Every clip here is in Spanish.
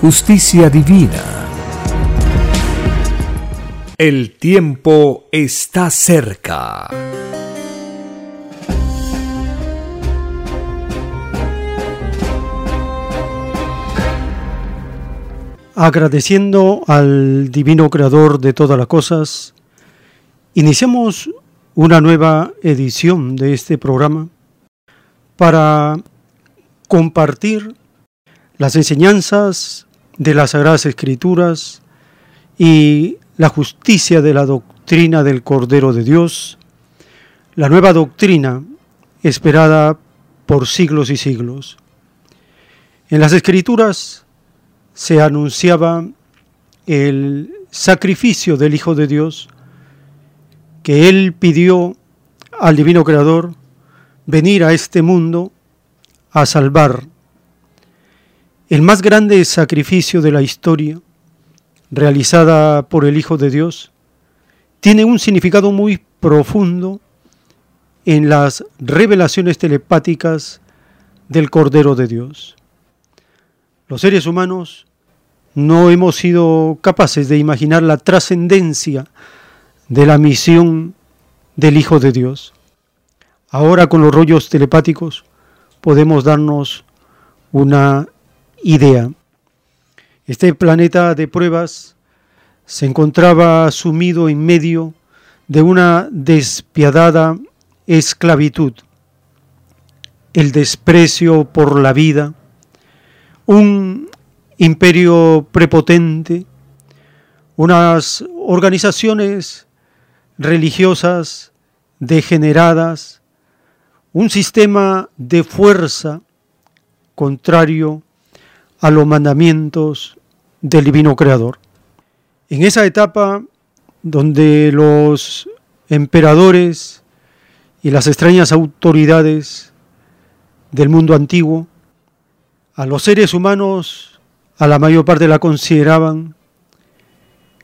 justicia divina. El tiempo está cerca. Agradeciendo al Divino Creador de todas las cosas, iniciamos una nueva edición de este programa para compartir las enseñanzas de las Sagradas Escrituras y la justicia de la doctrina del Cordero de Dios, la nueva doctrina esperada por siglos y siglos. En las Escrituras se anunciaba el sacrificio del Hijo de Dios que Él pidió al Divino Creador venir a este mundo a salvar. El más grande sacrificio de la historia, realizada por el Hijo de Dios, tiene un significado muy profundo en las revelaciones telepáticas del Cordero de Dios. Los seres humanos no hemos sido capaces de imaginar la trascendencia de la misión del Hijo de Dios. Ahora con los rollos telepáticos podemos darnos una idea. Este planeta de pruebas se encontraba sumido en medio de una despiadada esclavitud, el desprecio por la vida, un imperio prepotente, unas organizaciones religiosas degeneradas, un sistema de fuerza contrario a los mandamientos del divino creador. En esa etapa donde los emperadores y las extrañas autoridades del mundo antiguo a los seres humanos a la mayor parte la consideraban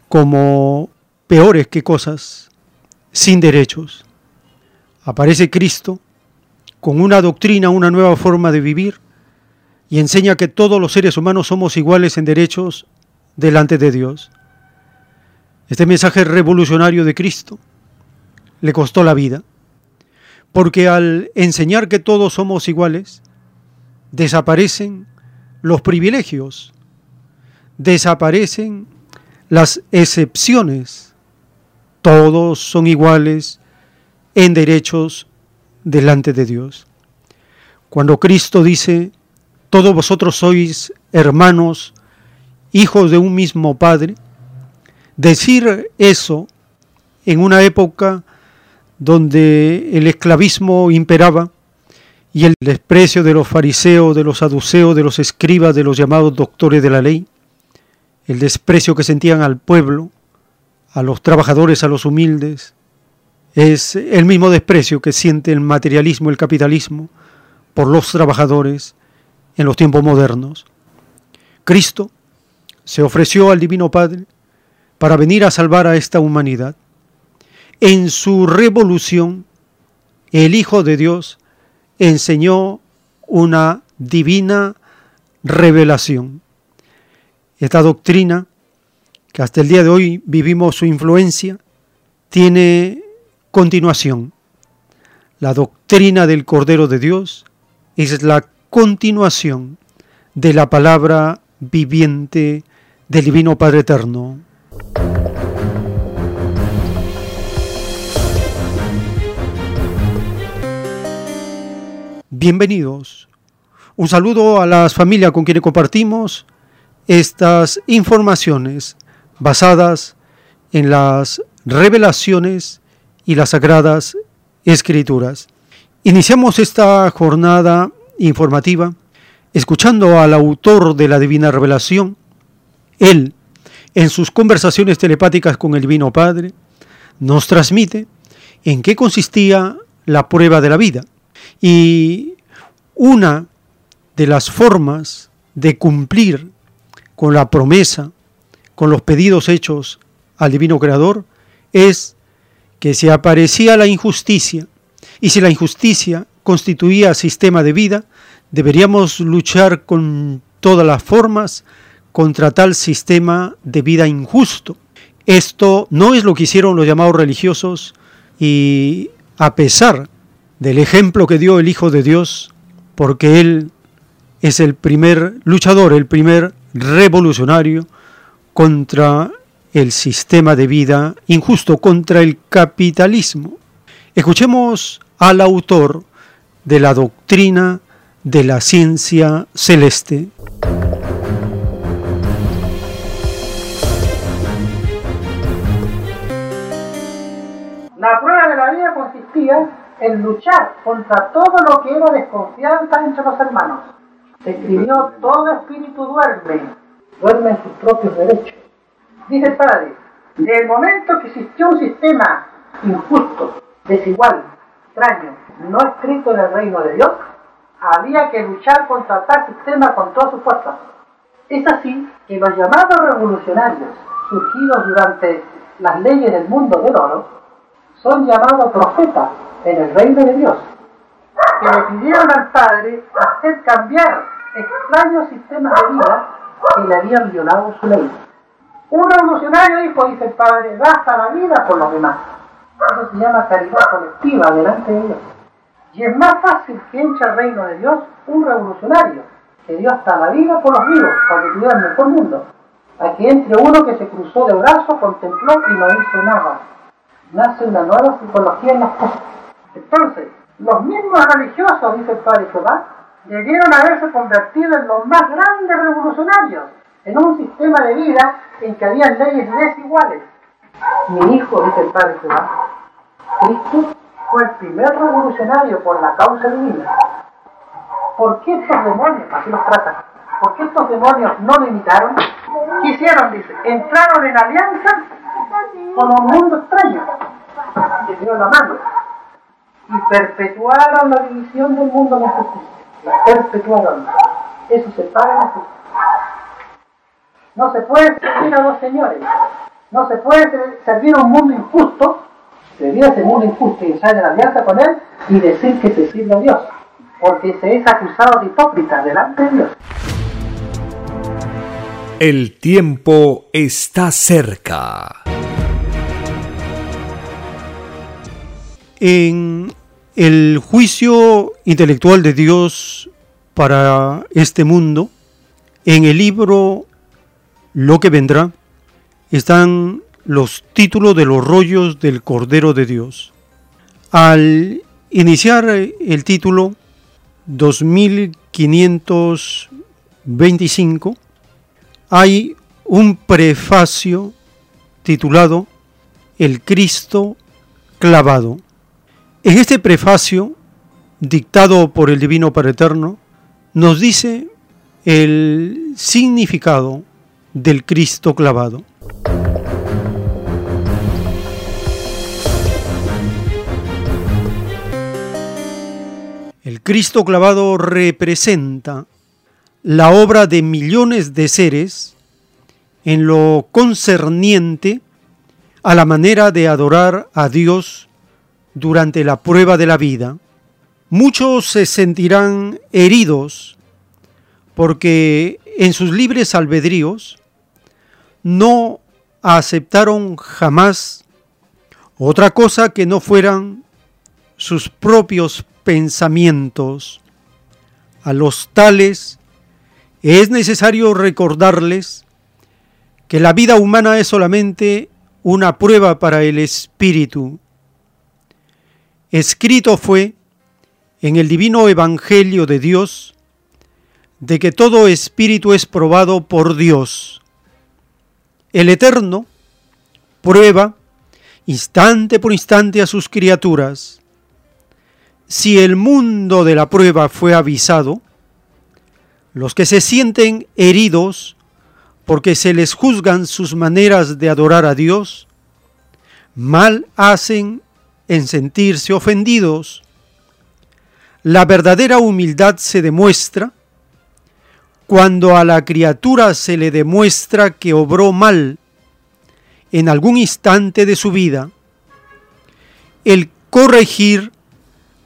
como peores que cosas, sin derechos. Aparece Cristo con una doctrina, una nueva forma de vivir y enseña que todos los seres humanos somos iguales en derechos delante de Dios. Este mensaje revolucionario de Cristo le costó la vida, porque al enseñar que todos somos iguales, desaparecen los privilegios, desaparecen las excepciones, todos son iguales en derechos delante de Dios. Cuando Cristo dice, todos vosotros sois hermanos, hijos de un mismo Padre, decir eso en una época donde el esclavismo imperaba y el desprecio de los fariseos, de los saduceos, de los escribas, de los llamados doctores de la ley, el desprecio que sentían al pueblo, a los trabajadores, a los humildes, es el mismo desprecio que siente el materialismo, el capitalismo, por los trabajadores en los tiempos modernos. Cristo se ofreció al Divino Padre para venir a salvar a esta humanidad. En su revolución, el Hijo de Dios enseñó una divina revelación. Esta doctrina, que hasta el día de hoy vivimos su influencia, tiene continuación. La doctrina del Cordero de Dios es la continuación de la palabra viviente del Divino Padre Eterno. Bienvenidos. Un saludo a las familias con quienes compartimos estas informaciones basadas en las revelaciones y las sagradas escrituras. Iniciamos esta jornada informativa escuchando al autor de la Divina Revelación. Él, en sus conversaciones telepáticas con el Divino Padre, nos transmite en qué consistía la prueba de la vida y una de las formas de cumplir con la promesa, con los pedidos hechos al Divino Creador, es que si aparecía la injusticia y si la injusticia constituía sistema de vida, deberíamos luchar con todas las formas contra tal sistema de vida injusto. Esto no es lo que hicieron los llamados religiosos y a pesar del ejemplo que dio el Hijo de Dios, porque Él es el primer luchador, el primer revolucionario contra el sistema de vida injusto, contra el capitalismo. Escuchemos al autor de la doctrina de la ciencia celeste. La prueba de la vida consistía en luchar contra todo lo que era desconfianza entre los hermanos. Escribió, todo espíritu duerme, duerme en sus propios derechos. Dice el Padre, desde el momento que existió un sistema injusto, desigual, extraño, no escrito en el reino de Dios, había que luchar contra tal sistema con todas sus fuerzas. Es así que los llamados revolucionarios, surgidos durante las leyes del mundo del oro, son llamados profetas en el reino de Dios, que le pidieron al Padre hacer cambiar extraños sistemas de vida que le habían violado su ley. Un revolucionario dijo, dice el Padre, gasta la vida por los demás. Eso se llama caridad colectiva delante de Dios. Y es más fácil que entre al reino de Dios un revolucionario, que dio hasta la vida por los vivos, para que tuviera el mejor mundo, a que entre uno que se cruzó de brazo, contempló y no hizo nada. Nace una nueva psicología en las cosas. Entonces, los mismos religiosos, dice el Padre Jehová, debieron haberse convertido en los más grandes revolucionarios, en un sistema de vida en que había leyes desiguales. Mi hijo, dice el Padre Jehová, Cristo fue el primer revolucionario por la causa divina. ¿Por qué estos demonios, así los tratan, por qué estos demonios no lo imitaron? ¿Qué hicieron? Dice, entraron en alianza con un mundo extraño, que dio la mano y perpetuaron la división del mundo en justicia. La perpetuaron. Eso se paga en la. No se puede servir a dos señores. No se puede servir a un mundo injusto, servir a ese mundo injusto y entrar en alianza con él y decir que se sirve a Dios. Porque se es acusado de hipócrita delante de Dios. El tiempo está cerca. En el juicio intelectual de Dios para este mundo, en el libro Lo que vendrá, están los títulos de los rollos del Cordero de Dios. Al iniciar el título 2525, hay un prefacio titulado El Cristo clavado. En este prefacio, dictado por el Divino Padre Eterno, nos dice el significado del Cristo clavado. Cristo clavado representa la obra de millones de seres en lo concerniente a la manera de adorar a Dios durante la prueba de la vida. Muchos se sentirán heridos porque en sus libres albedríos no aceptaron jamás otra cosa que no fueran sus propios pensamientos. A los tales es necesario recordarles que la vida humana es solamente una prueba para el espíritu. Escrito fue en el divino Evangelio de Dios de que todo espíritu es probado por Dios. El Eterno prueba instante por instante a sus criaturas. Si el mundo de la prueba fue avisado, los que se sienten heridos porque se les juzgan sus maneras de adorar a Dios, mal hacen en sentirse ofendidos. La verdadera humildad se demuestra cuando a la criatura se le demuestra que obró mal en algún instante de su vida. El corregir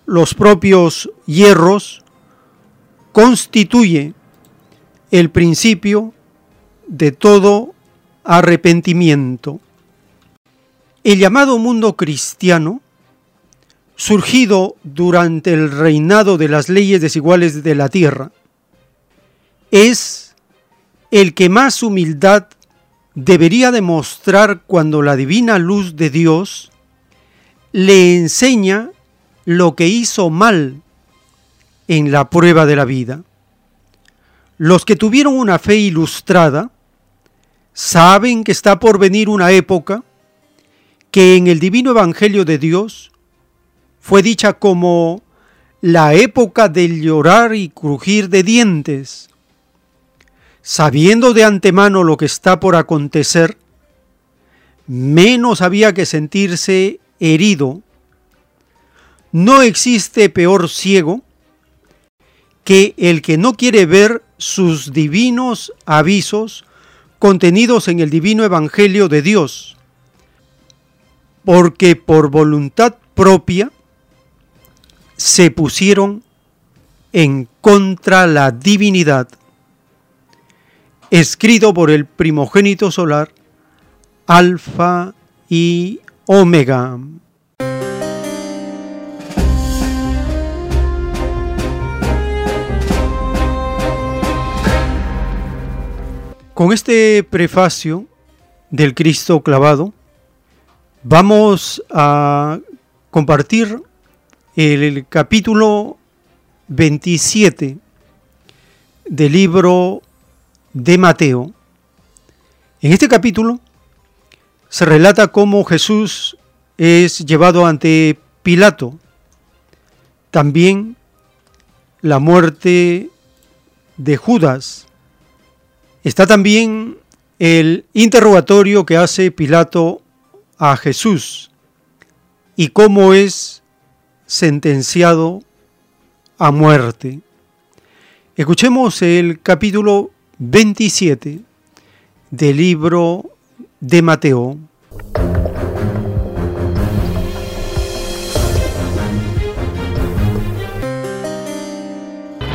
los propios hierros constituye el principio de todo arrepentimiento. El llamado mundo cristiano, surgido durante el reinado de las leyes desiguales de la tierra, es el que más humildad debería demostrar cuando la divina luz de Dios le enseña lo que hizo mal en la prueba de la vida. Los que tuvieron una fe ilustrada saben que está por venir una época que en el divino Evangelio de Dios fue dicha como la época del llorar y crujir de dientes. Sabiendo de antemano lo que está por acontecer, menos había que sentirse herido. No existe peor ciego que el que no quiere ver sus divinos avisos contenidos en el divino Evangelio de Dios, porque por voluntad propia se pusieron en contra la divinidad, escrito por el primogénito solar, Alfa y Omega. Con este prefacio del Cristo clavado, vamos a compartir el capítulo 27 del libro de Mateo. En este capítulo se relata cómo Jesús es llevado ante Pilato. También la muerte de Judas Está también el interrogatorio que hace Pilato a Jesús y cómo es sentenciado a muerte. Escuchemos el capítulo 27 del libro de Mateo.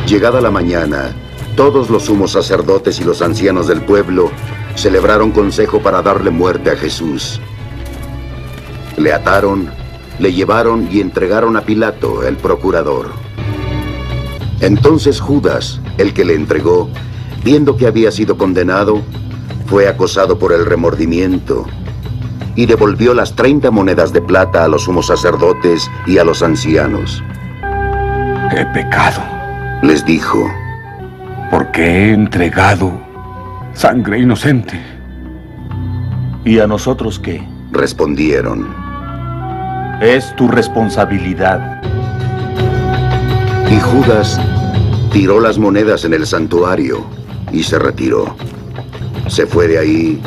Llegada la mañana, todos los sumos sacerdotes y los ancianos del pueblo celebraron consejo para darle muerte a Jesús. Le ataron, le llevaron y entregaron a Pilato, el procurador. Entonces Judas, el que le entregó, viendo que había sido condenado, fue acosado por el remordimiento y devolvió las 30 monedas de plata a los sumos sacerdotes y a los ancianos. He pecado, les dijo porque he entregado sangre inocente. ¿Y a nosotros qué? Respondieron. Es tu responsabilidad. Y Judas tiró las monedas en el santuario y se retiró. Se fue de ahí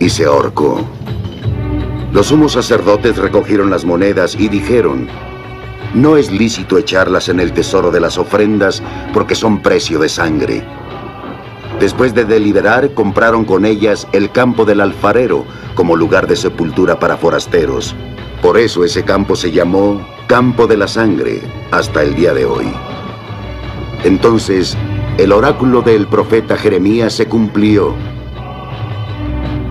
y se ahorcó. Los sumos sacerdotes recogieron las monedas y dijeron, no es lícito echarlas en el tesoro de las ofrendas porque son precio de sangre. Después de deliberar, compraron con ellas el campo del alfarero como lugar de sepultura para forasteros. Por eso ese campo se llamó Campo de la Sangre hasta el día de hoy. Entonces, el oráculo del profeta Jeremías se cumplió.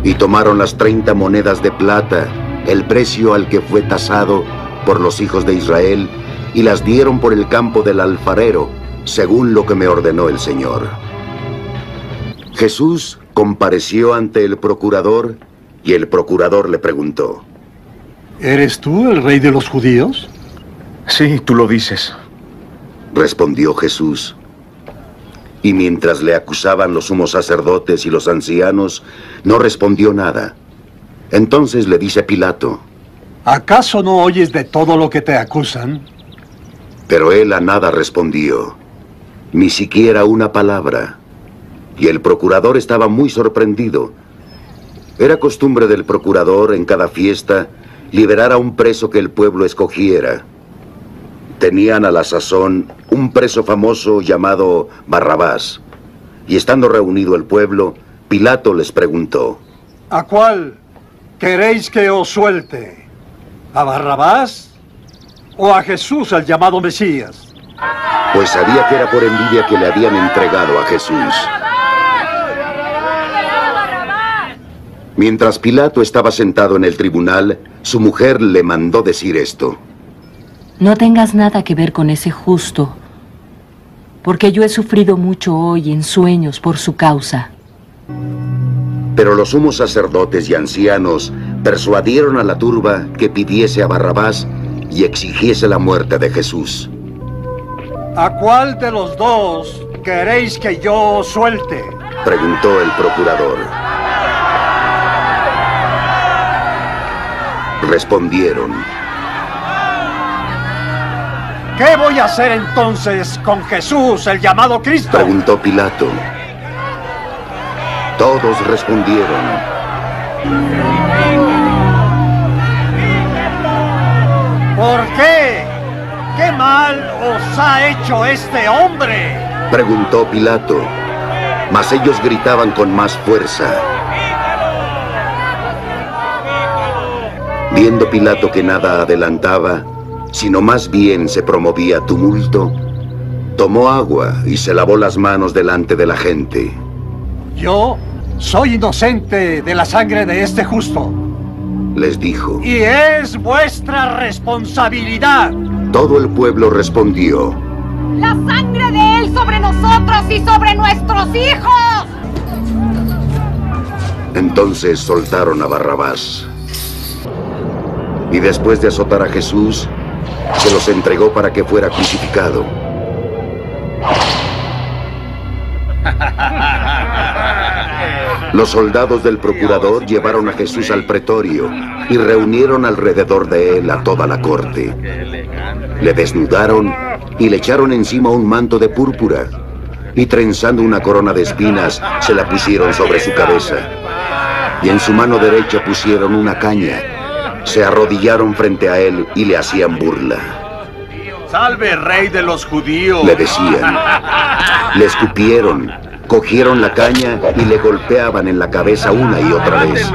Y tomaron las 30 monedas de plata, el precio al que fue tasado, por los hijos de Israel y las dieron por el campo del alfarero, según lo que me ordenó el Señor. Jesús compareció ante el procurador y el procurador le preguntó, ¿Eres tú el rey de los judíos? Sí, tú lo dices. Respondió Jesús. Y mientras le acusaban los sumos sacerdotes y los ancianos, no respondió nada. Entonces le dice Pilato, ¿Acaso no oyes de todo lo que te acusan? pero él a nada respondió, ni siquiera una palabra. Y el procurador estaba muy sorprendido. Era costumbre del procurador en cada fiesta liberar a un preso que el pueblo escogiera. Tenían a la sazón un preso famoso llamado Barrabás. Y estando reunido el pueblo, Pilato les preguntó, ¿A cuál queréis que os suelte? ¿A Barrabás o a Jesús, el llamado Mesías? pues sabía que era por envidia que le habían entregado a Jesús. Mientras Pilato estaba sentado en el tribunal, su mujer le mandó decir esto. No tengas nada que ver con ese justo, porque yo he sufrido mucho hoy en sueños por su causa. Pero los sumos sacerdotes y ancianos persuadieron a la turba que pidiese a Barrabás y exigiese la muerte de Jesús. ¿A cuál de los dos queréis que yo suelte? Preguntó el procurador. Respondieron, ¿Qué voy a hacer entonces con Jesús, el llamado Cristo? preguntó Pilato. Todos respondieron, ¿Por qué? ¿Qué mal os ha hecho este hombre? preguntó Pilato. Mas ellos gritaban con más fuerza. Viendo Pilato que nada adelantaba, sino más bien se promovía tumulto, tomó agua y se lavó las manos delante de la gente. Yo soy inocente de la sangre de este justo. Les dijo. Y es vuestra responsabilidad. Todo el pueblo respondió. La sangre de Él sobre nosotros y sobre nuestros hijos. Entonces soltaron a Barrabás. Y después de azotar a Jesús, se los entregó para que fuera crucificado. Los soldados del procurador llevaron a Jesús al pretorio y reunieron alrededor de él a toda la corte. Le desnudaron y le echaron encima un manto de púrpura y trenzando una corona de espinas se la pusieron sobre su cabeza. Y en su mano derecha pusieron una caña. Se arrodillaron frente a él y le hacían burla. Salve, rey de los judíos. Le decían. Le escupieron, cogieron la caña y le golpeaban en la cabeza una y otra vez.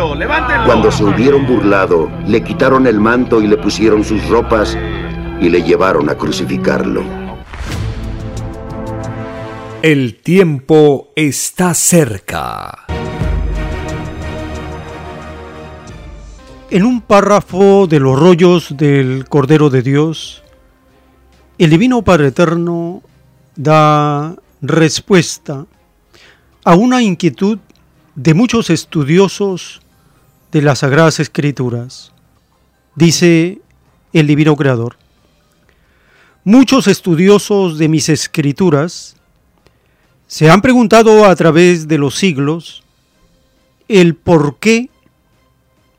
Cuando se hubieron burlado, le quitaron el manto y le pusieron sus ropas y le llevaron a crucificarlo. El tiempo está cerca. En un párrafo de los rollos del Cordero de Dios, el Divino Padre Eterno da respuesta a una inquietud de muchos estudiosos de las Sagradas Escrituras. Dice el Divino Creador, muchos estudiosos de mis escrituras se han preguntado a través de los siglos el por qué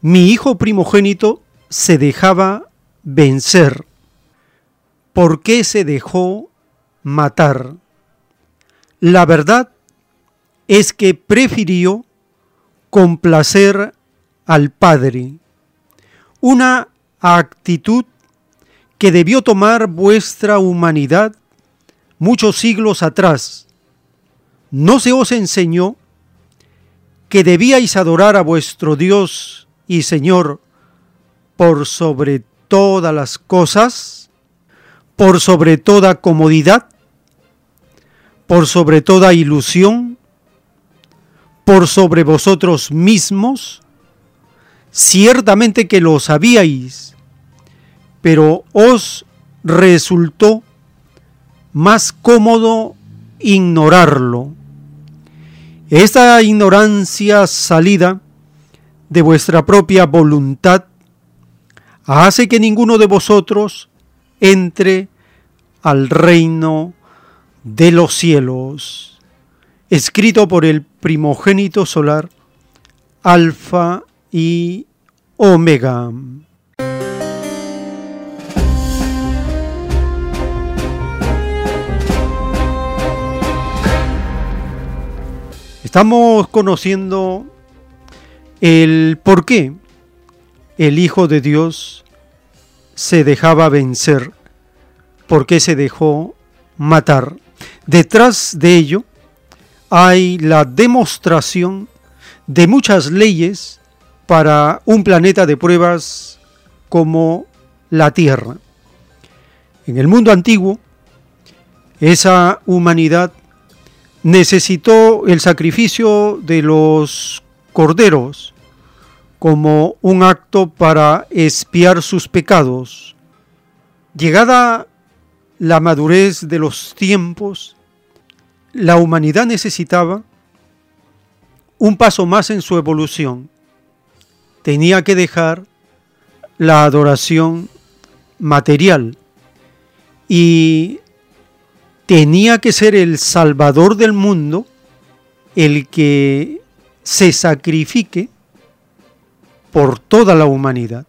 mi hijo primogénito se dejaba vencer. ¿Por qué se dejó matar? La verdad es que prefirió complacer al Padre, una actitud que debió tomar vuestra humanidad muchos siglos atrás. ¿No se os enseñó que debíais adorar a vuestro Dios y Señor por sobre todas las cosas, por sobre toda comodidad, por sobre toda ilusión, por sobre vosotros mismos? Ciertamente que lo sabíais, pero os resultó más cómodo ignorarlo. Esta ignorancia salida de vuestra propia voluntad hace que ninguno de vosotros entre al reino de los cielos, escrito por el primogénito solar, Alfa y Omega. Estamos conociendo el por qué el Hijo de Dios se dejaba vencer, por qué se dejó matar. Detrás de ello hay la demostración de muchas leyes para un planeta de pruebas como la Tierra. En el mundo antiguo, esa humanidad necesitó el sacrificio de los corderos como un acto para espiar sus pecados. Llegada la madurez de los tiempos, la humanidad necesitaba un paso más en su evolución. Tenía que dejar la adoración material y tenía que ser el Salvador del mundo el que se sacrifique por toda la humanidad.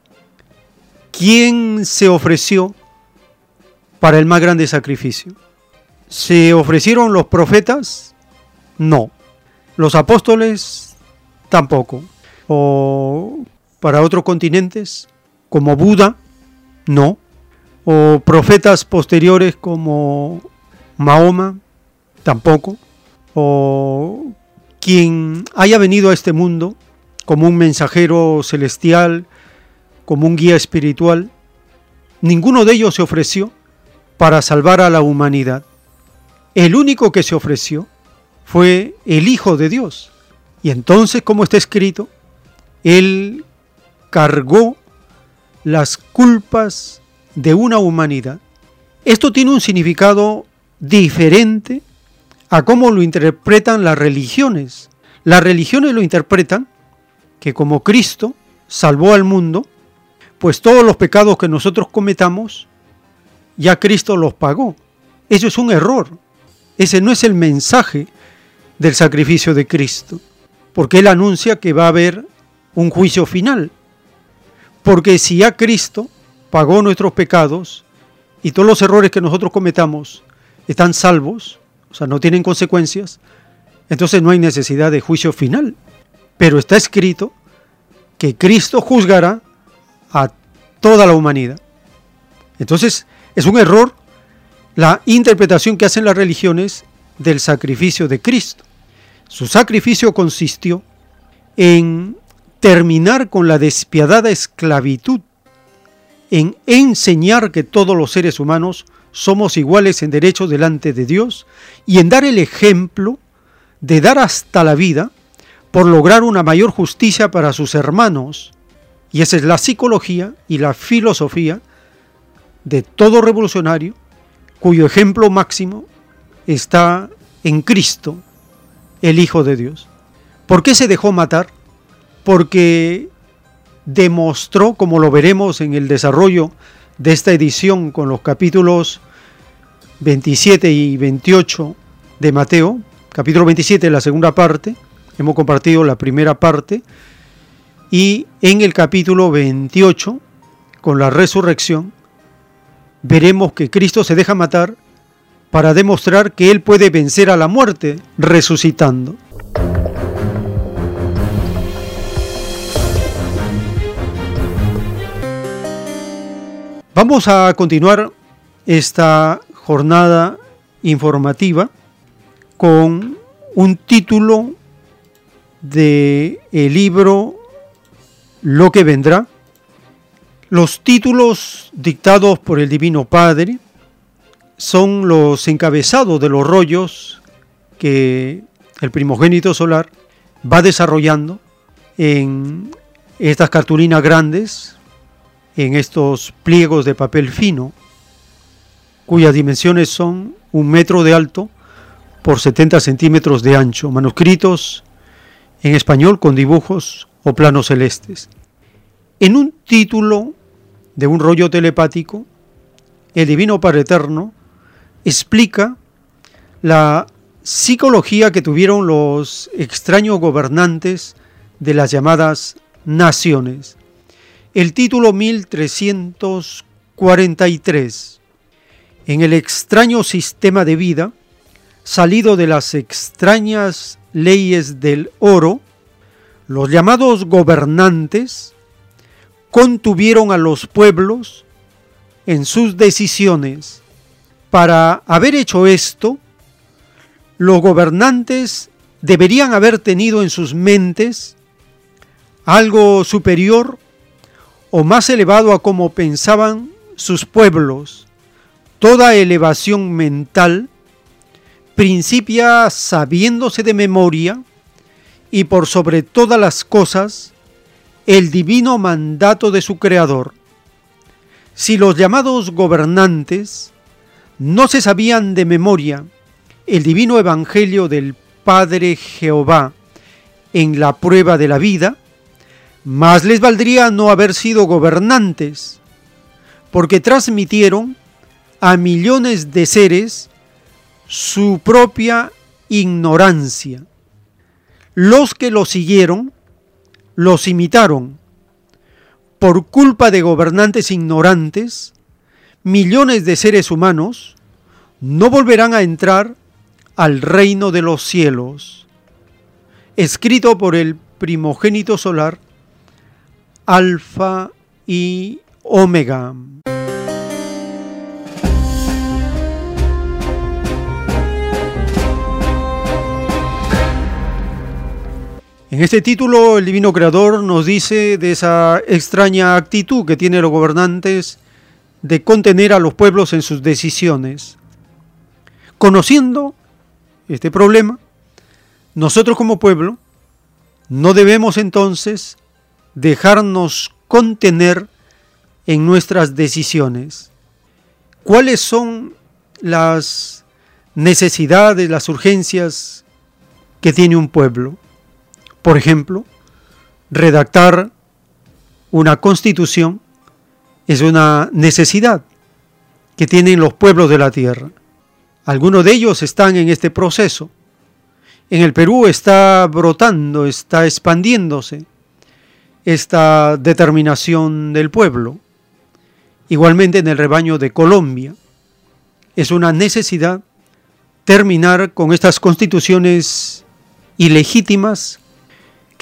¿Quién se ofreció para el más grande sacrificio? ¿Se ofrecieron los profetas? No. ¿Los apóstoles? Tampoco. ¿O para otros continentes? Como Buda? No. ¿O profetas posteriores como Mahoma, tampoco, o quien haya venido a este mundo como un mensajero celestial, como un guía espiritual, ninguno de ellos se ofreció para salvar a la humanidad. El único que se ofreció fue el Hijo de Dios. Y entonces, como está escrito, Él cargó las culpas de una humanidad. Esto tiene un significado diferente a cómo lo interpretan las religiones. Las religiones lo interpretan que como Cristo salvó al mundo, pues todos los pecados que nosotros cometamos, ya Cristo los pagó. Eso es un error. Ese no es el mensaje del sacrificio de Cristo, porque Él anuncia que va a haber un juicio final. Porque si ya Cristo pagó nuestros pecados y todos los errores que nosotros cometamos están salvos, o sea, no tienen consecuencias, entonces no hay necesidad de juicio final. Pero está escrito que Cristo juzgará a toda la humanidad. Entonces, es un error la interpretación que hacen las religiones del sacrificio de Cristo. Su sacrificio consistió en terminar con la despiadada esclavitud, en enseñar que todos los seres humanos somos iguales en derecho delante de Dios y en dar el ejemplo de dar hasta la vida por lograr una mayor justicia para sus hermanos. Y esa es la psicología y la filosofía de todo revolucionario cuyo ejemplo máximo está en Cristo, el Hijo de Dios. ¿Por qué se dejó matar? Porque demostró, como lo veremos en el desarrollo de esta edición con los capítulos 27 y 28 de Mateo, capítulo 27 la segunda parte, hemos compartido la primera parte, y en el capítulo 28, con la resurrección, veremos que Cristo se deja matar para demostrar que Él puede vencer a la muerte resucitando. Vamos a continuar esta jornada informativa con un título de el libro Lo que vendrá. Los títulos dictados por el Divino Padre son los encabezados de los rollos que el primogénito solar va desarrollando en estas cartulinas grandes en estos pliegos de papel fino, cuyas dimensiones son un metro de alto por 70 centímetros de ancho, manuscritos en español con dibujos o planos celestes. En un título de un rollo telepático, el Divino Padre Eterno explica la psicología que tuvieron los extraños gobernantes de las llamadas naciones. El título 1343. En el extraño sistema de vida, salido de las extrañas leyes del oro, los llamados gobernantes contuvieron a los pueblos en sus decisiones. Para haber hecho esto, los gobernantes deberían haber tenido en sus mentes algo superior o más elevado a como pensaban sus pueblos. Toda elevación mental principia sabiéndose de memoria y por sobre todas las cosas el divino mandato de su Creador. Si los llamados gobernantes no se sabían de memoria el divino evangelio del Padre Jehová en la prueba de la vida, más les valdría no haber sido gobernantes, porque transmitieron a millones de seres su propia ignorancia. Los que lo siguieron, los imitaron. Por culpa de gobernantes ignorantes, millones de seres humanos no volverán a entrar al reino de los cielos. Escrito por el primogénito solar, Alfa y Omega. Este título el Divino Creador nos dice de esa extraña actitud que tienen los gobernantes de contener a los pueblos en sus decisiones. Conociendo este problema, nosotros como pueblo no debemos entonces dejarnos contener en nuestras decisiones. ¿Cuáles son las necesidades, las urgencias que tiene un pueblo? Por ejemplo, redactar una constitución es una necesidad que tienen los pueblos de la tierra. Algunos de ellos están en este proceso. En el Perú está brotando, está expandiéndose esta determinación del pueblo. Igualmente en el rebaño de Colombia. Es una necesidad terminar con estas constituciones ilegítimas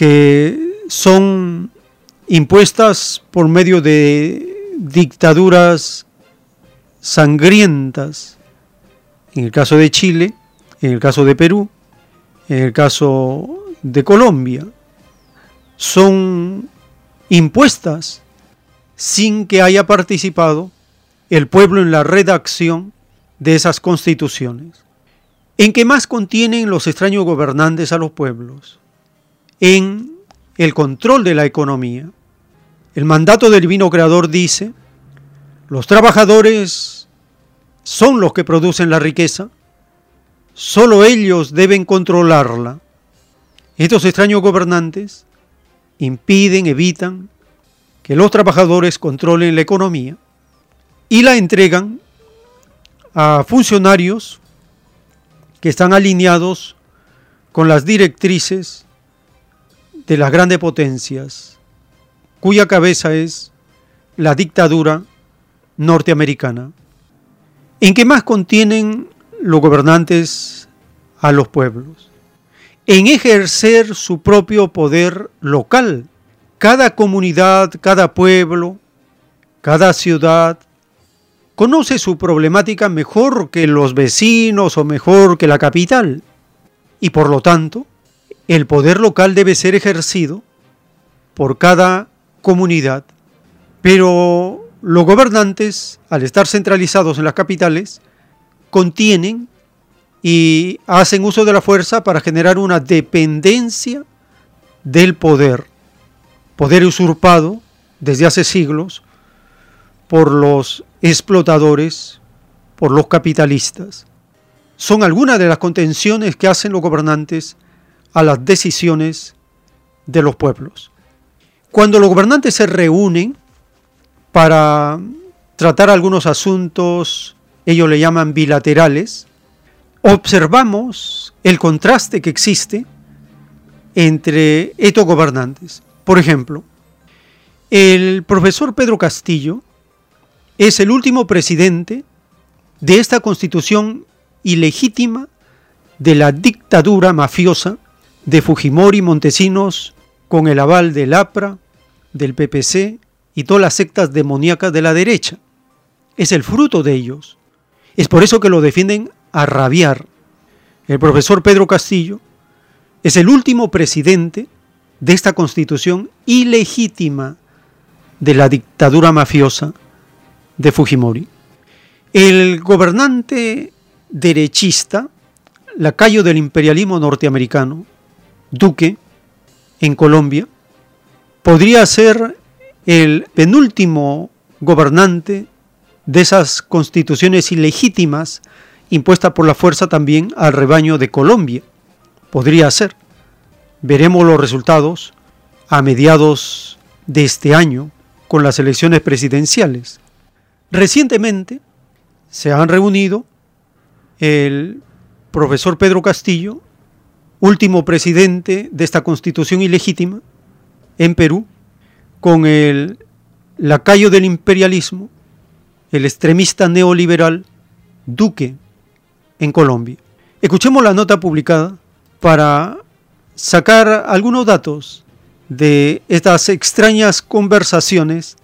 que son impuestas por medio de dictaduras sangrientas, en el caso de Chile, en el caso de Perú, en el caso de Colombia, son impuestas sin que haya participado el pueblo en la redacción de esas constituciones. ¿En qué más contienen los extraños gobernantes a los pueblos? En el control de la economía. El mandato del divino creador dice, los trabajadores son los que producen la riqueza, solo ellos deben controlarla. Estos extraños gobernantes impiden, evitan que los trabajadores controlen la economía y la entregan a funcionarios que están alineados con las directrices de las grandes potencias, cuya cabeza es la dictadura norteamericana, en que más contienen los gobernantes a los pueblos, en ejercer su propio poder local. Cada comunidad, cada pueblo, cada ciudad conoce su problemática mejor que los vecinos o mejor que la capital. Y por lo tanto, el poder local debe ser ejercido por cada comunidad, pero los gobernantes, al estar centralizados en las capitales, contienen y hacen uso de la fuerza para generar una dependencia del poder, poder usurpado desde hace siglos por los explotadores, por los capitalistas. son algunas de las contenciones que hacen los gobernantes a las decisiones de los pueblos. Cuando los gobernantes se reúnen para tratar algunos asuntos, ellos le llaman bilaterales, observamos el contraste que existe entre estos gobernantes. Por ejemplo, el profesor Pedro Castillo es el último presidente de esta constitución ilegítima de la dictadura mafiosa de Fujimori Montesinos con el aval del APRA, del PPC y todas las sectas demoníacas de la derecha. Es el fruto de ellos. Es por eso que lo defienden a rabiar. El profesor Pedro Castillo es el último presidente de esta constitución ilegítima de la dictadura mafiosa de Fujimori. El gobernante derechista, lacayo del imperialismo norteamericano, Duque, en Colombia, podría ser el penúltimo gobernante de esas constituciones ilegítimas impuestas por la fuerza también al rebaño de Colombia. Podría ser. Veremos los resultados a mediados de este año con las elecciones presidenciales. Recientemente se han reunido el profesor Pedro Castillo, último presidente de esta constitución ilegítima en Perú, con el lacayo del imperialismo, el extremista neoliberal Duque en Colombia. Escuchemos la nota publicada para sacar algunos datos de estas extrañas conversaciones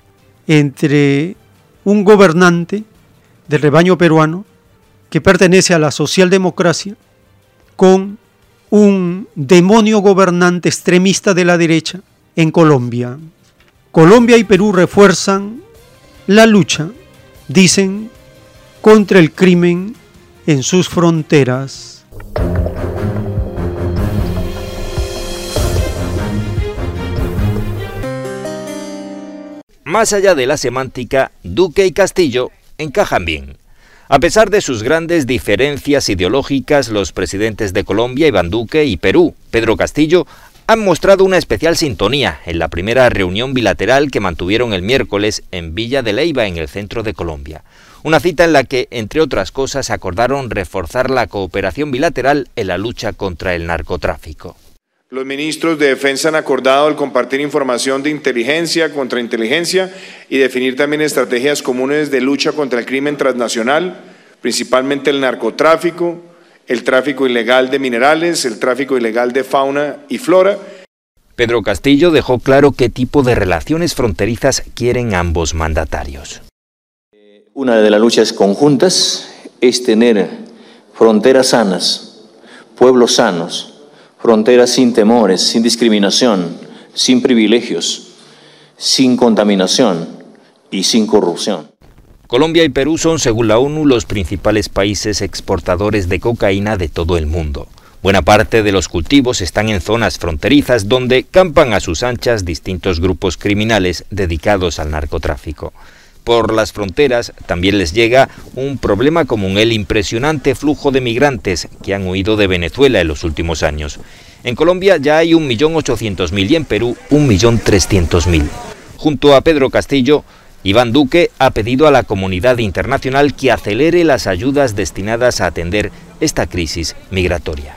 entre un gobernante del rebaño peruano que pertenece a la socialdemocracia con un demonio gobernante extremista de la derecha en Colombia. Colombia y Perú refuerzan la lucha, dicen, contra el crimen en sus fronteras. Más allá de la semántica, Duque y Castillo encajan bien. A pesar de sus grandes diferencias ideológicas, los presidentes de Colombia, Iván Duque, y Perú, Pedro Castillo, han mostrado una especial sintonía en la primera reunión bilateral que mantuvieron el miércoles en Villa de Leiva, en el centro de Colombia. Una cita en la que, entre otras cosas, acordaron reforzar la cooperación bilateral en la lucha contra el narcotráfico. Los ministros de Defensa han acordado el compartir información de inteligencia, contrainteligencia y definir también estrategias comunes de lucha contra el crimen transnacional, principalmente el narcotráfico, el tráfico ilegal de minerales, el tráfico ilegal de fauna y flora. Pedro Castillo dejó claro qué tipo de relaciones fronterizas quieren ambos mandatarios. Una de las luchas conjuntas es tener fronteras sanas, pueblos sanos, fronteras sin temores, sin discriminación, sin privilegios, sin contaminación y sin corrupción. Colombia y Perú son, según la ONU, los principales países exportadores de cocaína de todo el mundo. Buena parte de los cultivos están en zonas fronterizas donde campan a sus anchas distintos grupos criminales dedicados al narcotráfico. Por las fronteras también les llega un problema común, el impresionante flujo de migrantes que han huido de Venezuela en los últimos años. En Colombia ya hay 1.800.000 y en Perú 1.300.000. Junto a Pedro Castillo, Iván Duque ha pedido a la comunidad internacional que acelere las ayudas destinadas a atender esta crisis migratoria.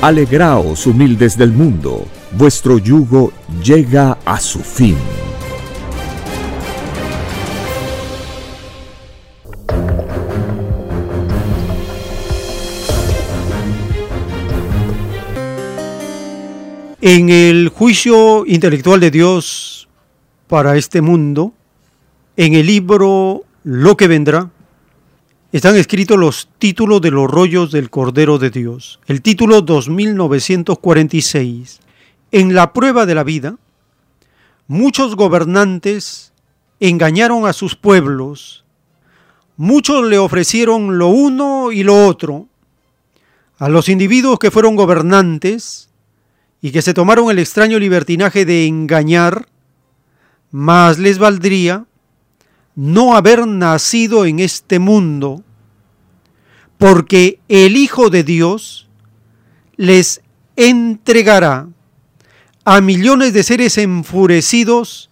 Alegraos, humildes del mundo, vuestro yugo llega a su fin. En el juicio intelectual de Dios para este mundo, en el libro Lo que vendrá, están escritos los títulos de los rollos del Cordero de Dios. El título 2946. En la prueba de la vida, muchos gobernantes engañaron a sus pueblos. Muchos le ofrecieron lo uno y lo otro. A los individuos que fueron gobernantes, y que se tomaron el extraño libertinaje de engañar, más les valdría no haber nacido en este mundo, porque el Hijo de Dios les entregará a millones de seres enfurecidos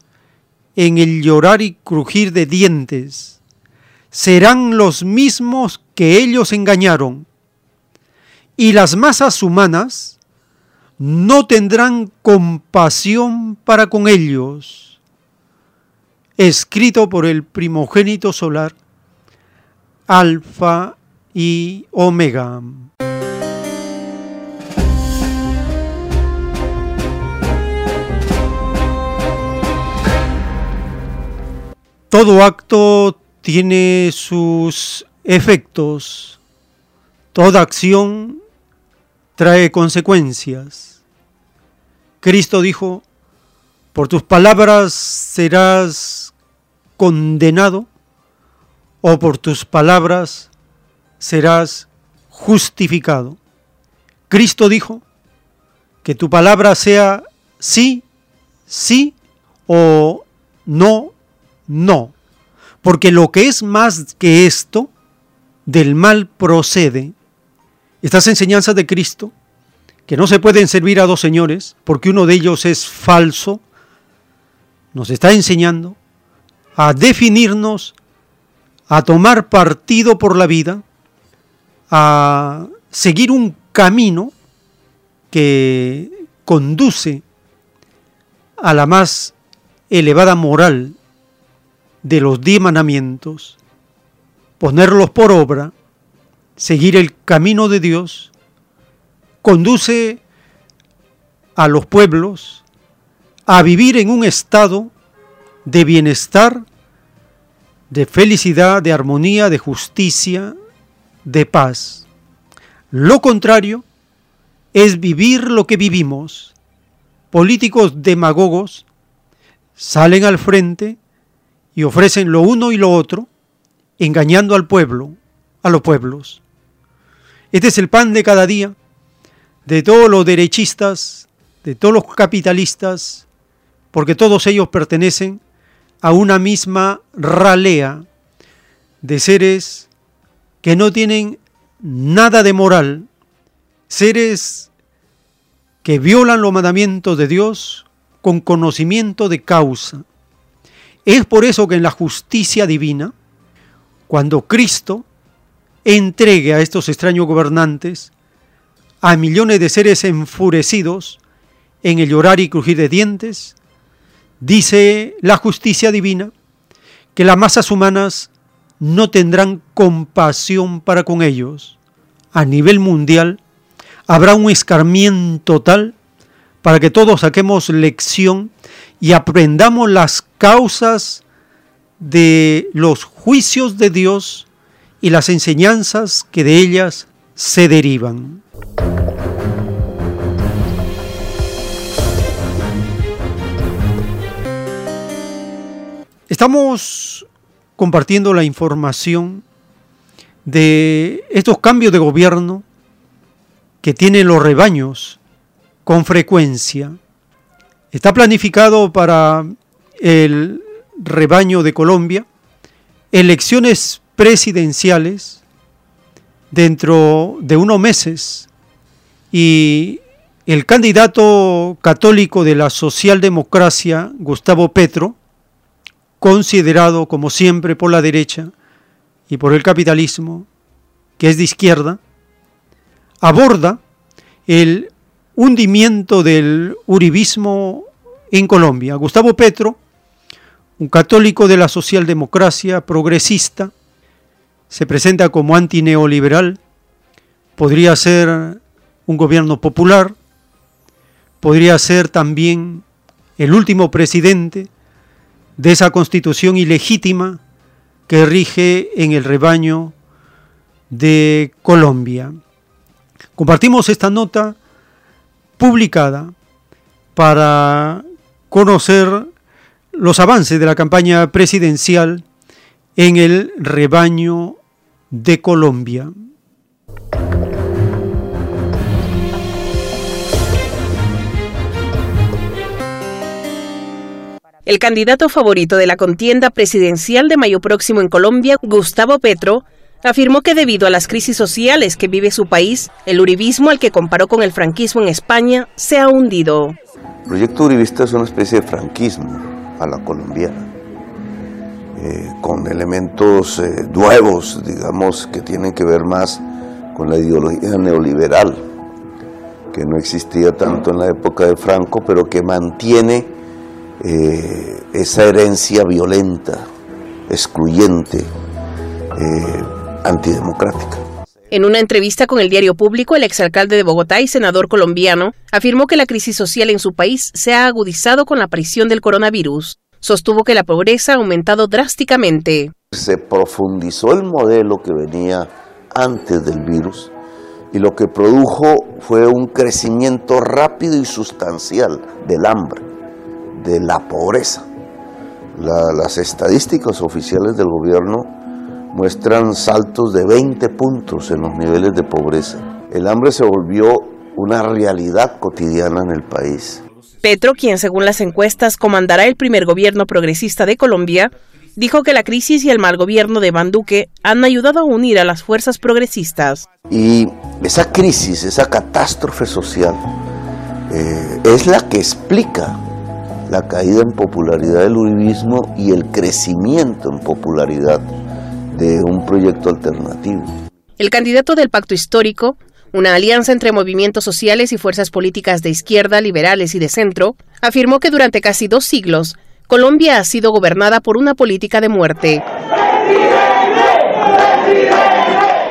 en el llorar y crujir de dientes. Serán los mismos que ellos engañaron. Y las masas humanas no tendrán compasión para con ellos. Escrito por el primogénito solar, Alfa y Omega. Todo acto tiene sus efectos. Toda acción trae consecuencias. Cristo dijo, por tus palabras serás condenado o por tus palabras serás justificado. Cristo dijo que tu palabra sea sí, sí o no, no. Porque lo que es más que esto, del mal procede estas enseñanzas de Cristo, que no se pueden servir a dos señores, porque uno de ellos es falso, nos está enseñando a definirnos, a tomar partido por la vida, a seguir un camino que conduce a la más elevada moral de los diez mandamientos, ponerlos por obra seguir el camino de Dios conduce a los pueblos a vivir en un estado de bienestar, de felicidad, de armonía, de justicia, de paz. Lo contrario es vivir lo que vivimos. Políticos demagogos salen al frente y ofrecen lo uno y lo otro, engañando al pueblo, a los pueblos. Este es el pan de cada día de todos los derechistas, de todos los capitalistas, porque todos ellos pertenecen a una misma ralea de seres que no tienen nada de moral, seres que violan los mandamientos de Dios con conocimiento de causa. Es por eso que en la justicia divina, cuando Cristo entregue a estos extraños gobernantes, a millones de seres enfurecidos en el llorar y crujir de dientes, dice la justicia divina que las masas humanas no tendrán compasión para con ellos. A nivel mundial habrá un escarmiento tal para que todos saquemos lección y aprendamos las causas de los juicios de Dios y las enseñanzas que de ellas se derivan. Estamos compartiendo la información de estos cambios de gobierno que tienen los rebaños con frecuencia. Está planificado para el rebaño de Colombia elecciones presidenciales dentro de unos meses y el candidato católico de la socialdemocracia, Gustavo Petro, considerado como siempre por la derecha y por el capitalismo, que es de izquierda, aborda el hundimiento del uribismo en Colombia. Gustavo Petro, un católico de la socialdemocracia progresista, se presenta como antineoliberal, podría ser un gobierno popular, podría ser también el último presidente de esa constitución ilegítima que rige en el rebaño de Colombia. Compartimos esta nota publicada para conocer los avances de la campaña presidencial en el rebaño de Colombia. El candidato favorito de la contienda presidencial de mayo próximo en Colombia, Gustavo Petro, afirmó que debido a las crisis sociales que vive su país, el uribismo al que comparó con el franquismo en España se ha hundido. El proyecto uribista es una especie de franquismo a la colombiana, eh, con elementos eh, nuevos, digamos, que tienen que ver más con la ideología neoliberal, que no existía tanto en la época de Franco, pero que mantiene eh, esa herencia violenta, excluyente, eh, antidemocrática. En una entrevista con el diario público, el exalcalde de Bogotá y senador colombiano afirmó que la crisis social en su país se ha agudizado con la aparición del coronavirus. Sostuvo que la pobreza ha aumentado drásticamente. Se profundizó el modelo que venía antes del virus y lo que produjo fue un crecimiento rápido y sustancial del hambre de la pobreza. las estadísticas oficiales del gobierno muestran saltos de 20 puntos en los niveles de pobreza. El hambre se volvió una realidad cotidiana en el país. Petro, quien según las encuestas comandará el primer gobierno progresista de Colombia, dijo que la crisis y el mal gobierno de Van Duque han ayudado a unir a las fuerzas progresistas. Y esa crisis, esa catástrofe social, eh, es la que explica la caída en popularidad del uribismo y el crecimiento en popularidad de un proyecto alternativo. El candidato del pacto histórico, una alianza entre movimientos sociales y fuerzas políticas de izquierda, liberales y de centro, afirmó que durante casi dos siglos Colombia ha sido gobernada por una política de muerte.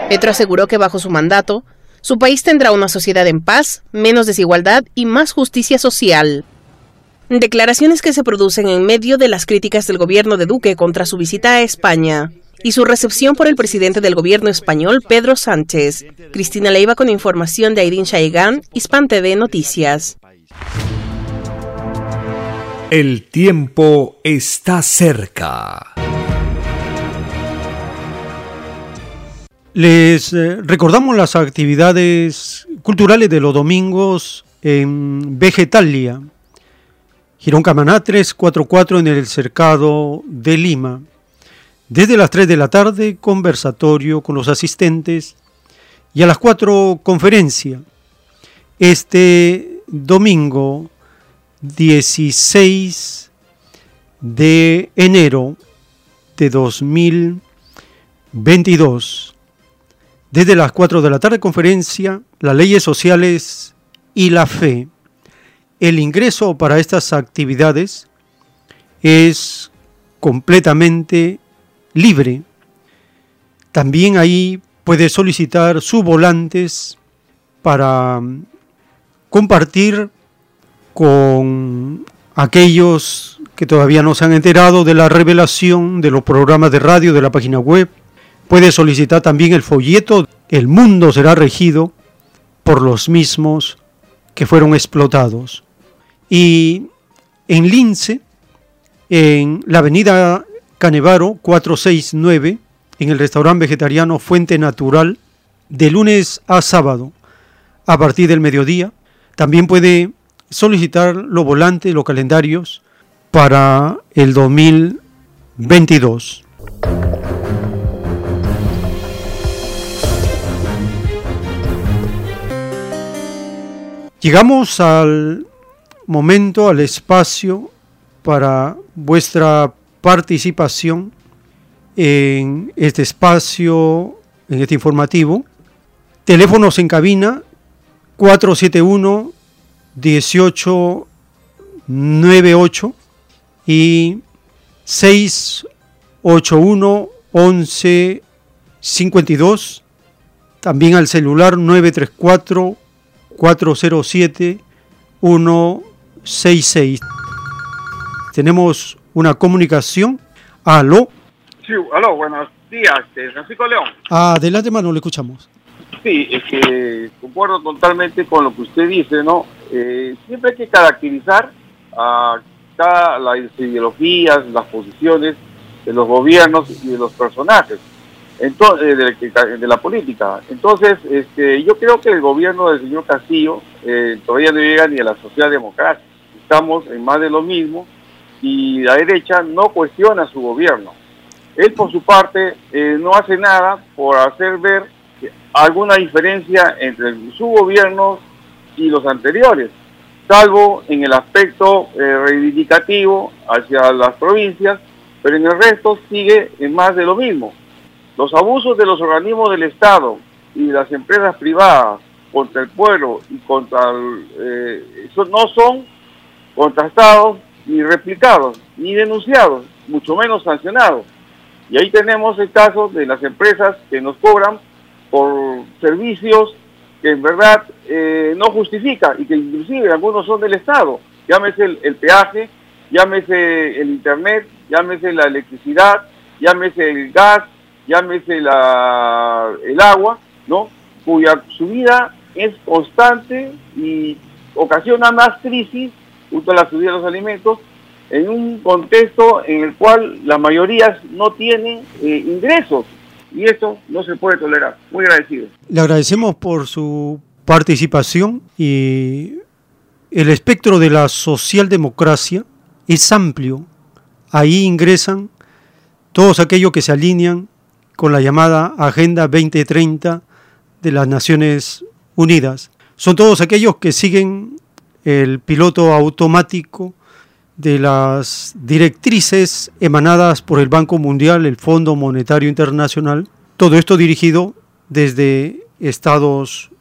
Petro aseguró que bajo su mandato, su país tendrá una sociedad en paz, menos desigualdad y más justicia social. Declaraciones que se producen en medio de las críticas del gobierno de Duque contra su visita a España y su recepción por el presidente del gobierno español, Pedro Sánchez. Cristina Leiva con información de Airin Shaigán, Hispan TV Noticias. El tiempo está cerca. Les eh, recordamos las actividades culturales de los domingos en Vegetalia, Girón Camaná 344 en el Cercado de Lima. Desde las 3 de la tarde, conversatorio con los asistentes y a las 4 conferencia. Este domingo 16 de enero de 2022. Desde las 4 de la tarde, conferencia, las leyes sociales y la fe. El ingreso para estas actividades es completamente libre. También ahí puede solicitar sus volantes para compartir con aquellos que todavía no se han enterado de la revelación de los programas de radio de la página web. Puede solicitar también el folleto El mundo será regido por los mismos que fueron explotados. Y en Lince, en la avenida Canevaro 469 en el restaurante vegetariano Fuente Natural de lunes a sábado a partir del mediodía. También puede solicitar los volantes, los calendarios para el 2022. Llegamos al momento, al espacio para vuestra participación en este espacio, en este informativo. Teléfonos en cabina 471 1898 y 681 1152. También al celular 934 407 166. Tenemos una comunicación. Aló. Sí, aló, buenos días, este, Francisco León. Adelante, mano, le escuchamos. Sí, es que concuerdo totalmente con lo que usted dice, ¿no? Eh, siempre hay que caracterizar a cada, las ideologías, las posiciones de los gobiernos y de los personajes entonces, de, de, la política. Entonces, este, yo creo que el gobierno del señor Castillo eh, todavía no llega ni a la socialdemocracia. Estamos en más de lo mismo y la derecha no cuestiona su gobierno. Él, por su parte, eh, no hace nada por hacer ver alguna diferencia entre su gobierno y los anteriores, salvo en el aspecto eh, reivindicativo hacia las provincias, pero en el resto sigue en más de lo mismo. Los abusos de los organismos del Estado y las empresas privadas contra el pueblo y contra el, eh, no son contrastados ni replicados ni denunciados, mucho menos sancionados. Y ahí tenemos el caso de las empresas que nos cobran por servicios que en verdad eh, no justifican y que inclusive algunos son del Estado. Llámese el peaje, llámese el Internet, llámese la electricidad, llámese el gas, llámese la, el agua, ¿no? cuya subida es constante y ocasiona más crisis junto a la subida de los alimentos en un contexto en el cual las mayorías no tienen eh, ingresos y esto no se puede tolerar. Muy agradecido. Le agradecemos por su participación y el espectro de la socialdemocracia es amplio. Ahí ingresan todos aquellos que se alinean con la llamada Agenda 2030 de las Naciones Unidas. Son todos aquellos que siguen el piloto automático de las directrices emanadas por el Banco Mundial, el Fondo Monetario Internacional, todo esto dirigido desde Estados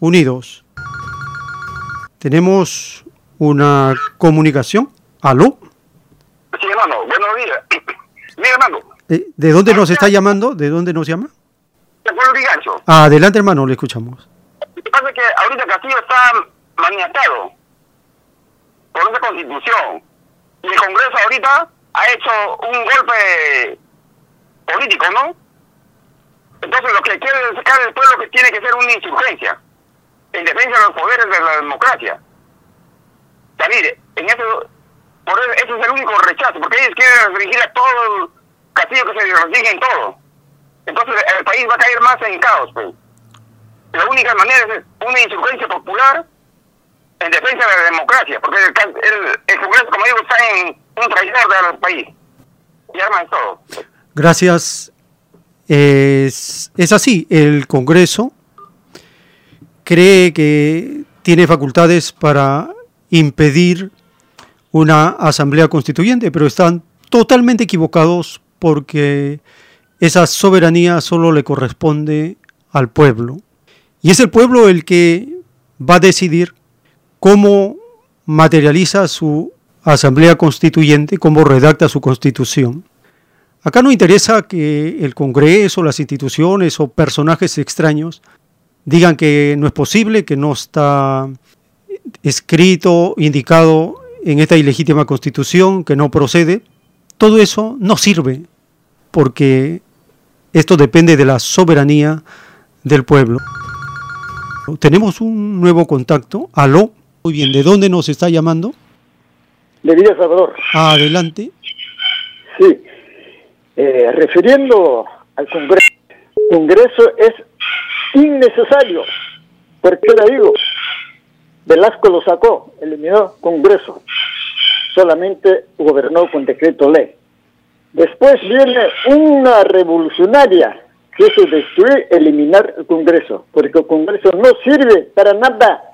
Unidos. Tenemos una comunicación. ¿Aló? Sí, hermano, buenos días. Mi hermano, eh, ¿De dónde nos está llamando? ¿De dónde nos llama? De Pueblo Rigancho. Adelante, hermano, le escuchamos. Lo que pasa es que ahorita Castillo está maniatado esa constitución. Y el Congreso ahorita ha hecho un golpe político, ¿no? Entonces lo que quiere sacar el pueblo que tiene que ser una insurgencia en defensa de los poderes de la democracia. David, en eso, por eso, es el único rechazo, porque ellos quieren restringir a todo Castillo que se restringen en todo. Entonces el país va a caer más en caos. Pues. La única manera es una insurgencia popular en defensa de la democracia, porque el, Congreso, como digo, está en un traidor del país. Y arman todo. Gracias. Es, es así, el Congreso cree que tiene facultades para impedir una asamblea constituyente, pero están totalmente equivocados porque esa soberanía solo le corresponde al pueblo. Y es el pueblo el que va a decidir cómo materializa su asamblea constituyente, cómo redacta su constitución. Acá no interesa que el Congreso, las instituciones o personajes extraños digan que no es posible, que no está escrito, indicado en esta ilegítima constitución, que no procede. Todo eso no sirve porque esto depende de la soberanía del pueblo. Tenemos un nuevo contacto. Aló. Muy bien, ¿de dónde nos está llamando? De Villa Salvador. Adelante. Sí. Eh, refiriendo al Congreso, el Congreso es innecesario. ¿Por qué le digo? Velasco lo sacó, eliminó Congreso. Solamente gobernó con decreto ley. Después viene una revolucionaria, que es destruir, eliminar el Congreso, porque el Congreso no sirve para nada.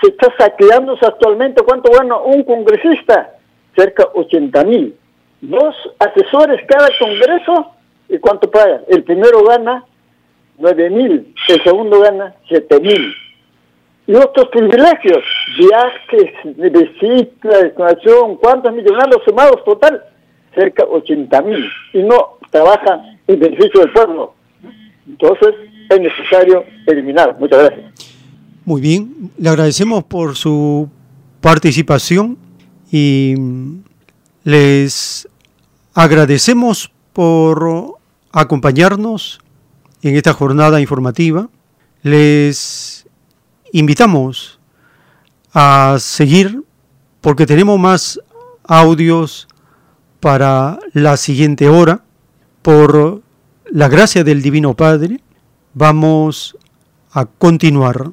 Se está saqueándose actualmente, ¿cuánto gana un congresista? Cerca de 80 mil. Dos asesores cada Congreso, ¿y cuánto paga? El primero gana 9 mil, el segundo gana 7 mil. Y otros privilegios, viajes, visita, educación, ¿cuántos millonarios sumados total? Cerca de 80 mil. Y no trabajan en beneficio del pueblo. Entonces es necesario eliminar. Muchas gracias. Muy bien, le agradecemos por su participación y les agradecemos por acompañarnos en esta jornada informativa. Les invitamos a seguir porque tenemos más audios para la siguiente hora. Por la gracia del Divino Padre, vamos a continuar.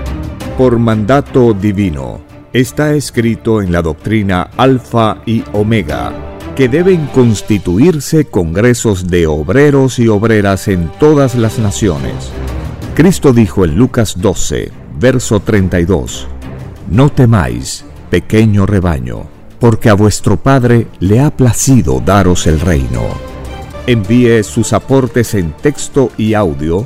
por mandato divino. Está escrito en la doctrina Alfa y Omega que deben constituirse congresos de obreros y obreras en todas las naciones. Cristo dijo en Lucas 12, verso 32, No temáis, pequeño rebaño, porque a vuestro Padre le ha placido daros el reino. Envíe sus aportes en texto y audio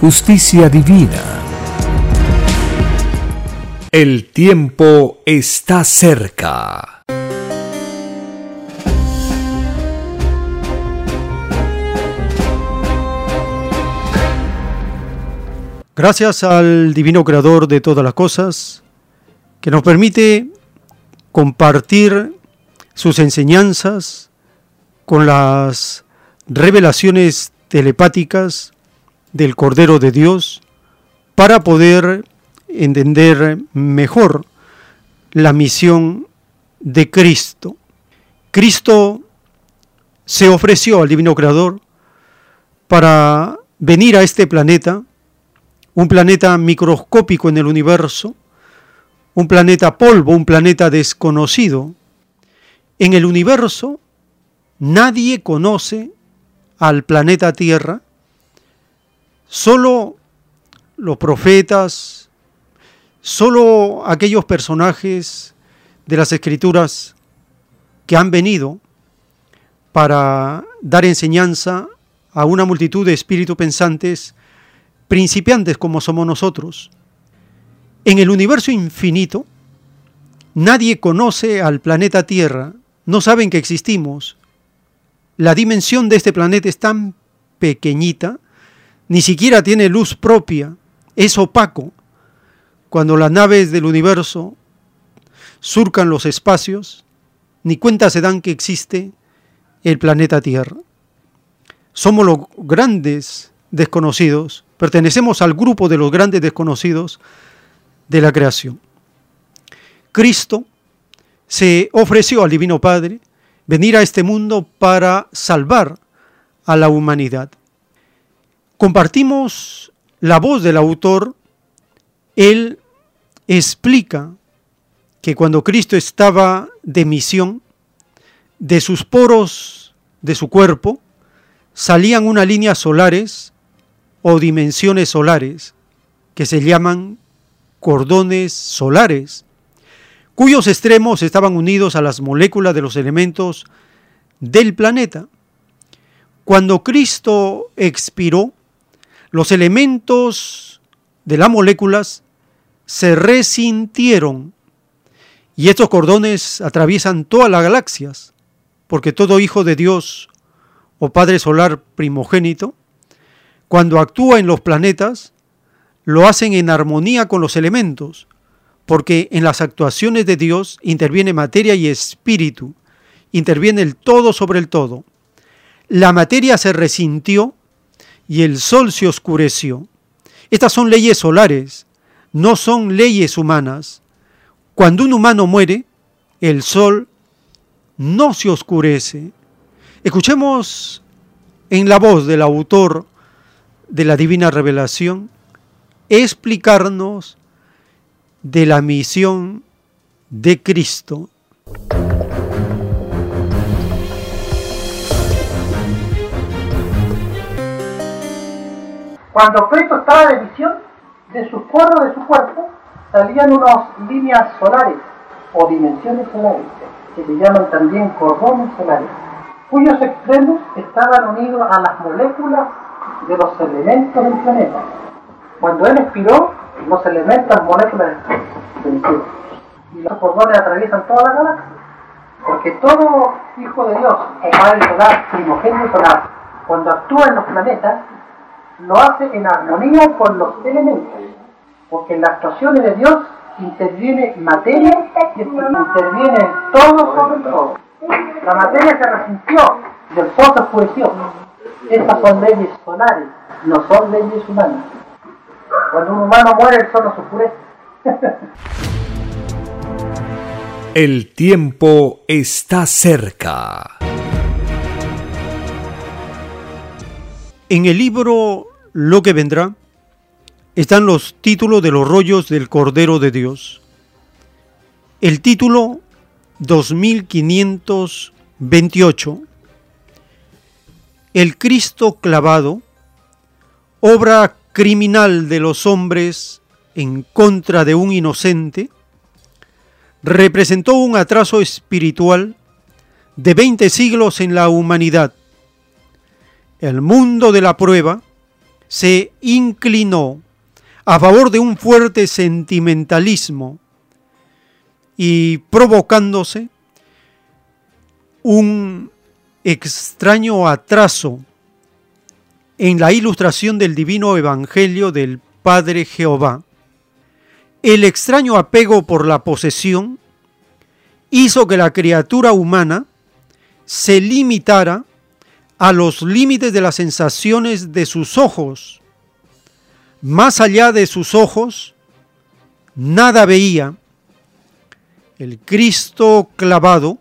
justicia divina. El tiempo está cerca. Gracias al Divino Creador de todas las cosas, que nos permite compartir sus enseñanzas con las revelaciones telepáticas del Cordero de Dios para poder entender mejor la misión de Cristo. Cristo se ofreció al Divino Creador para venir a este planeta un planeta microscópico en el universo, un planeta polvo, un planeta desconocido. En el universo nadie conoce al planeta Tierra, solo los profetas, solo aquellos personajes de las escrituras que han venido para dar enseñanza a una multitud de espíritus pensantes principiantes como somos nosotros. En el universo infinito, nadie conoce al planeta Tierra, no saben que existimos. La dimensión de este planeta es tan pequeñita, ni siquiera tiene luz propia, es opaco. Cuando las naves del universo surcan los espacios, ni cuenta se dan que existe el planeta Tierra. Somos los grandes desconocidos Pertenecemos al grupo de los grandes desconocidos de la creación. Cristo se ofreció al Divino Padre venir a este mundo para salvar a la humanidad. Compartimos la voz del autor. Él explica que cuando Cristo estaba de misión, de sus poros de su cuerpo salían unas líneas solares o dimensiones solares que se llaman cordones solares, cuyos extremos estaban unidos a las moléculas de los elementos del planeta. Cuando Cristo expiró, los elementos de las moléculas se resintieron y estos cordones atraviesan todas las galaxias, porque todo hijo de Dios o Padre Solar primogénito cuando actúa en los planetas, lo hacen en armonía con los elementos, porque en las actuaciones de Dios interviene materia y espíritu, interviene el todo sobre el todo. La materia se resintió y el sol se oscureció. Estas son leyes solares, no son leyes humanas. Cuando un humano muere, el sol no se oscurece. Escuchemos en la voz del autor de la divina revelación, explicarnos de la misión de Cristo. Cuando Cristo estaba de visión, de su cuerpo, de su cuerpo, salían unas líneas solares o dimensiones solares, que se llaman también cordones solares, cuyos extremos estaban unidos a las moléculas de los elementos del planeta. Cuando él expiró, los elementos, moléculas. Y los cordones atraviesan toda la galaxia. Porque todo hijo de Dios, o padre solar, primogénito solar, cuando actúa en los planetas, lo hace en armonía con los elementos. Porque en las actuaciones de Dios interviene materia y interviene todo sobre todo. La materia se resintió y el se oscureció. Estas son leyes solares, no son leyes humanas. Cuando un humano muere, el sol se oscurece. El tiempo está cerca. En el libro Lo que vendrá están los títulos de los rollos del Cordero de Dios. El título 2528. El Cristo clavado, obra criminal de los hombres en contra de un inocente, representó un atraso espiritual de 20 siglos en la humanidad. El mundo de la prueba se inclinó a favor de un fuerte sentimentalismo y provocándose un extraño atraso en la ilustración del divino evangelio del Padre Jehová. El extraño apego por la posesión hizo que la criatura humana se limitara a los límites de las sensaciones de sus ojos. Más allá de sus ojos, nada veía. El Cristo clavado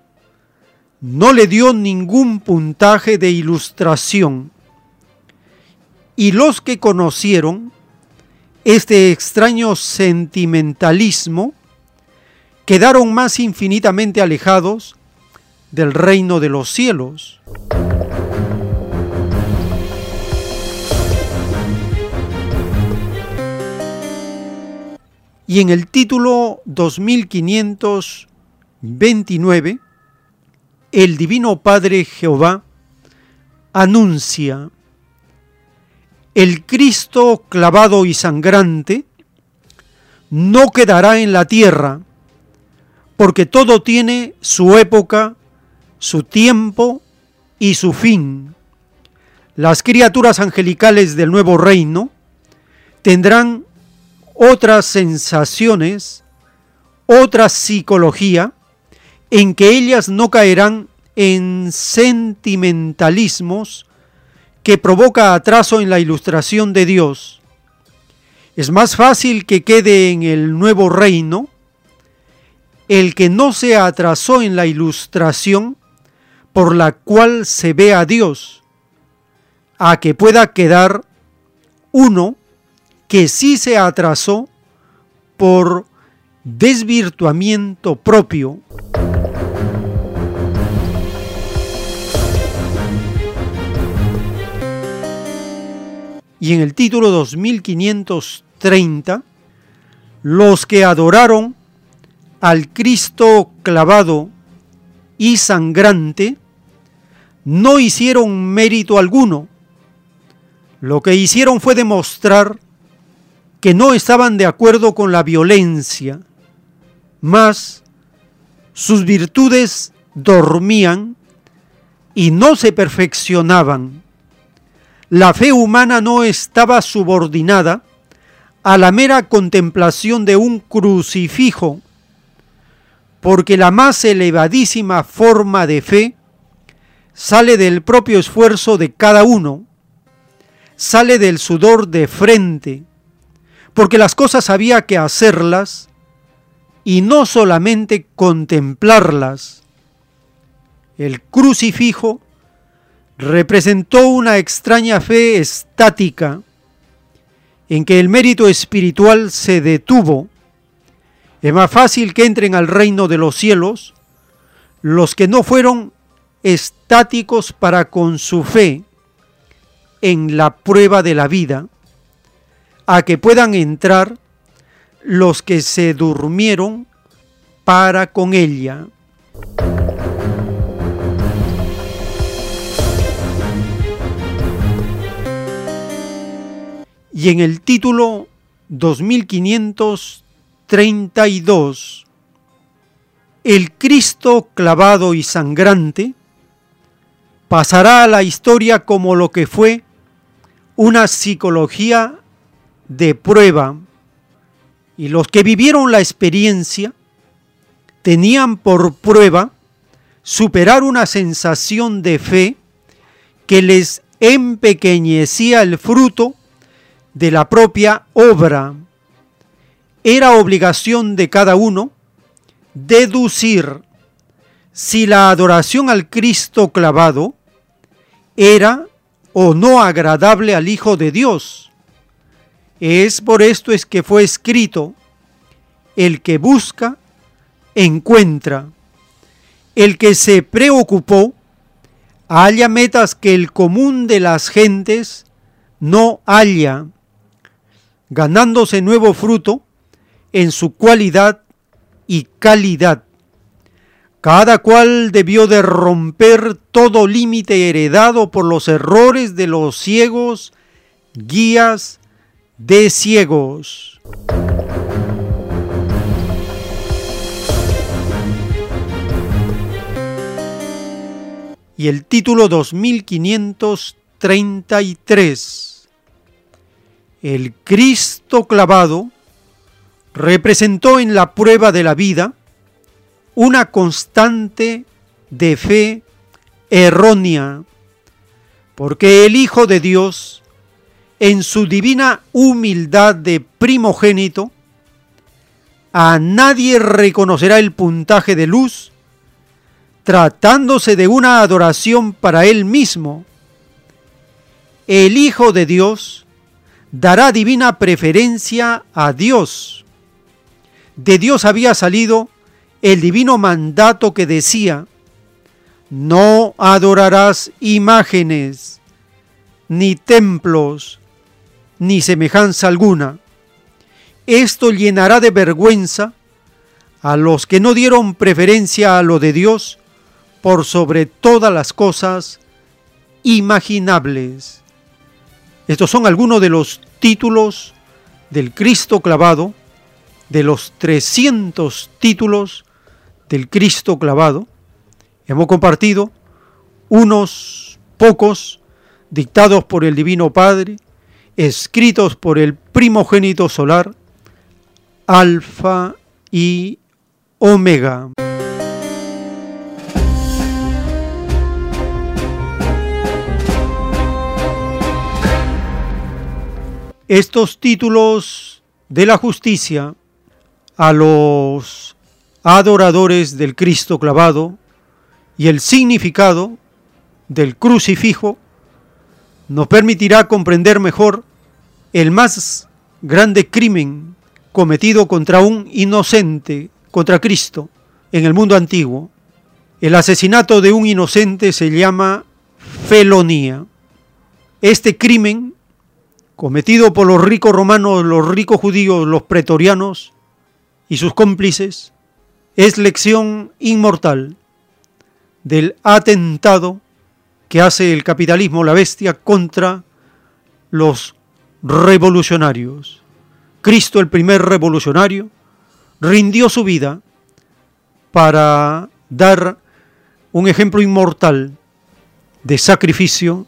no le dio ningún puntaje de ilustración. Y los que conocieron este extraño sentimentalismo quedaron más infinitamente alejados del reino de los cielos. Y en el título 2529, el Divino Padre Jehová anuncia el Cristo clavado y sangrante no quedará en la tierra, porque todo tiene su época, su tiempo y su fin. Las criaturas angelicales del nuevo reino tendrán otras sensaciones, otra psicología, en que ellas no caerán en sentimentalismos que provoca atraso en la ilustración de Dios. Es más fácil que quede en el nuevo reino el que no se atrasó en la ilustración por la cual se ve a Dios, a que pueda quedar uno que sí se atrasó por desvirtuamiento propio. Y en el título 2530, los que adoraron al Cristo clavado y sangrante no hicieron mérito alguno. Lo que hicieron fue demostrar que no estaban de acuerdo con la violencia, mas sus virtudes dormían y no se perfeccionaban. La fe humana no estaba subordinada a la mera contemplación de un crucifijo, porque la más elevadísima forma de fe sale del propio esfuerzo de cada uno, sale del sudor de frente, porque las cosas había que hacerlas y no solamente contemplarlas. El crucifijo representó una extraña fe estática en que el mérito espiritual se detuvo. Es más fácil que entren al reino de los cielos los que no fueron estáticos para con su fe en la prueba de la vida a que puedan entrar los que se durmieron para con ella. Y en el título 2532, el Cristo clavado y sangrante pasará a la historia como lo que fue una psicología de prueba y los que vivieron la experiencia tenían por prueba superar una sensación de fe que les empequeñecía el fruto de la propia obra. Era obligación de cada uno deducir si la adoración al Cristo clavado era o no agradable al Hijo de Dios. Es por esto es que fue escrito, el que busca, encuentra. El que se preocupó, halla metas que el común de las gentes no halla, ganándose nuevo fruto en su cualidad y calidad. Cada cual debió de romper todo límite heredado por los errores de los ciegos, guías de ciegos. Y el título 2533. El Cristo clavado representó en la prueba de la vida una constante de fe errónea, porque el Hijo de Dios, en su divina humildad de primogénito, a nadie reconocerá el puntaje de luz, tratándose de una adoración para él mismo. El Hijo de Dios dará divina preferencia a Dios. De Dios había salido el divino mandato que decía, no adorarás imágenes, ni templos, ni semejanza alguna. Esto llenará de vergüenza a los que no dieron preferencia a lo de Dios por sobre todas las cosas imaginables. Estos son algunos de los títulos del Cristo clavado, de los 300 títulos del Cristo clavado. Hemos compartido unos pocos dictados por el Divino Padre, escritos por el primogénito solar, Alfa y Omega. Estos títulos de la justicia a los adoradores del Cristo clavado y el significado del crucifijo nos permitirá comprender mejor el más grande crimen cometido contra un inocente, contra Cristo, en el mundo antiguo. El asesinato de un inocente se llama felonía. Este crimen cometido por los ricos romanos, los ricos judíos, los pretorianos y sus cómplices, es lección inmortal del atentado que hace el capitalismo, la bestia, contra los revolucionarios. Cristo, el primer revolucionario, rindió su vida para dar un ejemplo inmortal de sacrificio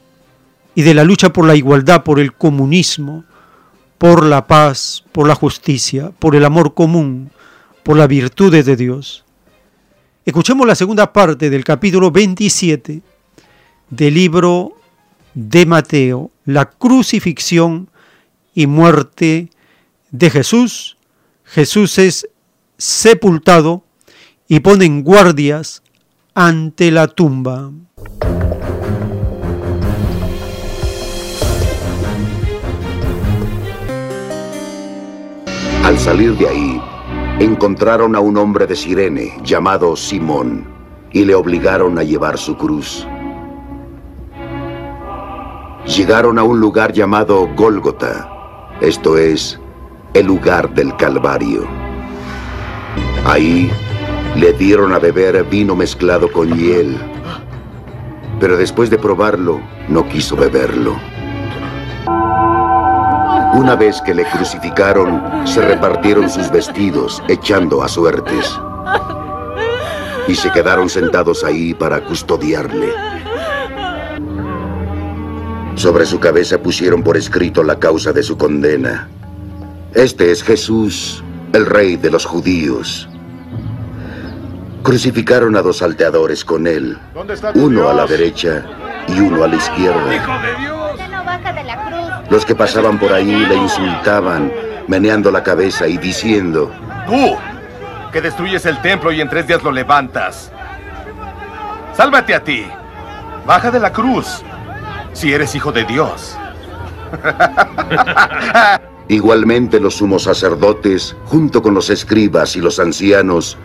y de la lucha por la igualdad, por el comunismo, por la paz, por la justicia, por el amor común, por las virtudes de Dios. Escuchemos la segunda parte del capítulo 27 del libro de Mateo, la crucifixión y muerte de Jesús. Jesús es sepultado y ponen guardias ante la tumba. Al salir de ahí, encontraron a un hombre de Sirene llamado Simón y le obligaron a llevar su cruz. Llegaron a un lugar llamado Gólgota, esto es, el lugar del Calvario. Ahí le dieron a beber vino mezclado con hiel, pero después de probarlo, no quiso beberlo. Una vez que le crucificaron, se repartieron sus vestidos, echando a suertes. Y se quedaron sentados ahí para custodiarle. Sobre su cabeza pusieron por escrito la causa de su condena. Este es Jesús, el rey de los judíos. Crucificaron a dos salteadores con él, uno a la derecha y uno a la izquierda. Los que pasaban por ahí le insultaban, meneando la cabeza y diciendo, Tú, que destruyes el templo y en tres días lo levantas. Sálvate a ti. Baja de la cruz. Si eres hijo de Dios. Igualmente los sumos sacerdotes, junto con los escribas y los ancianos,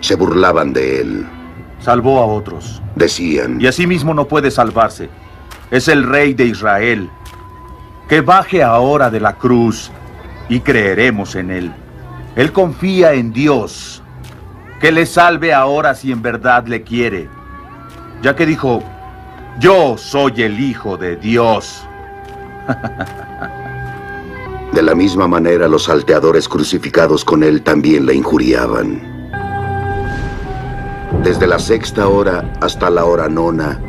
se burlaban de él. Salvó a otros. Decían. Y asimismo no puede salvarse. Es el rey de Israel. Que baje ahora de la cruz y creeremos en él. Él confía en Dios. Que le salve ahora si en verdad le quiere. Ya que dijo, yo soy el Hijo de Dios. De la misma manera los salteadores crucificados con él también le injuriaban. Desde la sexta hora hasta la hora nona,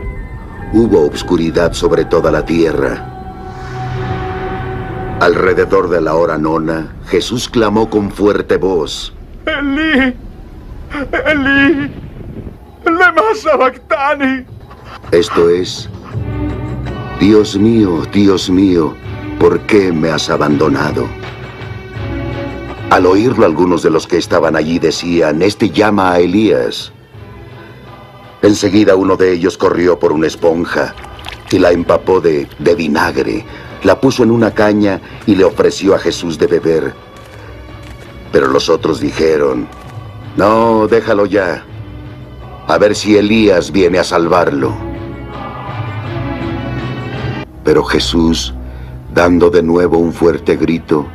hubo obscuridad sobre toda la tierra. Alrededor de la hora nona, Jesús clamó con fuerte voz. Elí, Elí, lema sabactani. Esto es, Dios mío, Dios mío, ¿por qué me has abandonado? Al oírlo algunos de los que estaban allí decían, este llama a Elías. Enseguida uno de ellos corrió por una esponja y la empapó de, vinagre, la puso en una caña y le ofreció a Jesús de beber. Pero los otros dijeron, no, déjalo ya, a ver si Elías viene a salvarlo. Pero Jesús, dando de nuevo un fuerte grito,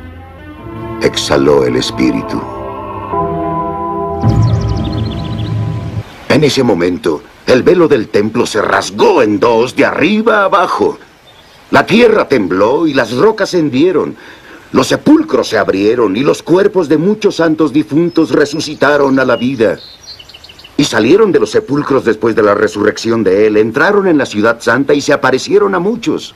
exhaló el espíritu. En ese momento, el velo del templo se rasgó en dos de arriba abajo. La tierra tembló y las rocas se hendieron. Los sepulcros se abrieron y los cuerpos de muchos santos difuntos resucitaron a la vida. Y salieron de los sepulcros después de la resurrección de él, entraron en la ciudad santa y se aparecieron a muchos.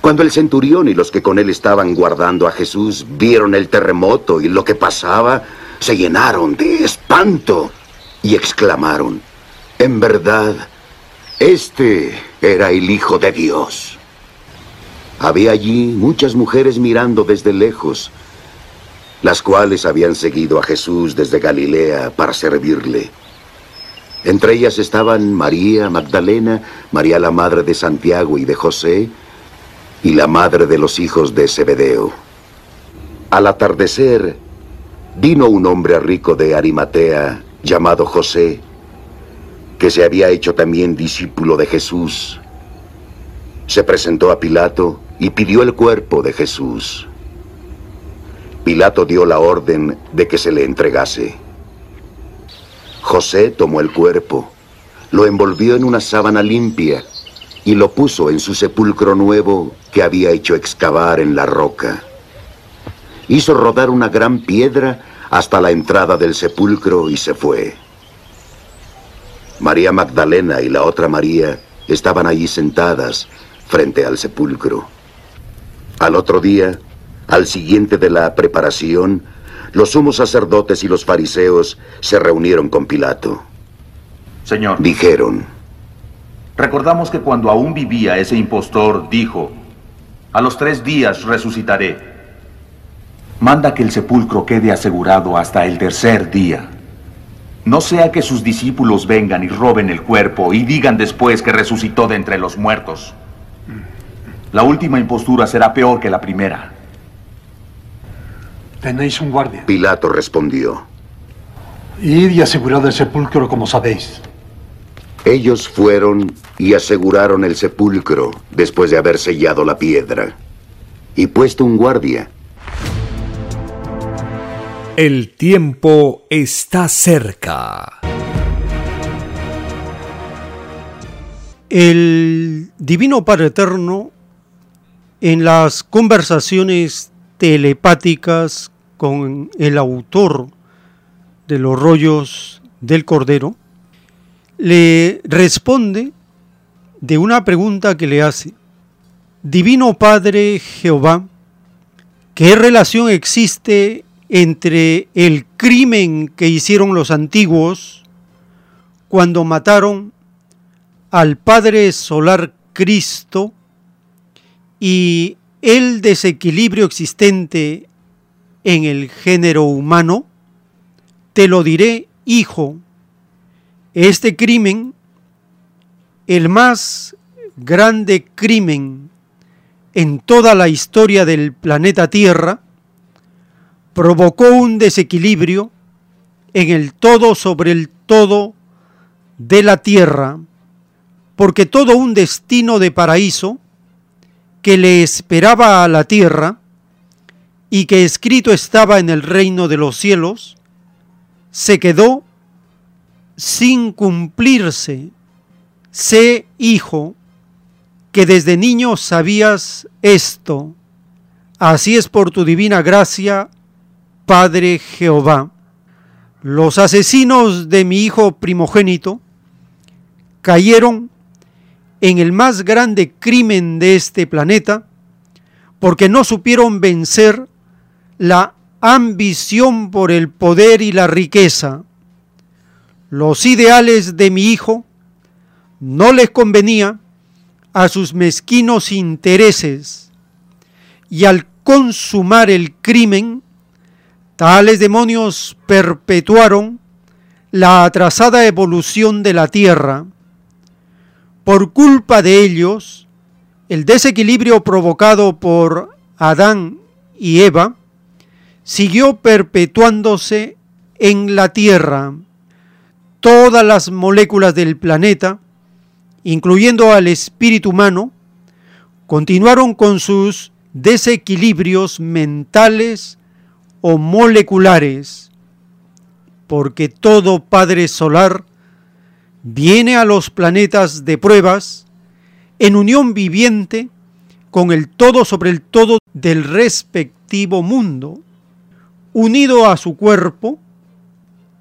Cuando el centurión y los que con él estaban guardando a Jesús vieron el terremoto y lo que pasaba, se llenaron de espanto y exclamaron, en verdad, este era el Hijo de Dios. Había allí muchas mujeres mirando desde lejos, las cuales habían seguido a Jesús desde Galilea para servirle. Entre ellas estaban María Magdalena, María la madre de Santiago y de José, y la madre de los hijos de Zebedeo. Al atardecer, vino un hombre rico de Arimatea, llamado José, que se había hecho también discípulo de Jesús. Se presentó a Pilato y pidió el cuerpo de Jesús. Pilato dio la orden de que se le entregase. José tomó el cuerpo, lo envolvió en una sábana limpia y lo puso en su sepulcro nuevo que había hecho excavar en la roca. Hizo rodar una gran piedra hasta la entrada del sepulcro y se fue. María Magdalena y la otra María estaban allí sentadas frente al sepulcro. Al otro día, al siguiente de la preparación, los sumos sacerdotes y los fariseos se reunieron con Pilato. Señor, Dijeron, recordamos que cuando aún vivía ese impostor, dijo, a los tres días resucitaré. Manda que el sepulcro quede asegurado hasta el tercer día. No sea que sus discípulos vengan y roben el cuerpo y digan después que resucitó de entre los muertos. La última impostura será peor que la primera. Tenéis un guardia. Pilato respondió, Id y asegurad el sepulcro como sabéis. ellos fueron y aseguraron el sepulcro después de haber sellado la piedra y puesto un guardia. El tiempo está cerca. El Divino Padre Eterno, en las conversaciones telepáticas con el autor de los rollos del Cordero, le responde de una pregunta que le hace. Divino Padre Jehová, ¿qué relación existe entre el crimen que hicieron los antiguos cuando mataron al Padre Solar Cristo y el desequilibrio existente en el género humano? te lo diré, hijo. Este crimen, el más grande crimen en toda la historia del planeta Tierra, provocó un desequilibrio en el todo sobre el todo de la tierra, porque todo un destino de paraíso que le esperaba a la tierra y que escrito estaba en el reino de los cielos, se quedó sin cumplirse. Sé, hijo, que desde niño sabías esto. Así es por tu divina gracia, Padre Jehová. Los asesinos de mi hijo primogénito cayeron en el más grande crimen de este planeta porque no supieron vencer la ambición por el poder y la riqueza. Los ideales de mi hijo no les convenía a sus mezquinos intereses y al consumar el crimen, tales demonios perpetuaron la atrasada evolución de la tierra. Por culpa de ellos, el desequilibrio provocado por Adán y Eva siguió perpetuándose en la Tierra. Todas las moléculas del planeta, incluyendo al espíritu humano, continuaron con sus desequilibrios mentales o moleculares, porque todo Padre Solar viene a los planetas de pruebas en unión viviente con el todo sobre el todo del respectivo mundo unido a su cuerpo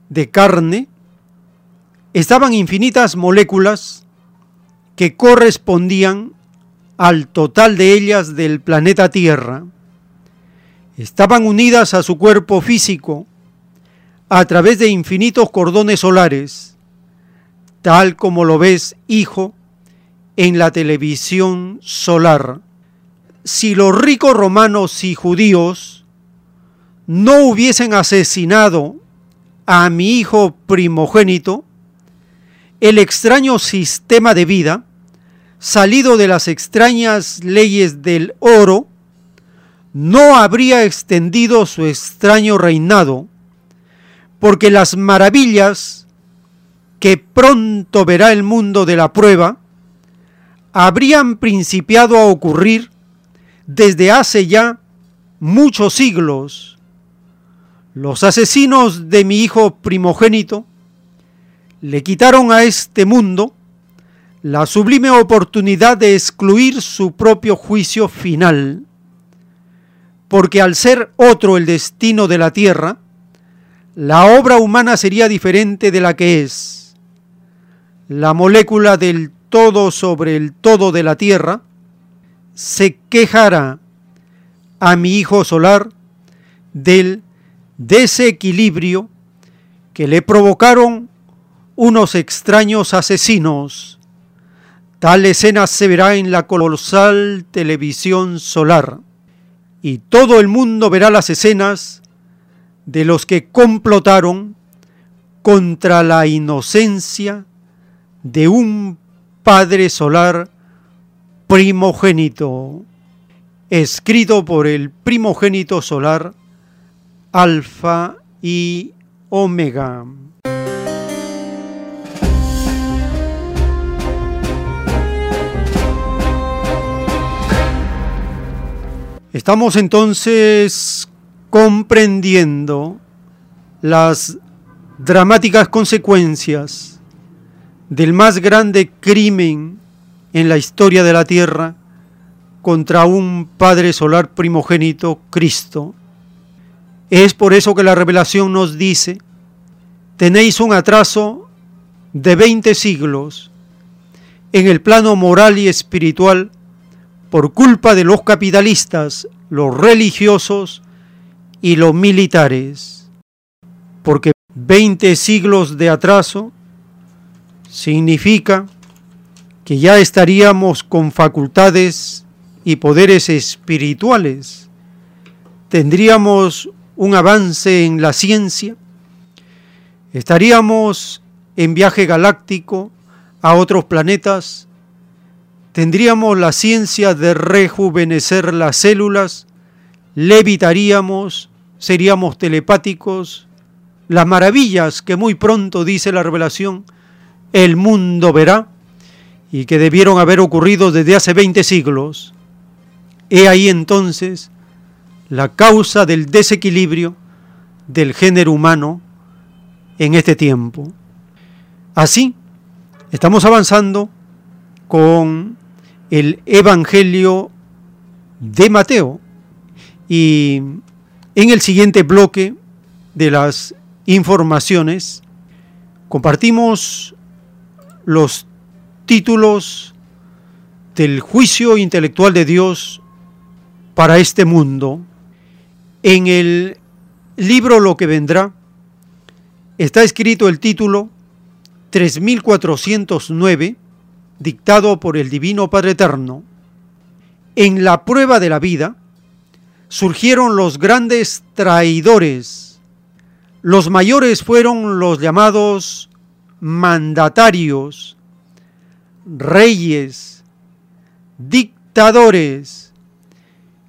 de carne, estaban infinitas moléculas que correspondían al total de ellas del planeta Tierra. Estaban unidas a su cuerpo físico a través de infinitos cordones solares, tal como lo ves, hijo, en la televisión solar. Si los ricos romanos y judíos no hubiesen asesinado a mi hijo primogénito, el extraño sistema de vida, salido de las extrañas leyes del oro, no habría extendido su extraño reinado, porque las maravillas que pronto verá el mundo de la prueba habrían principiado a ocurrir desde hace ya muchos siglos los asesinos de mi hijo primogénito le quitaron a este mundo la sublime oportunidad de excluir su propio juicio final, porque al ser otro el destino de la tierra, la obra humana sería diferente de la que es. La molécula del todo sobre el todo de la tierra se quejará a mi hijo solar del desequilibrio que le provocaron unos extraños asesinos. Tal escena se verá en la colosal televisión solar y todo el mundo verá las escenas de los que complotaron contra la inocencia de un Padre Solar primogénito, escrito por el primogénito solar alfa y omega. Estamos entonces comprendiendo las dramáticas consecuencias del más grande crimen en la historia de la tierra contra un Padre Solar primogénito, Cristo, es por eso que la revelación nos dice, tenéis un atraso de 20 siglos en el plano moral y espiritual por culpa de los capitalistas, los religiosos y los militares. Porque 20 siglos de atraso significa que ya estaríamos con facultades y poderes espirituales. Tendríamos un avance en la ciencia. Estaríamos en viaje galáctico a otros planetas, tendríamos la ciencia de rejuvenecer las células, levitaríamos, seríamos telepáticos, las maravillas que muy pronto dice la revelación, el mundo verá y que debieron haber ocurrido desde hace 20 siglos. He ahí entonces la causa del desequilibrio del género humano en este tiempo. Así, estamos avanzando con el Evangelio de Mateo y en el siguiente bloque de las informaciones compartimos los títulos del juicio intelectual de Dios para este mundo. En el libro Lo que vendrá está escrito el título 3409, dictado por el Divino Padre Eterno. En la prueba de la vida surgieron los grandes traidores. Los mayores fueron los llamados mandatarios, reyes, dictadores,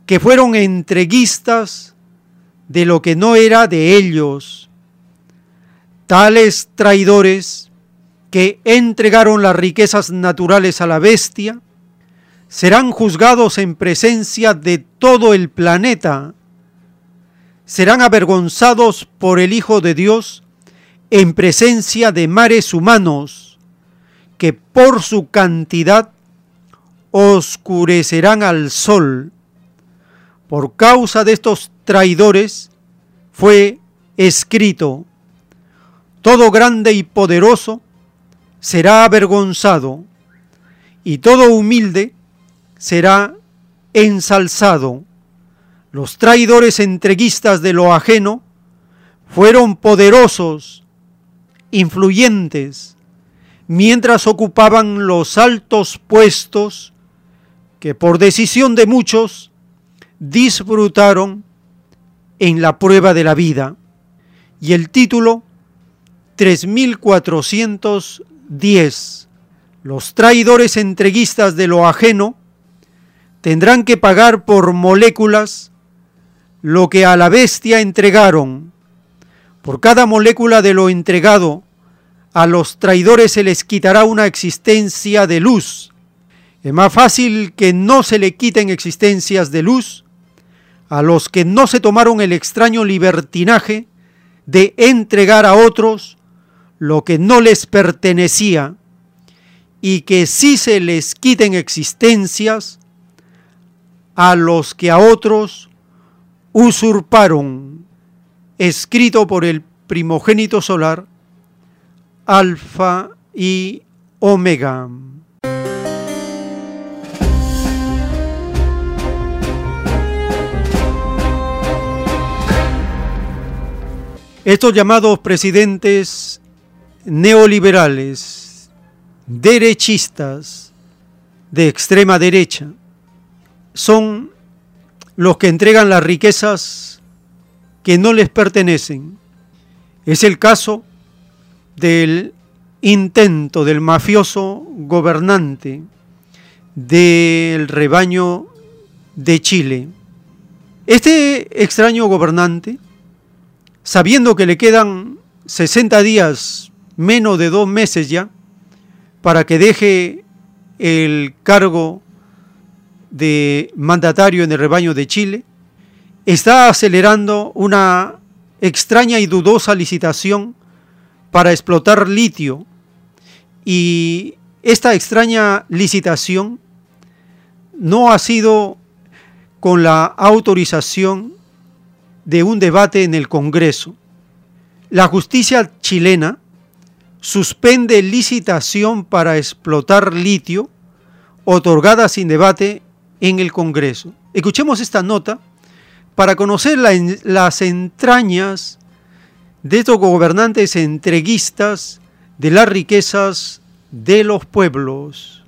que fueron entreguistas de lo que no era de ellos. Tales traidores que entregaron las riquezas naturales a la bestia, serán juzgados en presencia de todo el planeta, serán avergonzados por el Hijo de Dios en presencia de mares humanos, que por su cantidad oscurecerán al sol. Por causa de estos traidores fue escrito, todo grande y poderoso será avergonzado, y todo humilde será ensalzado. Los traidores entreguistas de lo ajeno fueron poderosos, influyentes, mientras ocupaban los altos puestos que por decisión de muchos disfrutaron en la prueba de la vida. Y el título 3410. Los traidores entreguistas de lo ajeno tendrán que pagar por moléculas lo que a la bestia entregaron. Por cada molécula de lo entregado, a los traidores se les quitará una existencia de luz. Es más fácil que no se le quiten existencias de luz a los que no se tomaron el extraño libertinaje de entregar a otros lo que no les pertenecía y que sí se les quiten existencias a los que a otros usurparon, escrito por el primogénito solar, Alfa y Omega. Estos llamados presidentes neoliberales, derechistas, de extrema derecha, son los que entregan las riquezas que no les pertenecen. Es el caso del intento del mafioso gobernante del rebaño de Chile. Este extraño gobernante, sabiendo que le quedan 60 días, menos de dos meses ya, para que deje el cargo de mandatario en el rebaño de Chile, está acelerando una extraña y dudosa licitación para explotar litio. Y esta extraña licitación no ha sido con la autorización de un debate en el Congreso. La justicia chilena suspende licitación para explotar litio otorgada sin debate en el Congreso. Escuchemos esta nota para conocer las entrañas de estos gobernantes entreguistas de las riquezas de los pueblos.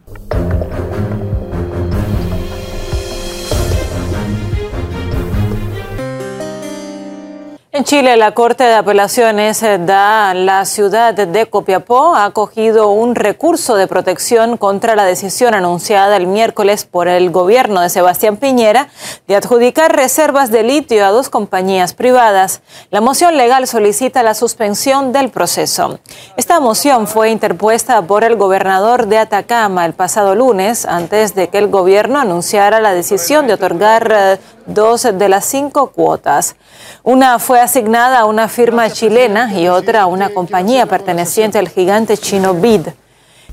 En Chile, la Corte de Apelaciones de la ciudad de Copiapó ha acogido un recurso de protección contra la decisión anunciada el miércoles por el gobierno de Sebastián Piñera de adjudicar reservas de litio a dos compañías privadas. La moción legal solicita la suspensión del proceso. Esta moción fue interpuesta por el gobernador de Atacama el pasado lunes, antes de que el gobierno anunciara la decisión de otorgar eh, dos de las cinco cuotas. Una fue asignada a una firma chilena y otra a una compañía perteneciente al gigante chino BID.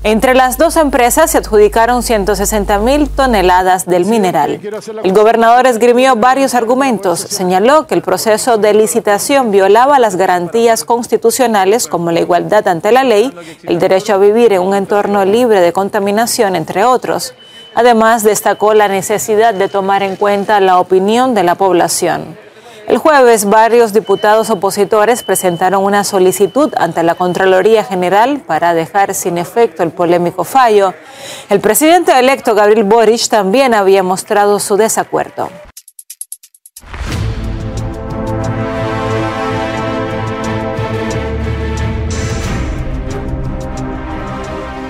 Entre las dos empresas se adjudicaron 160 mil toneladas del mineral. El gobernador esgrimió varios argumentos. Señaló que el proceso de licitación violaba las garantías constitucionales como la igualdad ante la ley, el derecho a vivir en un entorno libre de contaminación, entre otros. Además, destacó la necesidad de tomar en cuenta la opinión de la población. El jueves, varios diputados opositores presentaron una solicitud ante la Contraloría General para dejar sin efecto el polémico fallo. El presidente electo Gabriel Boric también había mostrado su desacuerdo.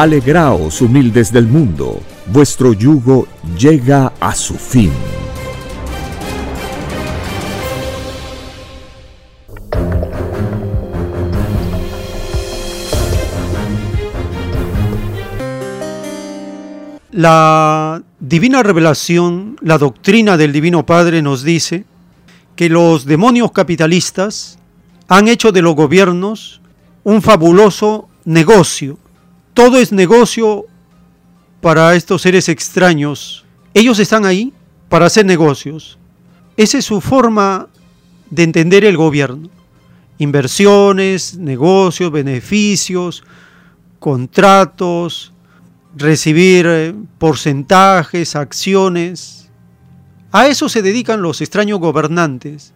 Alegraos, humildes del mundo, vuestro yugo llega a su fin. La divina revelación, la doctrina del Divino Padre nos dice que los demonios capitalistas han hecho de los gobiernos un fabuloso negocio todo es negocio para estos seres extraños. Ellos están ahí para hacer negocios. Esa es su forma de entender el gobierno. Inversiones, negocios, beneficios, contratos, recibir eh, porcentajes, acciones. A eso se dedican los extraños gobernantes.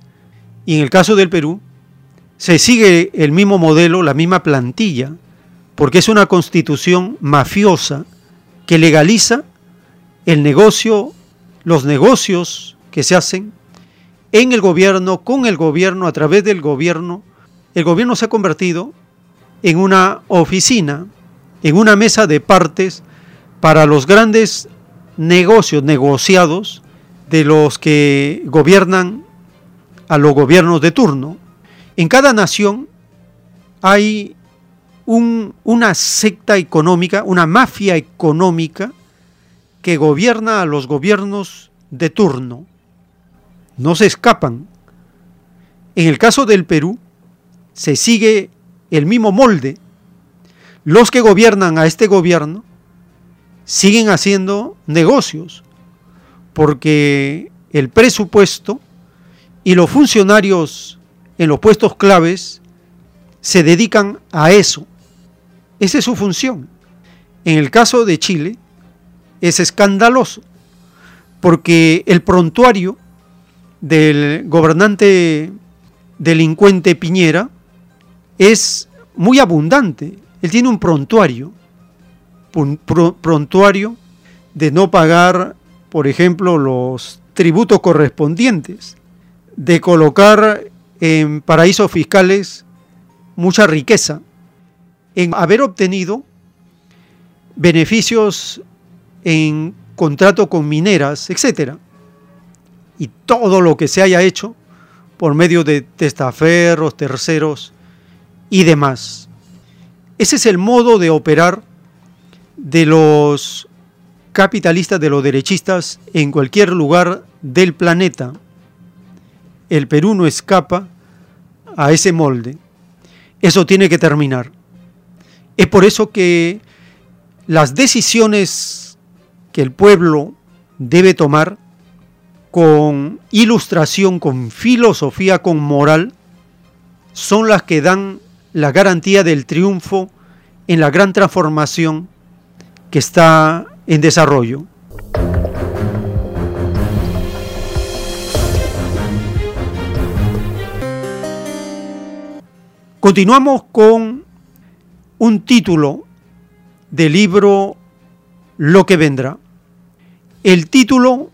Y en el caso del Perú, se sigue el mismo modelo, la misma plantilla porque es una constitución mafiosa que legaliza el negocio, los negocios que se hacen en el gobierno, con el gobierno, a través del gobierno. El gobierno se ha convertido en una oficina, en una mesa de partes para los grandes negocios negociados de los que gobiernan a los gobiernos de turno. En cada nación hay una secta económica, una mafia económica que gobierna a los gobiernos de turno. No se escapan. En el caso del Perú, se sigue el mismo molde. Los que gobiernan a este gobierno siguen haciendo negocios, porque el presupuesto y los funcionarios en los puestos claves se dedican a eso, esa es su función. En el caso de Chile es escandaloso porque el prontuario del gobernante delincuente Piñera es muy abundante él tiene un prontuario, un prontuario de no pagar, por ejemplo, los tributos correspondientes, de colocar en paraísos fiscales mucha riqueza, en haber obtenido beneficios en contrato con mineras, etcétera, y todo lo que se haya hecho por medio de testaferros, terceros y demás. Ese es el modo de operar de los capitalistas, de los derechistas en cualquier lugar del planeta. El Perú no escapa a ese molde. Eso tiene que terminar. Es por eso que las decisiones que el pueblo debe tomar con ilustración, con filosofía, con moral, son las que dan la garantía del triunfo en la gran transformación que está en desarrollo. Continuamos con un título del libro Lo que vendrá. El título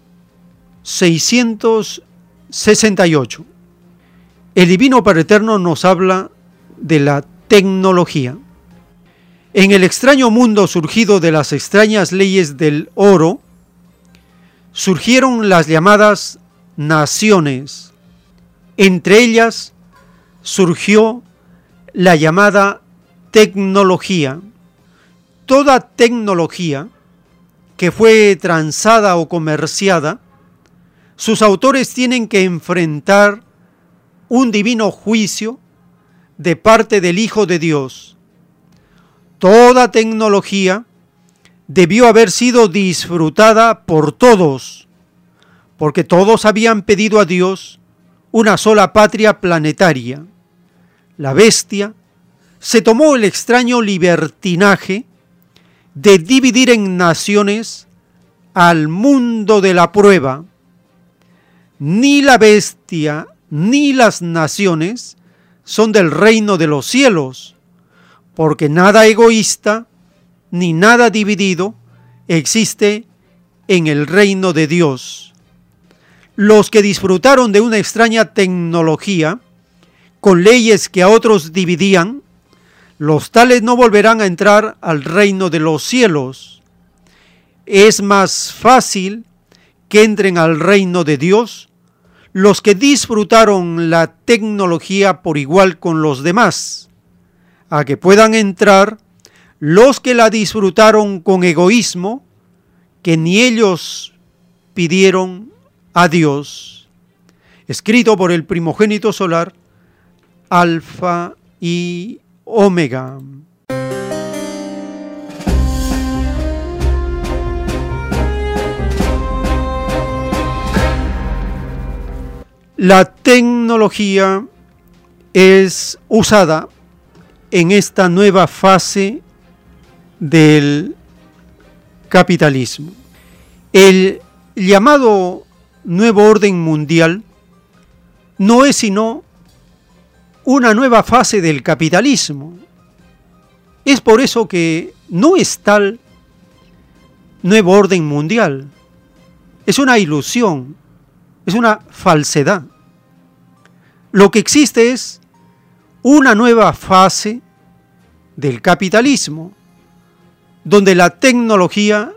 668. El Divino Padre Eterno nos habla de la tecnología. En el extraño mundo surgido de las extrañas leyes del oro, surgieron las llamadas naciones. Entre ellas surgió la llamada tecnología. Toda tecnología que fue transada o comerciada sus autores tienen que enfrentar un divino juicio de parte del Hijo de Dios. Toda tecnología debió haber sido disfrutada por todos, porque todos habían pedido a Dios una sola patria planetaria. La bestia se tomó el extraño libertinaje de dividir en naciones al mundo de la prueba, ni la bestia ni las naciones son del reino de los cielos, porque nada egoísta ni nada dividido existe en el reino de Dios. Los que disfrutaron de una extraña tecnología, con leyes que a otros dividían, los tales no volverán a entrar al reino de los cielos. Es más fácil que entren al reino de Dios los que disfrutaron la tecnología por igual con los demás, a que puedan entrar los que la disfrutaron con egoísmo, que ni ellos pidieron a Dios. Escrito por el primogénito solar, Alfa y Omega. La tecnología es usada en esta nueva fase del capitalismo. El llamado nuevo orden mundial no es sino una nueva fase del capitalismo. Es por eso que no es tal nuevo orden mundial. Es una ilusión, es una falsedad. Lo que existe es una nueva fase del capitalismo, donde la tecnología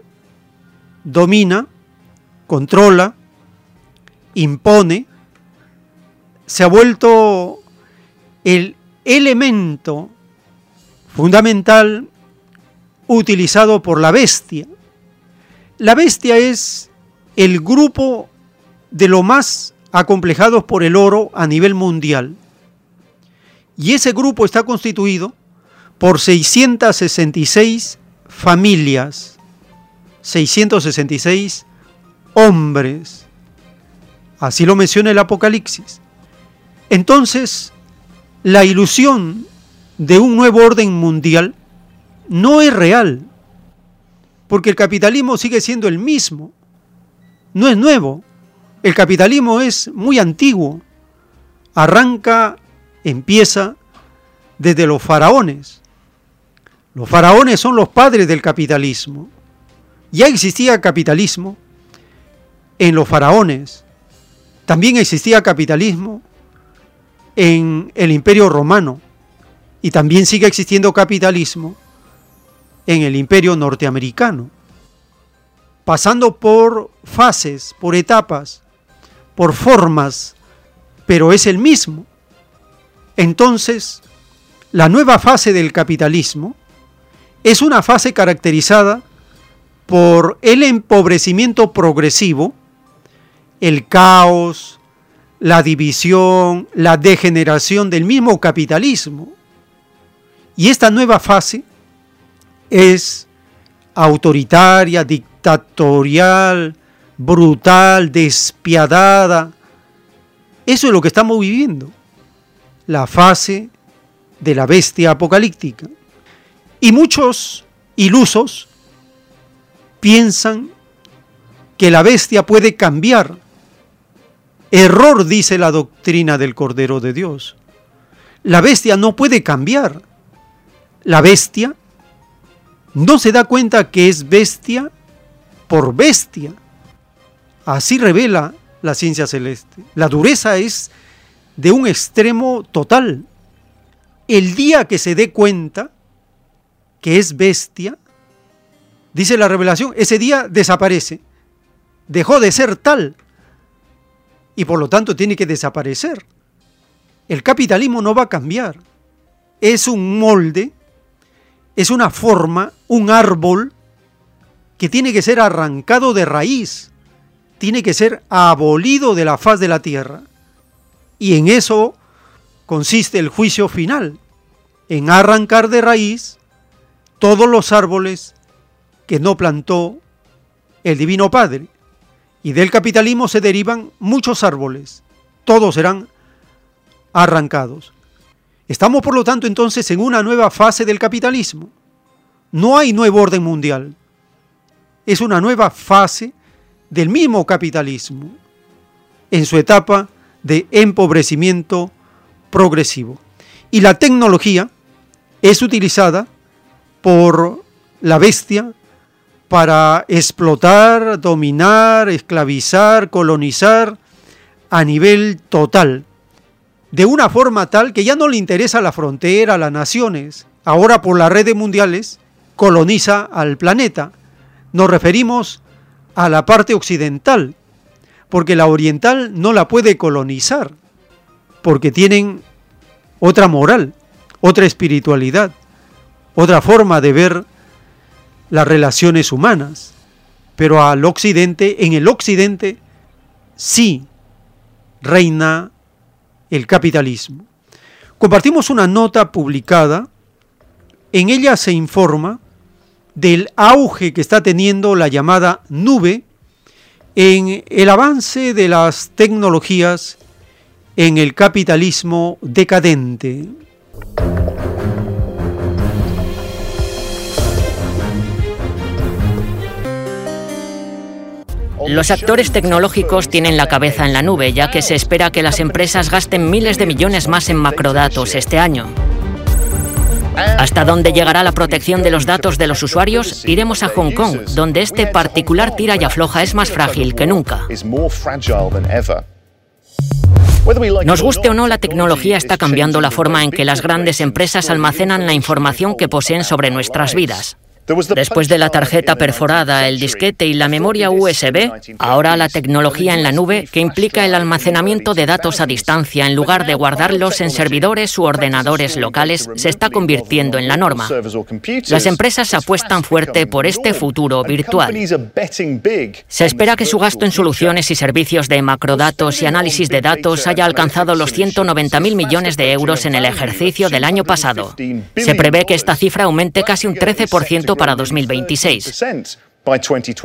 domina, controla, impone, se ha vuelto el elemento fundamental utilizado por la bestia. La bestia es el grupo de lo más acomplejados por el oro a nivel mundial. Y ese grupo está constituido por 666 familias, 666 hombres. Así lo menciona el Apocalipsis. Entonces, la ilusión de un nuevo orden mundial no es real, porque el capitalismo sigue siendo el mismo, no es nuevo. El capitalismo es muy antiguo, arranca, empieza desde los faraones. Los faraones son los padres del capitalismo. Ya existía capitalismo en los faraones. También existía capitalismo en el imperio romano. Y también sigue existiendo capitalismo en el imperio norteamericano. Pasando por fases, por etapas, por formas, pero es el mismo. Entonces, la nueva fase del capitalismo es una fase caracterizada por el empobrecimiento progresivo, el caos, la división, la degeneración del mismo capitalismo. Y esta nueva fase es autoritaria, dictatorial, brutal, despiadada. Eso es lo que estamos viviendo. La fase de la bestia apocalíptica. Y muchos ilusos piensan que la bestia puede cambiar. Error dice la doctrina del Cordero de Dios. La bestia no puede cambiar. La bestia no se da cuenta que es bestia por bestia. Así revela la ciencia celeste. La dureza es de un extremo total. El día que se dé cuenta que es bestia, dice la revelación, ese día desaparece. Dejó de ser tal y por lo tanto tiene que desaparecer. El capitalismo no va a cambiar. Es un molde, es una forma, un árbol que tiene que ser arrancado de raíz, tiene que ser abolido de la faz de la tierra. Y en eso consiste el juicio final, en arrancar de raíz todos los árboles que no plantó el Divino Padre. Y del capitalismo se derivan muchos árboles. Todos serán arrancados. Estamos, por lo tanto, entonces en una nueva fase del capitalismo. No hay nuevo orden mundial. Es una nueva fase del mismo capitalismo en su etapa de empobrecimiento progresivo. Y la tecnología es utilizada por la bestia para explotar, dominar, esclavizar, colonizar a nivel total, de una forma tal que ya no le interesa la frontera, las naciones. Ahora por las redes mundiales coloniza al planeta. Nos referimos a la parte occidental, porque la oriental no la puede colonizar, porque tienen otra moral, otra espiritualidad otra forma de ver las relaciones humanas. Pero al occidente, en el occidente, sí reina el capitalismo. Compartimos una nota publicada, en ella se informa del auge que está teniendo la llamada nube en el avance de las tecnologías en el capitalismo decadente. Los actores tecnológicos tienen la cabeza en la nube, ya que se espera que las empresas gasten miles de millones más en macrodatos este año. ¿Hasta dónde llegará la protección de los datos de los usuarios? Iremos a Hong Kong, donde este particular tira y afloja es más frágil que nunca. Nos guste o no, la tecnología está cambiando la forma en que las grandes empresas almacenan la información que poseen sobre nuestras vidas. Después de la tarjeta perforada, el disquete y la memoria USB, ahora la tecnología en la nube que implica el almacenamiento de datos a distancia en lugar de guardarlos en servidores u ordenadores locales se está convirtiendo en la norma. Las empresas apuestan fuerte por este futuro virtual. Se espera que su gasto en soluciones y servicios de macrodatos y análisis de datos haya alcanzado los 190.000 millones de euros en el ejercicio del año pasado. Se prevé que esta cifra aumente casi un 13% para 2026.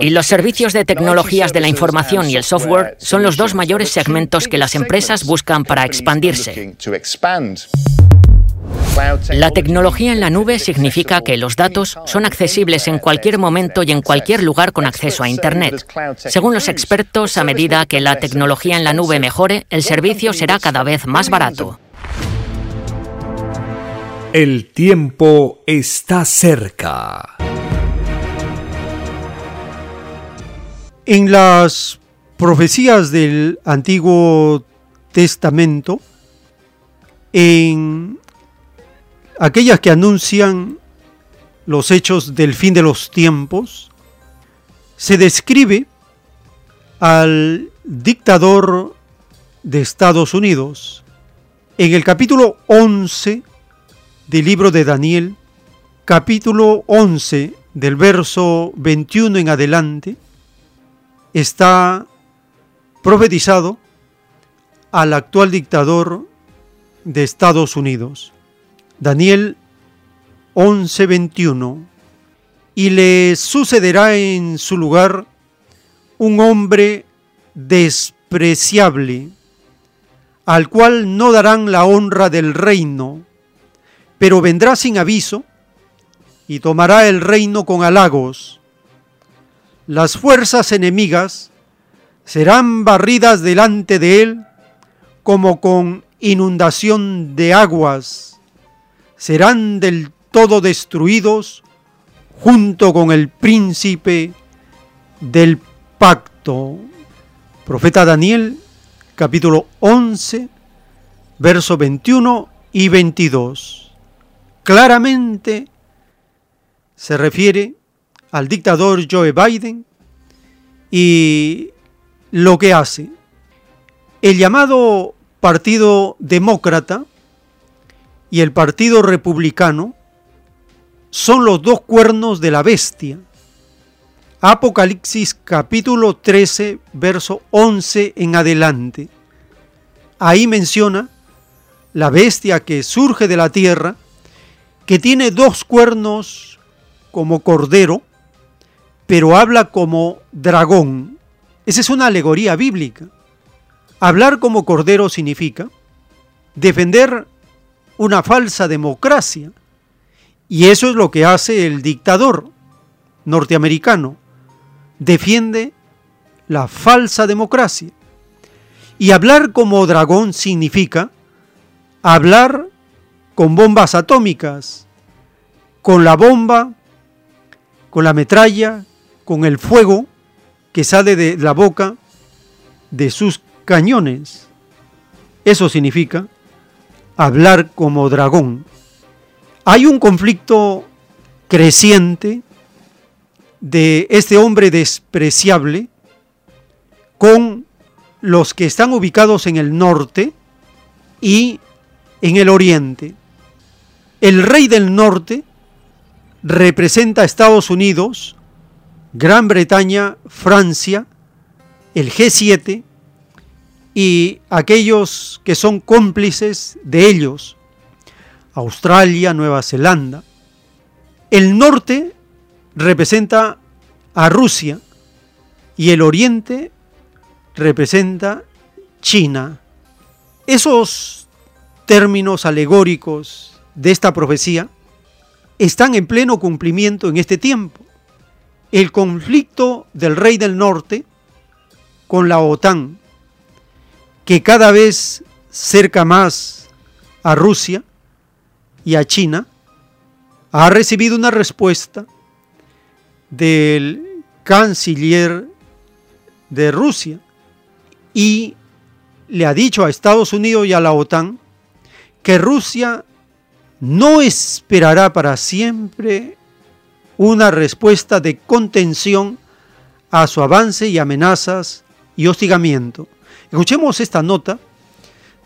Y los servicios de tecnologías de la información y el software son los dos mayores segmentos que las empresas buscan para expandirse. La tecnología en la nube significa que los datos son accesibles en cualquier momento y en cualquier lugar con acceso a Internet. Según los expertos, a medida que la tecnología en la nube mejore, el servicio será cada vez más barato. El tiempo está cerca. En las profecías del Antiguo Testamento, en aquellas que anuncian los hechos del fin de los tiempos, se describe al dictador de Estados Unidos. En el capítulo 11 del libro de Daniel, capítulo 11 del verso 21 en adelante, está profetizado al actual dictador de Estados Unidos. Daniel 11:21. Y le sucederá en su lugar un hombre despreciable, al cual no darán la honra del reino, pero vendrá sin aviso y tomará el reino con halagos. Las fuerzas enemigas serán barridas delante de él como con inundación de aguas, serán del todo destruidos junto con el príncipe del pacto. Profeta Daniel, capítulo 11, verso 21 y 22. Claramente se refiere al dictador Joe Biden y lo que hace. El llamado Partido Demócrata y el Partido Republicano son los dos cuernos de la bestia. Apocalipsis capítulo 13, verso 11 en adelante. Ahí menciona la bestia que surge de la tierra, que tiene dos cuernos como cordero, pero habla como dragón. Esa es una alegoría bíblica. Hablar como cordero significa defender una falsa democracia. Y eso es lo que hace el dictador norteamericano. Defiende la falsa democracia. Y hablar como dragón significa hablar con bombas atómicas, con la bomba, con la metralla, con el fuego que sale de la boca de sus cañones. Eso significa hablar como dragón. Hay un conflicto creciente de este hombre despreciable con los que están ubicados en el norte y en el oriente. El rey del norte representa a Estados Unidos, Gran Bretaña, Francia, el G7 y aquellos que son cómplices de ellos, Australia, Nueva Zelanda. El norte representa a Rusia y el oriente representa China. Esos términos alegóricos de esta profecía están en pleno cumplimiento en este tiempo. El conflicto del rey del norte con la OTAN que cada vez cerca más a Rusia y a China, ha recibido una respuesta del canciller de Rusia y le ha dicho a Estados Unidos y a la OTAN que Rusia no esperará para siempre una respuesta de contención a su avance y amenazas y hostigamiento. Escuchemos esta nota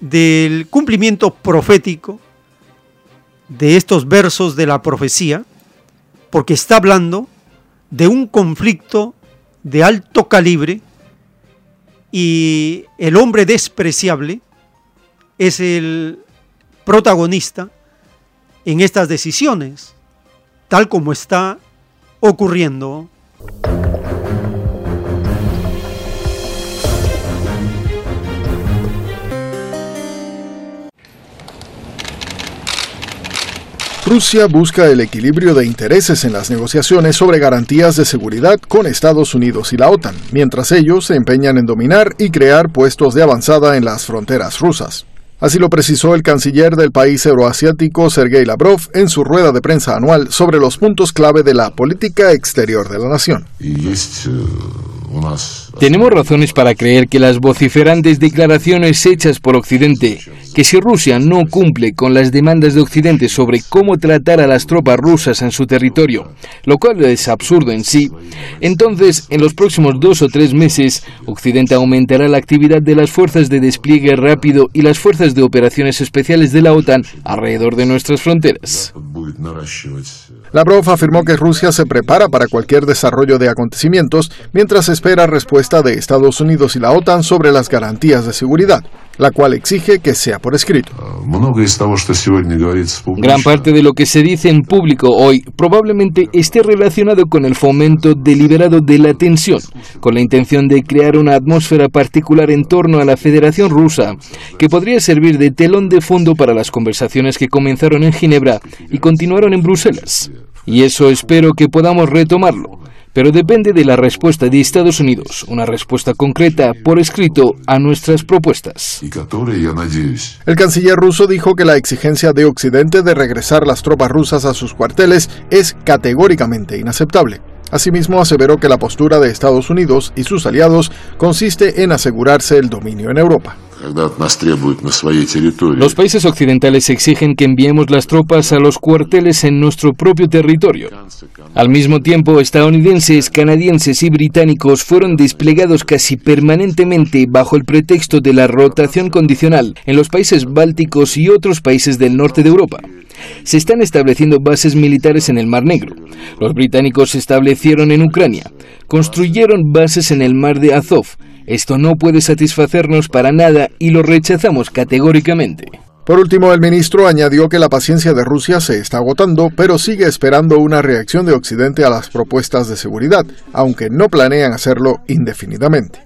del cumplimiento profético de estos versos de la profecía, porque está hablando de un conflicto de alto calibre y el hombre despreciable es el protagonista en estas decisiones, tal como está ocurriendo. Rusia busca el equilibrio de intereses en las negociaciones sobre garantías de seguridad con Estados Unidos y la OTAN, mientras ellos se empeñan en dominar y crear puestos de avanzada en las fronteras rusas. Así lo precisó el canciller del país euroasiático Sergei Lavrov en su rueda de prensa anual sobre los puntos clave de la política exterior de la nación. Tenemos razones para creer que las vociferantes declaraciones hechas por Occidente, que si Rusia no cumple con las demandas de Occidente sobre cómo tratar a las tropas rusas en su territorio, lo cual es absurdo en sí, entonces en los próximos dos o tres meses Occidente aumentará la actividad de las fuerzas de despliegue rápido y las fuerzas de operaciones especiales de la OTAN alrededor de nuestras fronteras. Lavrov afirmó que Rusia se prepara para cualquier desarrollo de acontecimientos mientras espera respuesta de Estados Unidos y la OTAN sobre las garantías de seguridad, la cual exige que sea por escrito. Gran parte de lo que se dice en público hoy probablemente esté relacionado con el fomento deliberado de la tensión, con la intención de crear una atmósfera particular en torno a la Federación Rusa, que podría servir de telón de fondo para las conversaciones que comenzaron en Ginebra y continuaron en Bruselas. Y eso espero que podamos retomarlo pero depende de la respuesta de Estados Unidos, una respuesta concreta por escrito a nuestras propuestas. El canciller ruso dijo que la exigencia de Occidente de regresar las tropas rusas a sus cuarteles es categóricamente inaceptable. Asimismo, aseveró que la postura de Estados Unidos y sus aliados consiste en asegurarse el dominio en Europa. Los países occidentales exigen que enviemos las tropas a los cuarteles en nuestro propio territorio. Al mismo tiempo, estadounidenses, canadienses y británicos fueron desplegados casi permanentemente bajo el pretexto de la rotación condicional en los países bálticos y otros países del norte de Europa. Se están estableciendo bases militares en el Mar Negro. Los británicos se establecieron en Ucrania. Construyeron bases en el Mar de Azov esto no puede satisfacernos para nada y lo rechazamos categóricamente. Por último, el ministro añadió que la paciencia de Rusia se está agotando, pero sigue esperando una reacción de Occidente a las propuestas de seguridad, aunque no planean hacerlo indefinidamente.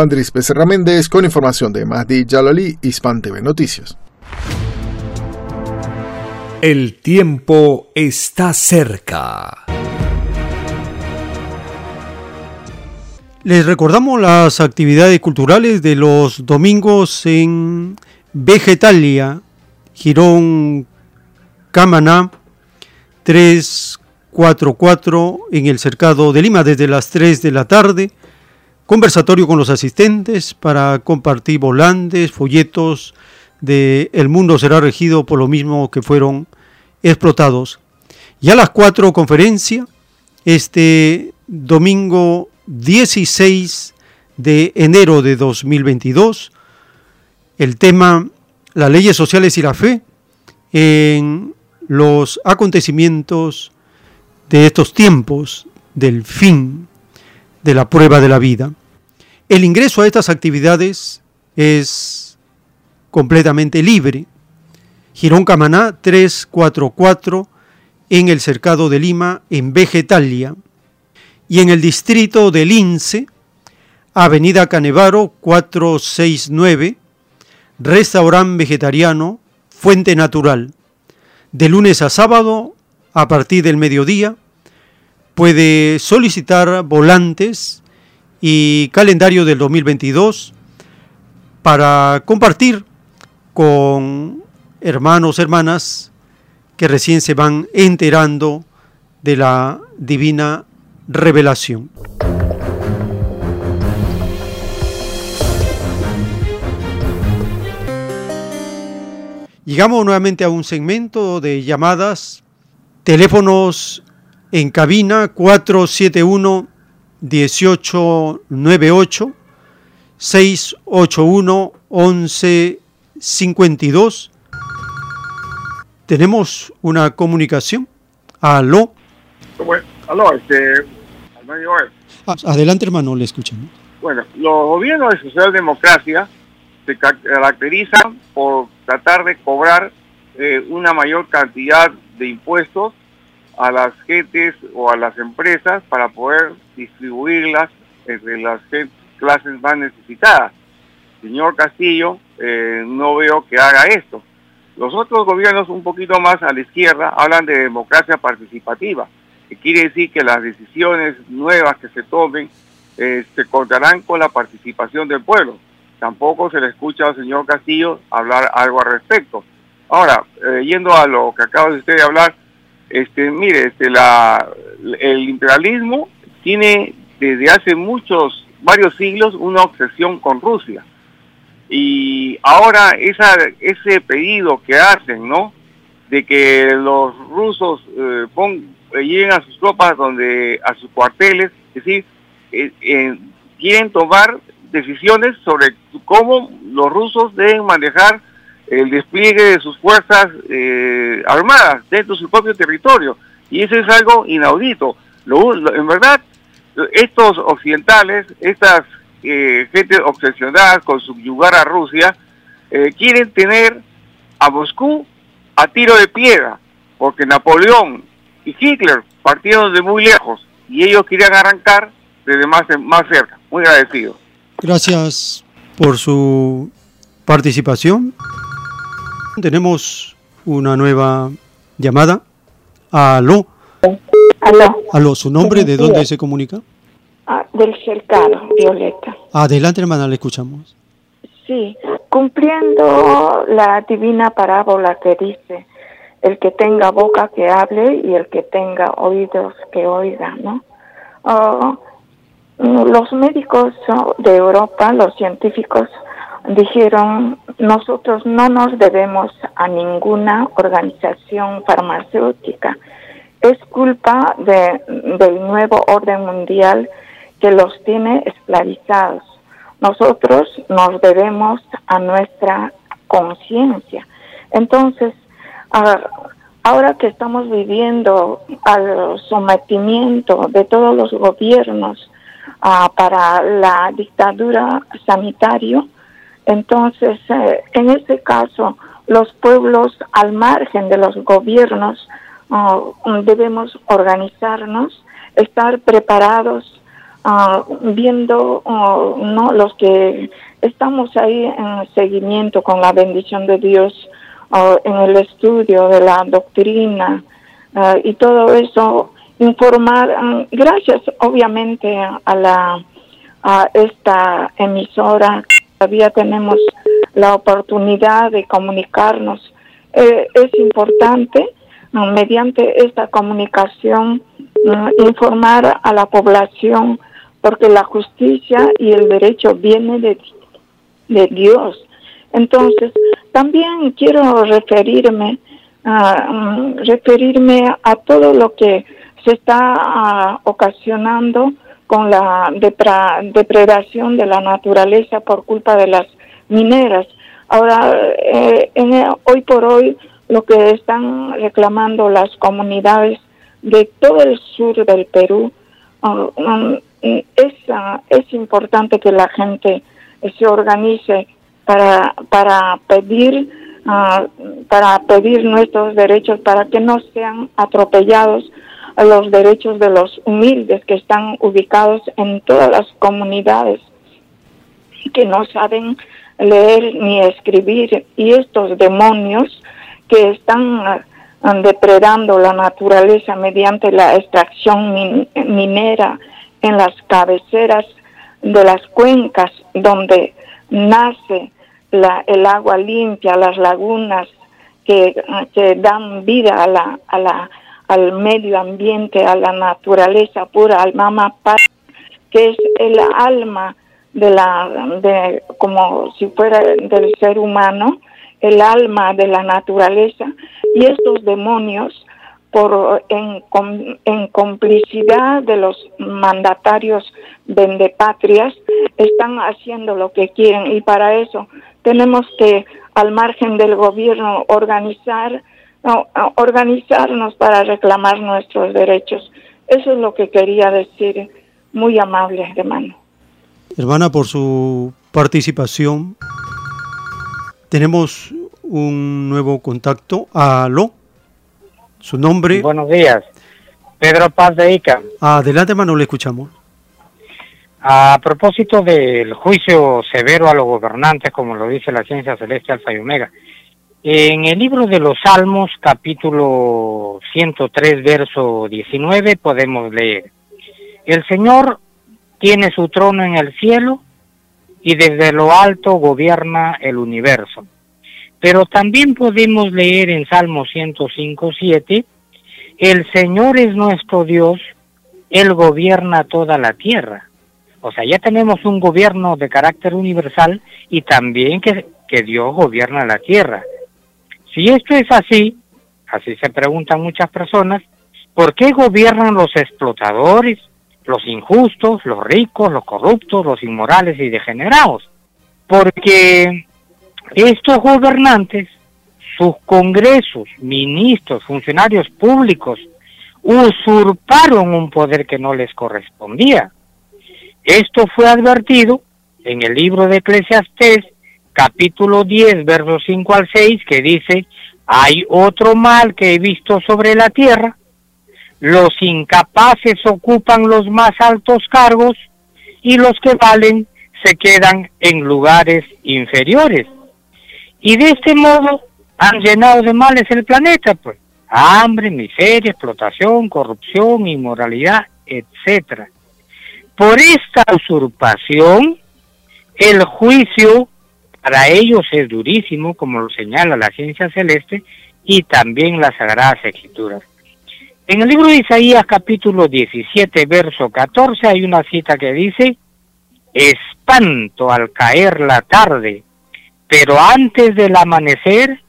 Andrés Becerra Méndez con información de Mahdi Jalali, Hispan TV Noticias. El tiempo está cerca. Les recordamos las actividades culturales de los domingos en Vegetalia, Girón Camaná 344 en el Cercado de Lima desde las 3 de la tarde. Conversatorio con los asistentes para compartir volantes, folletos de El mundo será regido por lo mismo que fueron explotados. Y a las 4 conferencia este domingo 16 de enero de 2022, el tema las leyes sociales y la fe en los acontecimientos de estos tiempos del fin de la prueba de la vida. El ingreso a estas actividades es completamente libre. Girón Camaná 344 en el Cercado de Lima, en Vegetalia y en el distrito de Lince, Avenida Canevaro 469, restaurante vegetariano, Fuente Natural, de lunes a sábado a partir del mediodía. Puede solicitar volantes y calendario del 2022 para compartir con hermanos, hermanas que recién se van enterando de la divina revelación. Llegamos nuevamente a un segmento de llamadas, teléfonos en cabina 471 1898 681 1152. Tenemos una comunicación. Aló. ¿Cómo es? Aló, este, ah, adelante, hermano, le escuchamos. Bueno, los gobiernos de socialdemocracia se caracterizan por tratar de cobrar eh, una mayor cantidad de impuestos a las gentes o a las empresas para poder distribuirlas entre las clases más necesitadas. Señor Castillo, eh, no veo que haga esto. Los otros gobiernos un poquito más a la izquierda hablan de democracia participativa quiere decir que las decisiones nuevas que se tomen se contarán con la participación del pueblo. tampoco se le escucha al señor Castillo hablar algo al respecto. Ahora, eh, yendo a lo que acaba de usted de hablar, este, mire, este, la, el imperialismo tiene desde hace muchos, varios siglos, una obsesión con Rusia. Y ahora esa, ese pedido que hacen, ¿no? De que los rusos eh, eh, lleguen a sus tropas donde, a sus cuarteles, es decir, eh, quieren tomar decisiones sobre cómo los rusos deben manejar el despliegue de sus fuerzas armadas dentro de su propio territorio. Y eso es algo inaudito. en verdad, estos occidentales, estas eh, gente obsesionada con subyugar a Rusia, eh, quieren tener a Moscú a tiro de piedra, porque Napoleón y Hitler partieron de muy lejos y ellos querían arrancar desde más, más cerca. Muy agradecido. Gracias por su participación. Tenemos una nueva llamada. Aló. Aló. Aló, ¿su nombre? ¿De dónde se comunica? Ah, del cercado, Violeta. Adelante, hermana, le escuchamos. Sí, cumpliendo la divina parábola que dice, el que tenga boca que hable y el que tenga oídos que oiga, ¿no? Oh, los médicos de Europa, los científicos, dijeron, nosotros no nos debemos a ninguna organización farmacéutica. Es culpa de, del nuevo orden mundial que los tiene esclavizados. Nosotros nos debemos a nuestra conciencia. Entonces, ahora que estamos viviendo al sometimiento de todos los gobiernos ah, para la dictadura sanitaria, entonces, eh, en este caso, los pueblos al margen de los gobiernos ah, debemos organizarnos, estar preparados Ah, viendo no los que estamos ahí en seguimiento con la bendición de Dios uh, en el estudio de la doctrina y todo eso informar um, gracias obviamente a la a esta emisora todavía tenemos la oportunidad de comunicarnos eh, es importante mediante esta comunicación informar a la población porque la justicia y el derecho viene de, de Dios. Entonces, también quiero referirme, mm, referirme a todo lo que se está ah, ocasionando con la depredación de la naturaleza por culpa de las mineras. Ahora, eh, hoy por hoy, lo que están reclamando las comunidades de todo el sur del Perú, ah, mm, es, es importante que la gente se organice para, para pedir ah, para pedir nuestros derechos para que no sean atropellados los derechos de los humildes que están ubicados en todas las comunidades que no saben leer ni escribir. Y estos demonios que están ah, depredando la naturaleza mediante la extracción minera en las cabeceras de las cuencas donde nace la, el agua limpia, las lagunas que, que dan vida a la, a la, al medio ambiente, a la naturaleza pura, al mama que es el alma de la, de, como si fuera del ser humano, el alma de la naturaleza, y estos demonios por, en, en complicidad de los mandatarios vendepatrias, están haciendo lo que quieren y para eso tenemos que, al margen del gobierno, organizar, organizarnos para reclamar nuestros derechos. Eso es lo que quería decir, muy amable, hermano. Hermana, por su participación. Tenemos un nuevo contacto. Aló. Su nombre. Buenos días. Pedro Paz de Ica. Adelante, hermano, le escuchamos. A propósito del juicio severo a los gobernantes, como lo dice la ciencia celeste Alfa y Omega, en el libro de los Salmos, capítulo 103, verso 19, podemos leer, el Señor tiene su trono en el cielo y desde lo alto gobierna el universo. Pero también podemos leer en Salmo 105, 7, el Señor es nuestro Dios, Él gobierna toda la tierra. O sea, ya tenemos un gobierno de carácter universal y también que, que Dios gobierna la tierra. Si esto es así, así se preguntan muchas personas, ¿por qué gobiernan los explotadores, los injustos, los ricos, los corruptos, los inmorales y degenerados? Porque estos gobernantes, sus congresos, ministros, funcionarios públicos, usurparon un poder que no les correspondía. Esto fue advertido en el libro de Eclesiastés, capítulo 10, versos 5 al 6, que dice, hay otro mal que he visto sobre la tierra, los incapaces ocupan los más altos cargos y los que valen se quedan en lugares inferiores. Y de este modo han llenado de males el planeta, pues. Hambre, miseria, explotación, corrupción, inmoralidad, etcétera. Por esta usurpación, el juicio para ellos es durísimo, como lo señala la ciencia celeste y también las Sagradas Escrituras. En el libro de Isaías capítulo 17, verso 14, hay una cita que dice, espanto al caer la tarde, pero antes del amanecer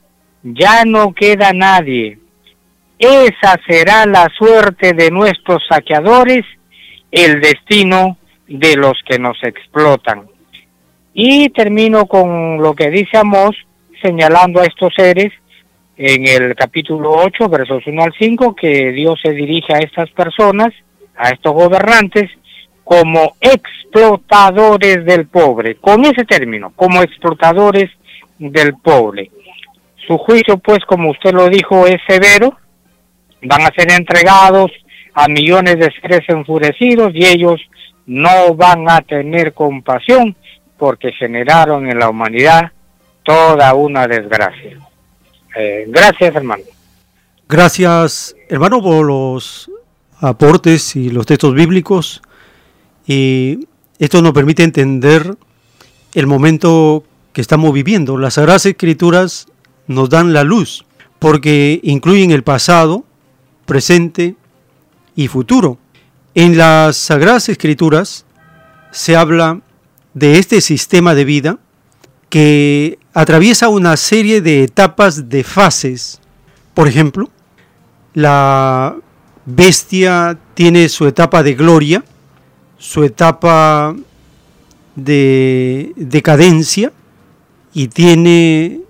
ya no queda nadie. Esa será la suerte de nuestros saqueadores el destino de los que nos explotan. Y termino con lo que dice Amós, señalando a estos seres en el capítulo 8, versos 1 al 5, que Dios se dirige a estas personas, a estos gobernantes, como explotadores del pobre, con ese término, como explotadores del pobre. Su juicio, pues, como usted lo dijo, es severo, van a ser entregados a millones de seres enfurecidos y ellos no van a tener compasión porque generaron en la humanidad toda una desgracia. Eh, gracias, hermano. Gracias, hermano, por los aportes y los textos bíblicos. Y esto nos permite entender el momento que estamos viviendo. Las Sagradas Escrituras nos dan la luz porque incluyen el pasado, presente y futuro. En las Sagradas Escrituras se habla de este sistema de vida que atraviesa una serie de etapas de fases. Por ejemplo, la bestia tiene su etapa de gloria, su etapa de decadencia y tiene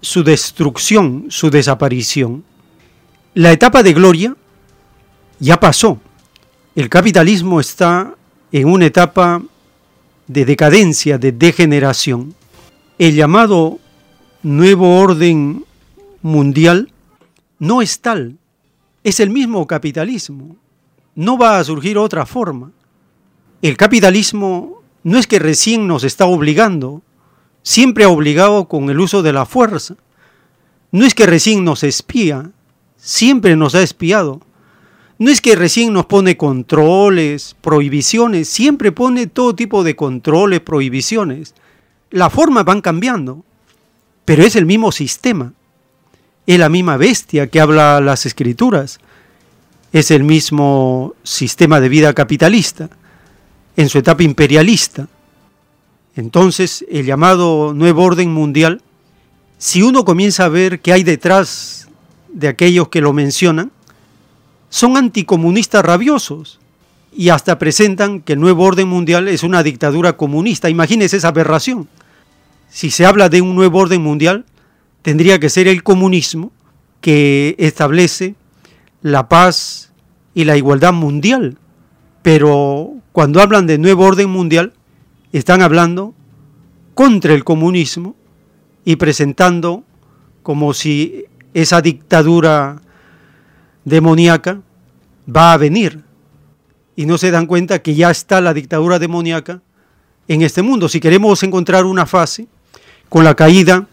su destrucción, su desaparición. La etapa de gloria ya pasó. El capitalismo está en una etapa de decadencia, de degeneración. El llamado nuevo orden mundial no es tal, es el mismo capitalismo. No va a surgir otra forma. El capitalismo no es que recién nos está obligando, siempre ha obligado con el uso de la fuerza. No es que recién nos espía, siempre nos ha espiado. No es que recién nos pone controles, prohibiciones, siempre pone todo tipo de controles, prohibiciones. Las formas van cambiando, pero es el mismo sistema. Es la misma bestia que habla las escrituras. Es el mismo sistema de vida capitalista, en su etapa imperialista. Entonces, el llamado nuevo orden mundial, si uno comienza a ver qué hay detrás de aquellos que lo mencionan, son anticomunistas rabiosos y hasta presentan que el nuevo orden mundial es una dictadura comunista. Imagínense esa aberración. Si se habla de un nuevo orden mundial, tendría que ser el comunismo que establece la paz y la igualdad mundial. Pero cuando hablan de nuevo orden mundial, están hablando contra el comunismo y presentando como si esa dictadura demoníaca va a venir. Y no se dan cuenta que ya está la dictadura demoníaca en este mundo. Si queremos encontrar una fase con la caída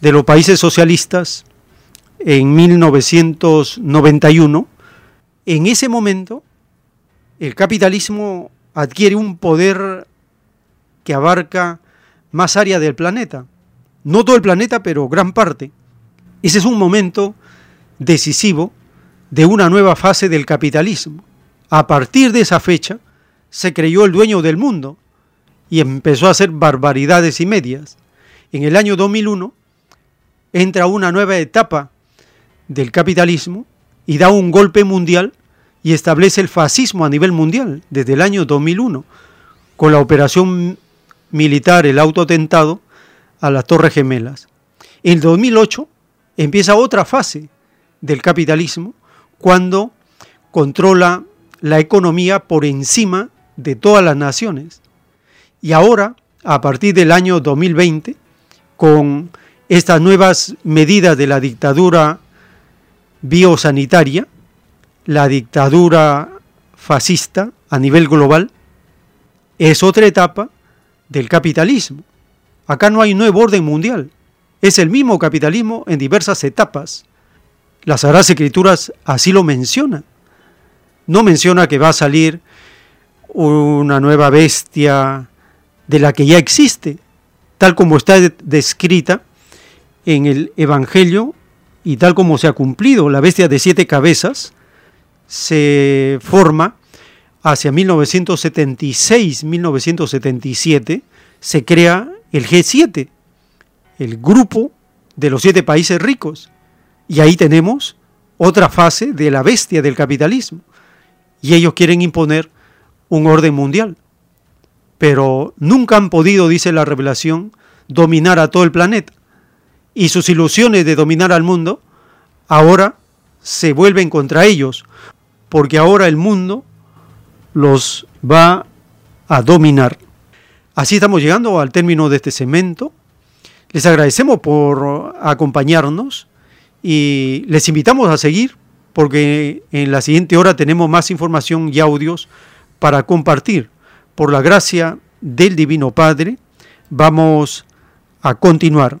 de los países socialistas en 1991, en ese momento el capitalismo adquiere un poder que abarca más área del planeta. No todo el planeta, pero gran parte. Ese es un momento decisivo de una nueva fase del capitalismo. A partir de esa fecha se creyó el dueño del mundo y empezó a hacer barbaridades y medias. En el año 2001 entra una nueva etapa del capitalismo y da un golpe mundial y establece el fascismo a nivel mundial desde el año 2001 con la operación militar, el autotentado a las Torres Gemelas. En 2008 empieza otra fase del capitalismo cuando controla la economía por encima de todas las naciones. Y ahora, a partir del año 2020, con estas nuevas medidas de la dictadura biosanitaria, la dictadura fascista a nivel global, es otra etapa del capitalismo. Acá no hay nuevo orden mundial, es el mismo capitalismo en diversas etapas. Las Sagradas Escrituras así lo mencionan. No menciona que va a salir una nueva bestia de la que ya existe, tal como está descrita en el Evangelio y tal como se ha cumplido. La bestia de siete cabezas se forma hacia 1976-1977, se crea el G7, el grupo de los siete países ricos. Y ahí tenemos otra fase de la bestia del capitalismo. Y ellos quieren imponer un orden mundial. Pero nunca han podido, dice la revelación, dominar a todo el planeta. Y sus ilusiones de dominar al mundo ahora se vuelven contra ellos, porque ahora el mundo los va a dominar. Así estamos llegando al término de este segmento. Les agradecemos por acompañarnos y les invitamos a seguir porque en la siguiente hora tenemos más información y audios para compartir. Por la gracia del Divino Padre, vamos a continuar.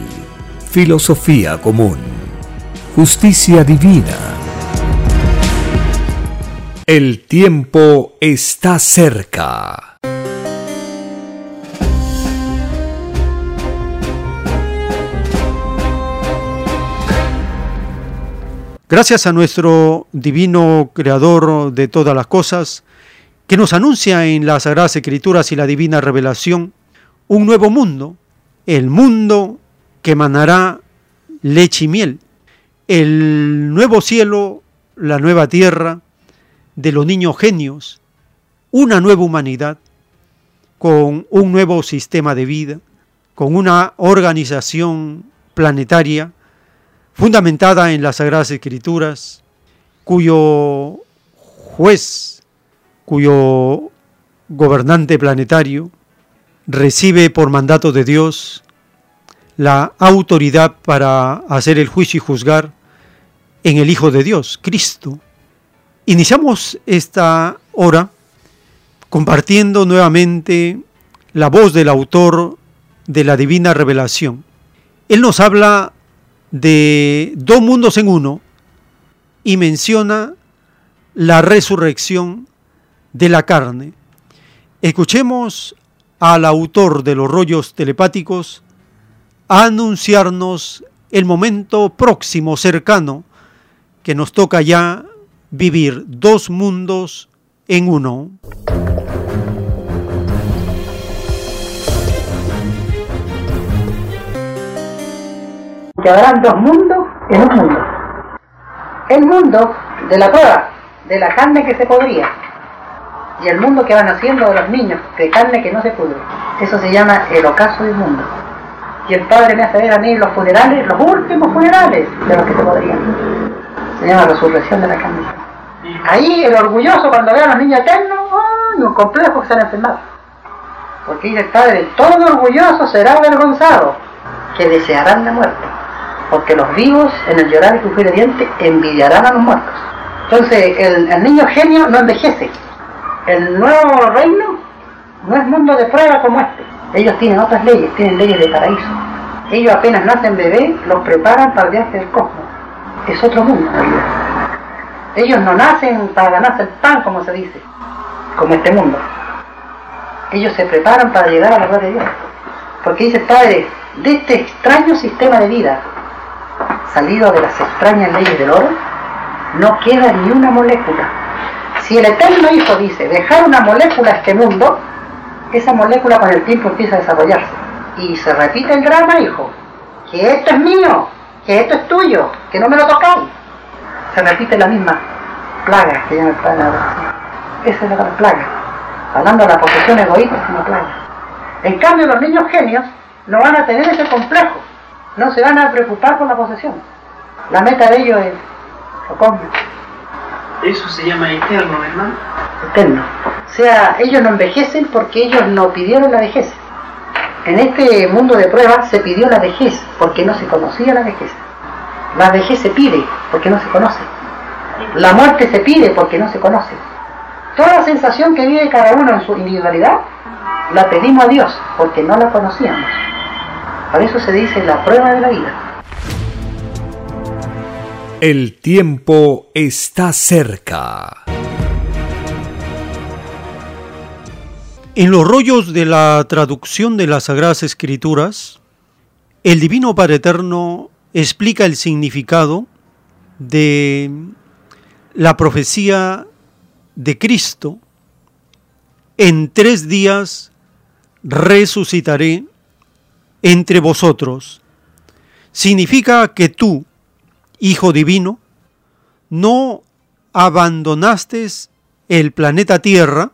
filosofía común justicia divina. El tiempo está cerca. Gracias a nuestro divino creador de todas las cosas, que nos anuncia en las Sagradas Escrituras y la divina revelación un nuevo mundo, el mundo que emanará leche y miel. El nuevo cielo, la nueva tierra de los niños genios, una nueva humanidad con un nuevo sistema de vida, con una organización planetaria fundamentada en las Sagradas Escrituras, cuyo juez, cuyo gobernante planetario recibe por mandato de Dios la autoridad para hacer el juicio y juzgar en el Hijo de Dios, Cristo. Iniciamos esta hora compartiendo nuevamente la voz del autor de la divina revelación. Él nos habla de dos mundos en uno y menciona la resurrección de la carne. Escuchemos al autor de los rollos telepáticos anunciarnos el momento próximo, cercano, que nos toca ya vivir dos mundos en uno. Que habrán dos mundos en un mundo. El mundo de la prueba, de la carne que se podría, y el mundo que van haciendo los niños, de carne que no se pudre. Eso se llama el ocaso del mundo. Y el Padre me hace ver a mí los funerales, los últimos funerales de los que se podrían se llama resurrección de la carne. Ahí el orgulloso cuando ve a los niños eternos, ¡ay! un complejo que se han enfermado. Porque dice el Padre, todo orgulloso será avergonzado, que desearán la muerte. Porque los vivos en el llorar y crujir de dientes envidiarán a los muertos. Entonces el, el niño genio no envejece. El nuevo reino no es mundo de prueba como este. Ellos tienen otras leyes, tienen leyes de paraíso. Ellos apenas nacen bebés, los preparan para el viaje del cosmos es otro mundo Ellos no nacen para ganarse el pan, como se dice, como este mundo. Ellos se preparan para llegar a la gloria de Dios. Porque dice Padre, de este extraño sistema de vida, salido de las extrañas leyes del oro, no queda ni una molécula. Si el Eterno Hijo dice dejar una molécula a este mundo, esa molécula con el tiempo empieza a desarrollarse. Y se repite el drama, hijo, que esto es mío, que esto es tuyo, que no me lo tocáis. Se repite la misma plaga que ya me está Esa es la plaga. Hablando de la posesión egoísta, es una plaga. En cambio, los niños genios no van a tener ese complejo. No se van a preocupar por la posesión. La meta de ellos es Eso se llama eterno, hermano. Eterno. O sea, ellos no envejecen porque ellos no pidieron la vejez. En este mundo de pruebas se pidió la vejez porque no se conocía la vejez. La vejez se pide porque no se conoce. La muerte se pide porque no se conoce. Toda la sensación que vive cada uno en su individualidad la pedimos a Dios porque no la conocíamos. Por eso se dice la prueba de la vida. El tiempo está cerca. En los rollos de la traducción de las Sagradas Escrituras, el Divino Padre Eterno explica el significado de la profecía de Cristo. En tres días resucitaré entre vosotros. Significa que tú, Hijo Divino, no abandonaste el planeta Tierra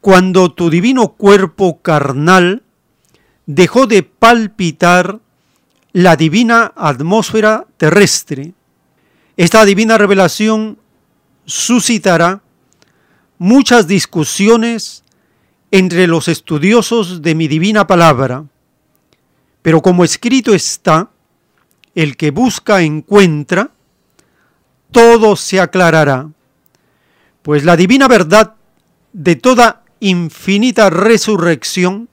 cuando tu divino cuerpo carnal dejó de palpitar la divina atmósfera terrestre. Esta divina revelación suscitará muchas discusiones entre los estudiosos de mi divina palabra, pero como escrito está, el que busca encuentra, todo se aclarará, pues la divina verdad de toda infinita resurrección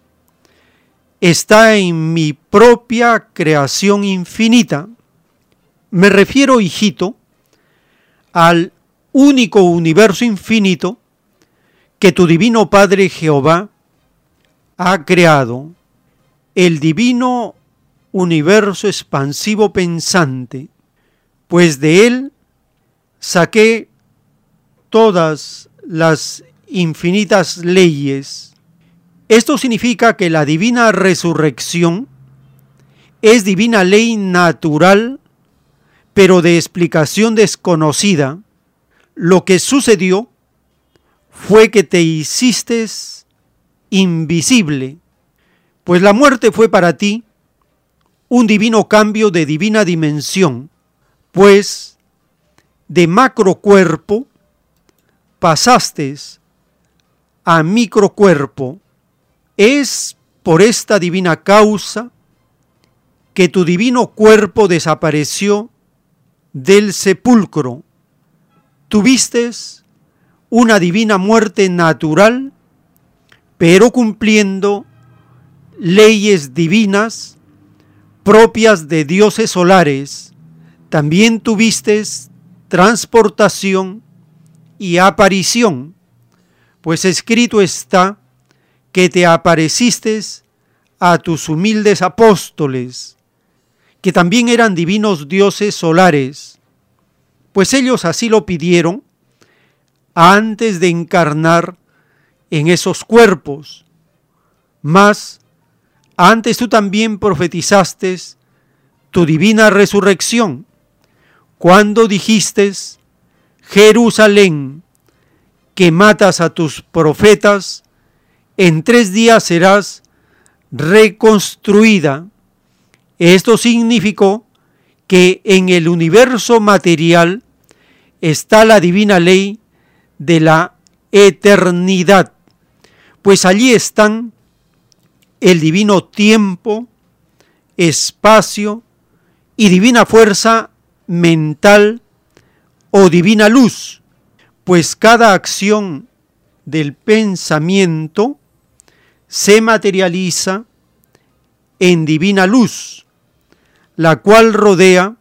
está en mi propia creación infinita. Me refiero, hijito, al único universo infinito que tu divino Padre Jehová ha creado, el divino universo expansivo pensante, pues de él saqué todas las infinitas leyes. Esto significa que la divina resurrección es divina ley natural, pero de explicación desconocida. Lo que sucedió fue que te hiciste invisible, pues la muerte fue para ti un divino cambio de divina dimensión, pues de macrocuerpo pasaste a microcuerpo. Es por esta divina causa que tu divino cuerpo desapareció del sepulcro. Tuviste una divina muerte natural, pero cumpliendo leyes divinas propias de dioses solares, también tuviste transportación y aparición, pues escrito está que te apareciste a tus humildes apóstoles, que también eran divinos dioses solares, pues ellos así lo pidieron antes de encarnar en esos cuerpos. Mas antes tú también profetizaste tu divina resurrección, cuando dijiste, Jerusalén, que matas a tus profetas, en tres días serás reconstruida. Esto significó que en el universo material está la divina ley de la eternidad, pues allí están el divino tiempo, espacio y divina fuerza mental o divina luz, pues cada acción del pensamiento se materializa en divina luz, la cual rodea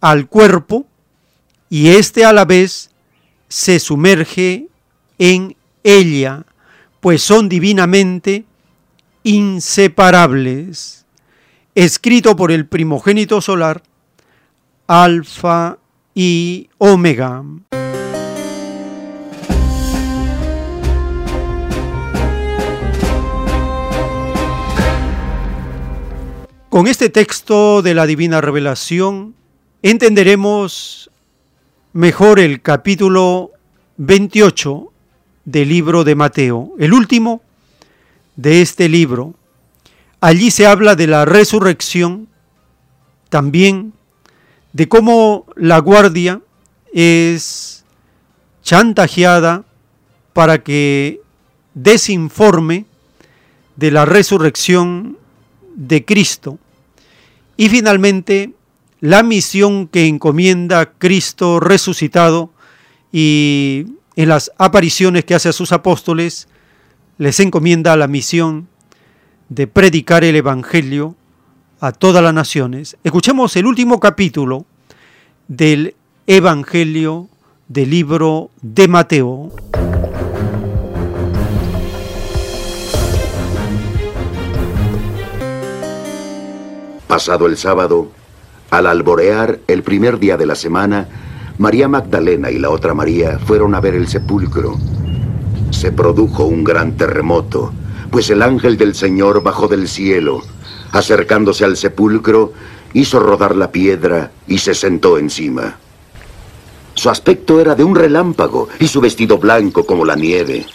al cuerpo y éste a la vez se sumerge en ella, pues son divinamente inseparables, escrito por el primogénito solar, Alfa y Omega. Con este texto de la Divina Revelación entenderemos mejor el capítulo 28 del libro de Mateo, el último de este libro. Allí se habla de la resurrección, también de cómo la guardia es chantajeada para que desinforme de la resurrección de Cristo. Y finalmente, la misión que encomienda Cristo resucitado y en las apariciones que hace a sus apóstoles, les encomienda la misión de predicar el Evangelio a todas las naciones. Escuchemos el último capítulo del Evangelio del libro de Mateo. Pasado el sábado, al alborear el primer día de la semana, María Magdalena y la otra María fueron a ver el sepulcro. Se produjo un gran terremoto, pues el ángel del Señor bajó del cielo, acercándose al sepulcro, hizo rodar la piedra y se sentó encima. Su aspecto era de un relámpago y su vestido blanco como la nieve.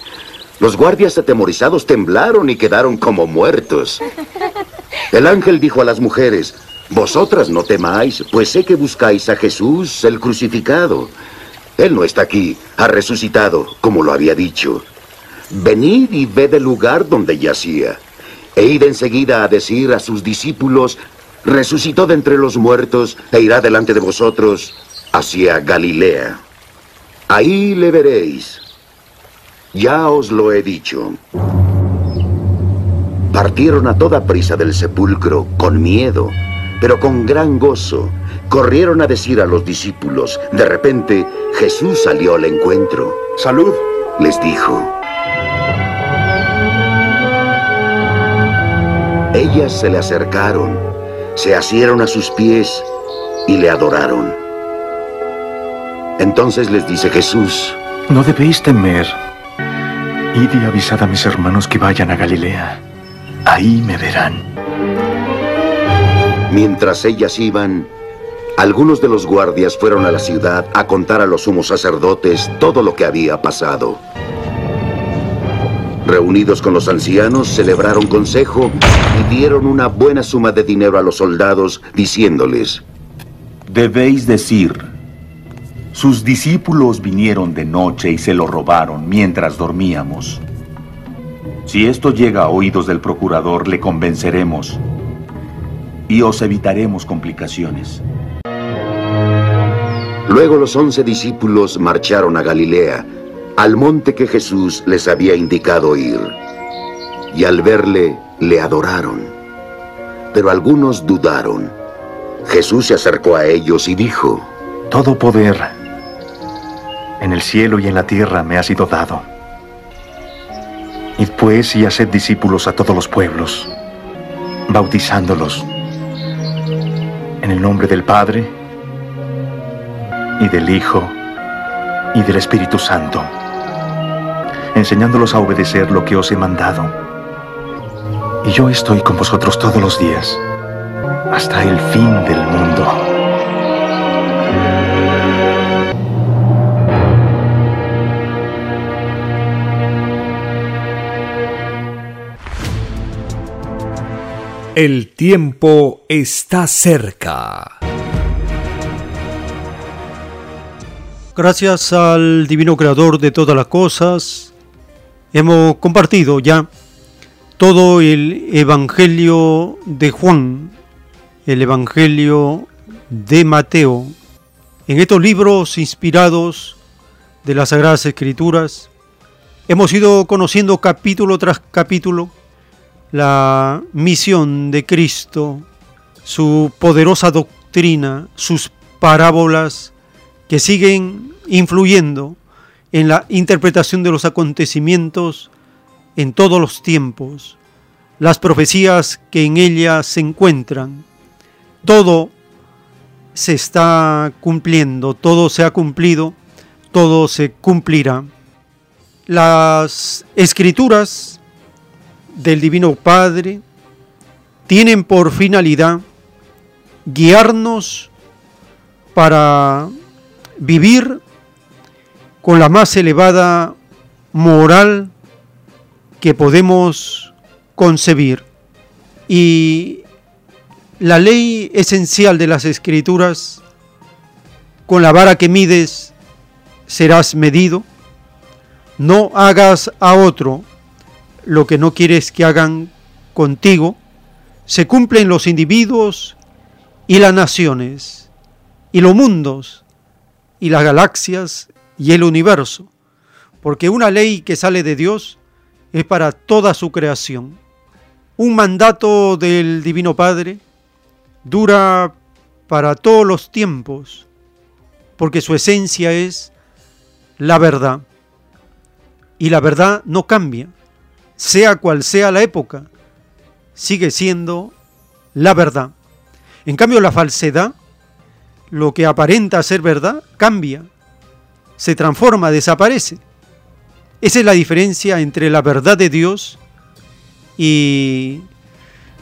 Los guardias atemorizados temblaron y quedaron como muertos. El ángel dijo a las mujeres, Vosotras no temáis, pues sé que buscáis a Jesús, el crucificado. Él no está aquí, ha resucitado, como lo había dicho. Venid y ved el lugar donde yacía. E id enseguida a decir a sus discípulos, resucitó de entre los muertos e irá delante de vosotros hacia Galilea. Ahí le veréis. Ya os lo he dicho. Partieron a toda prisa del sepulcro, con miedo pero con gran gozo corrieron a decir a los discípulos, de repente Jesús salió al encuentro. Salud, les dijo. Ellas se le acercaron, se asieron a sus pies y le adoraron. Entonces les dice Jesús, No debéis temer. Id y avisad a mis hermanos que vayan a Galilea. Ahí me verán. Mientras ellas iban, algunos de los guardias fueron a la ciudad a contar a los sumos sacerdotes todo lo que había pasado. Reunidos con los ancianos, celebraron consejo y dieron una buena suma de dinero a los soldados, diciéndoles, Debéis decir, sus discípulos vinieron de noche y se lo robaron mientras dormíamos. Si esto llega a oídos del procurador, le convenceremos y os evitaremos complicaciones. Luego los once discípulos marcharon a Galilea, al monte que Jesús les había indicado ir. Y al verle, le adoraron. Pero algunos dudaron. Jesús se acercó a ellos y dijo, Todo poder en el cielo y en la tierra me ha sido dado. Id pues y haced discípulos a todos los pueblos, bautizándolos en el nombre del Padre, y del Hijo, y del Espíritu Santo, enseñándolos a obedecer lo que os he mandado. Y yo estoy con vosotros todos los días, hasta el fin del mundo. El tiempo está cerca. Gracias al Divino Creador de todas las cosas, hemos compartido ya todo el Evangelio de Juan, el Evangelio de Mateo. En estos libros inspirados de las Sagradas Escrituras, hemos ido conociendo capítulo tras capítulo la misión de Cristo, su poderosa doctrina, sus parábolas que siguen influyendo en la interpretación de los acontecimientos en todos los tiempos, las profecías que en ella se encuentran. Todo se está cumpliendo, todo se ha cumplido, todo se cumplirá. Las escrituras del Divino Padre tienen por finalidad guiarnos para vivir con la más elevada moral que podemos concebir. Y la ley esencial de las escrituras, con la vara que mides, serás medido. No hagas a otro lo que no quieres que hagan contigo. Se cumplen los individuos y las naciones y los mundos y las galaxias y el universo. Porque una ley que sale de Dios es para toda su creación. Un mandato del Divino Padre dura para todos los tiempos, porque su esencia es la verdad. Y la verdad no cambia, sea cual sea la época, sigue siendo la verdad. En cambio, la falsedad, lo que aparenta ser verdad, cambia, se transforma, desaparece. Esa es la diferencia entre la verdad de Dios y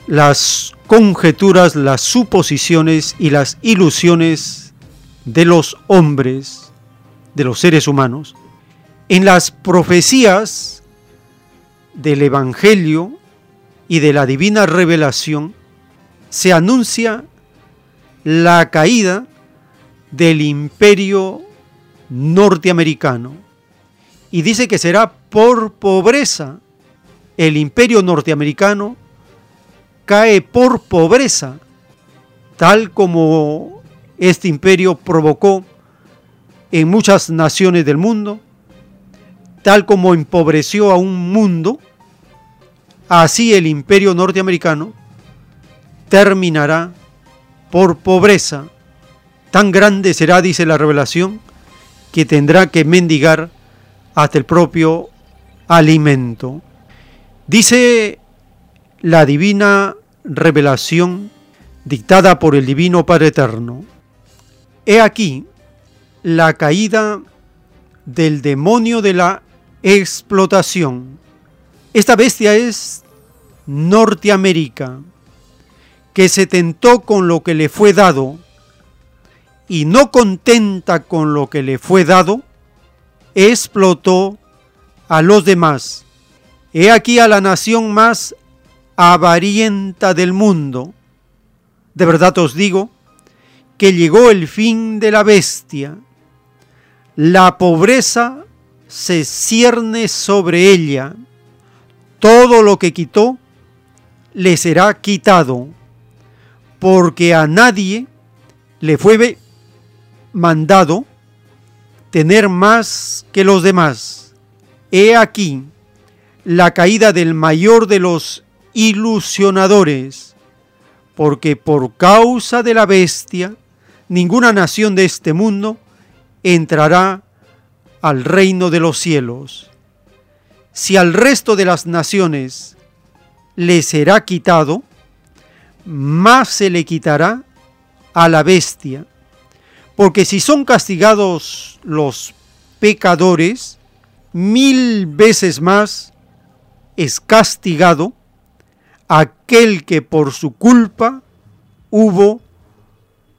las conjeturas, las suposiciones y las ilusiones de los hombres, de los seres humanos. En las profecías del Evangelio y de la divina revelación se anuncia la caída del imperio norteamericano. Y dice que será por pobreza. El imperio norteamericano cae por pobreza, tal como este imperio provocó en muchas naciones del mundo, tal como empobreció a un mundo, así el imperio norteamericano terminará por pobreza. Tan grande será, dice la revelación, que tendrá que mendigar hasta el propio alimento. Dice la divina revelación dictada por el Divino Padre Eterno. He aquí la caída del demonio de la explotación. Esta bestia es Norteamérica, que se tentó con lo que le fue dado y no contenta con lo que le fue dado, explotó a los demás He aquí a la nación más avarienta del mundo. De verdad os digo que llegó el fin de la bestia. La pobreza se cierne sobre ella. Todo lo que quitó le será quitado, porque a nadie le fue mandado tener más que los demás. He aquí, la caída del mayor de los ilusionadores, porque por causa de la bestia, ninguna nación de este mundo entrará al reino de los cielos. Si al resto de las naciones le será quitado, más se le quitará a la bestia, porque si son castigados los pecadores, mil veces más es castigado aquel que por su culpa hubo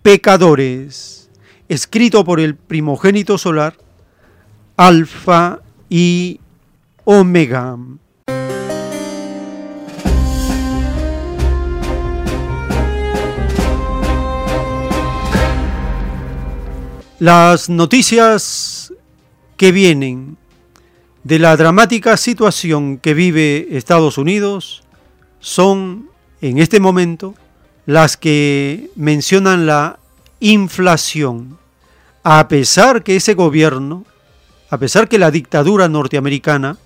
pecadores. Escrito por el primogénito solar, Alfa y Omega. Las noticias que vienen de la dramática situación que vive Estados Unidos son en este momento las que mencionan la inflación. A pesar que ese gobierno, a pesar que la dictadura norteamericana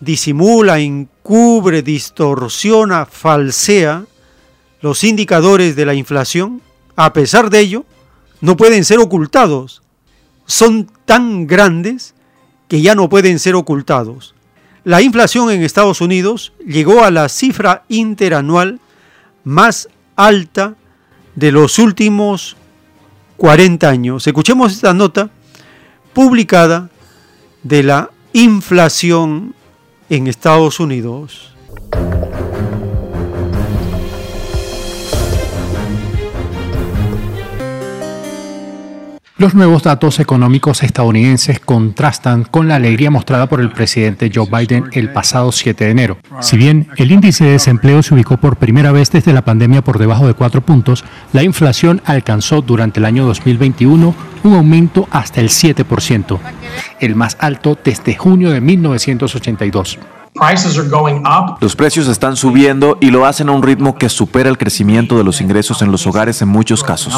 disimula, encubre, distorsiona, falsea los indicadores de la inflación, a pesar de ello, no pueden ser ocultados. Son tan grandes que ya no pueden ser ocultados. La inflación en Estados Unidos llegó a la cifra interanual más alta de los últimos 40 años. Escuchemos esta nota publicada de la inflación en Estados Unidos. Los nuevos datos económicos estadounidenses contrastan con la alegría mostrada por el presidente Joe Biden el pasado 7 de enero. Si bien el índice de desempleo se ubicó por primera vez desde la pandemia por debajo de 4 puntos, la inflación alcanzó durante el año 2021 un aumento hasta el 7%, el más alto desde junio de 1982. Los precios están subiendo y lo hacen a un ritmo que supera el crecimiento de los ingresos en los hogares en muchos casos.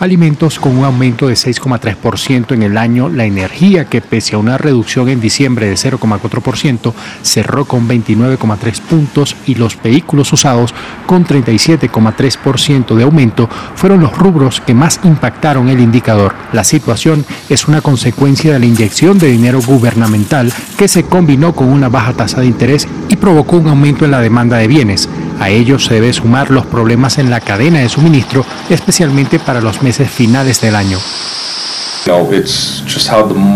Alimentos con un aumento de 6,3% en el año, la energía que pese a una reducción en diciembre de 0,4% cerró con 29,3 puntos y los vehículos usados con 37,3% de aumento fueron los rubros que más impactaron el indicador. La situación es una consecuencia de la inyección de dinero gubernamental que se combinó con una baja tasa de interés y provocó un aumento en la demanda de bienes. A ello se debe sumar los problemas en la cadena de suministro, especialmente para los meses finales del año.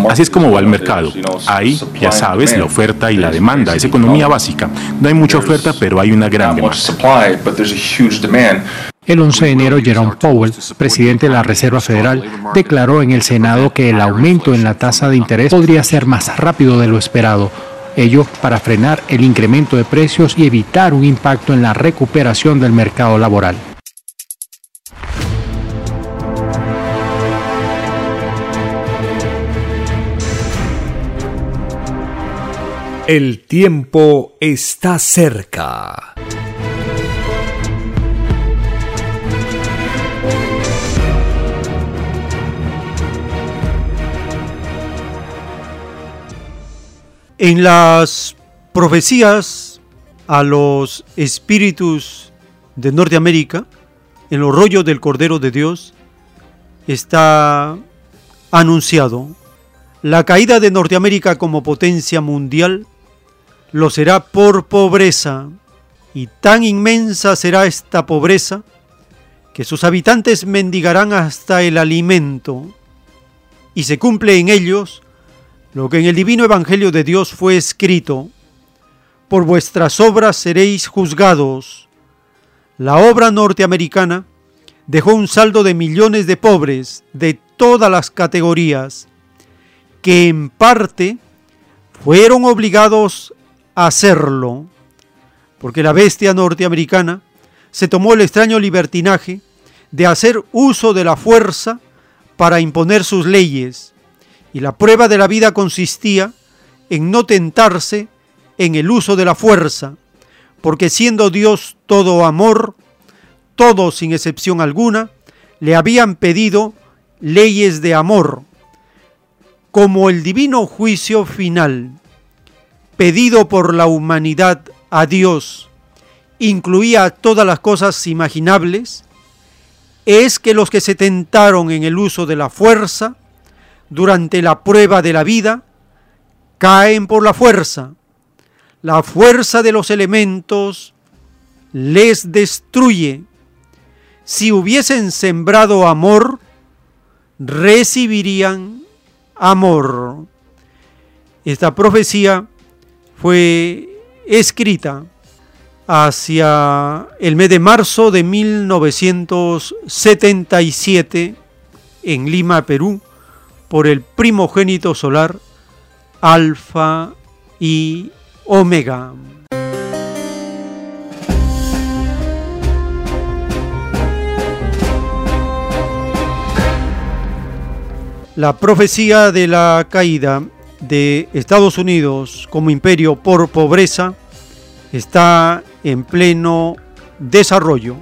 Así es como va el mercado. Hay, ya sabes, la oferta y la demanda. Es economía básica. No hay mucha oferta, pero hay una gran demanda. El 11 de enero, Jerome Powell, presidente de la Reserva Federal, declaró en el Senado que el aumento en la tasa de interés podría ser más rápido de lo esperado, ello para frenar el incremento de precios y evitar un impacto en la recuperación del mercado laboral. El tiempo está cerca. En las profecías a los espíritus de Norteamérica, en los rollos del Cordero de Dios, está anunciado. La caída de Norteamérica como potencia mundial lo será por pobreza, y tan inmensa será esta pobreza que sus habitantes mendigarán hasta el alimento, y se cumple en ellos lo que en el divino Evangelio de Dios fue escrito, por vuestras obras seréis juzgados. La obra norteamericana dejó un saldo de millones de pobres de todas las categorías, que en parte fueron obligados a hacerlo, porque la bestia norteamericana se tomó el extraño libertinaje de hacer uso de la fuerza para imponer sus leyes, y la prueba de la vida consistía en no tentarse en el uso de la fuerza, porque siendo Dios todo amor, todos sin excepción alguna, le habían pedido leyes de amor, como el divino juicio final, pedido por la humanidad a Dios, incluía todas las cosas imaginables, es que los que se tentaron en el uso de la fuerza, durante la prueba de la vida caen por la fuerza. La fuerza de los elementos les destruye. Si hubiesen sembrado amor, recibirían amor. Esta profecía fue escrita hacia el mes de marzo de 1977 en Lima, Perú, por el primogénito solar Alfa y Omega. La profecía de la caída de Estados Unidos como imperio por pobreza está en pleno desarrollo.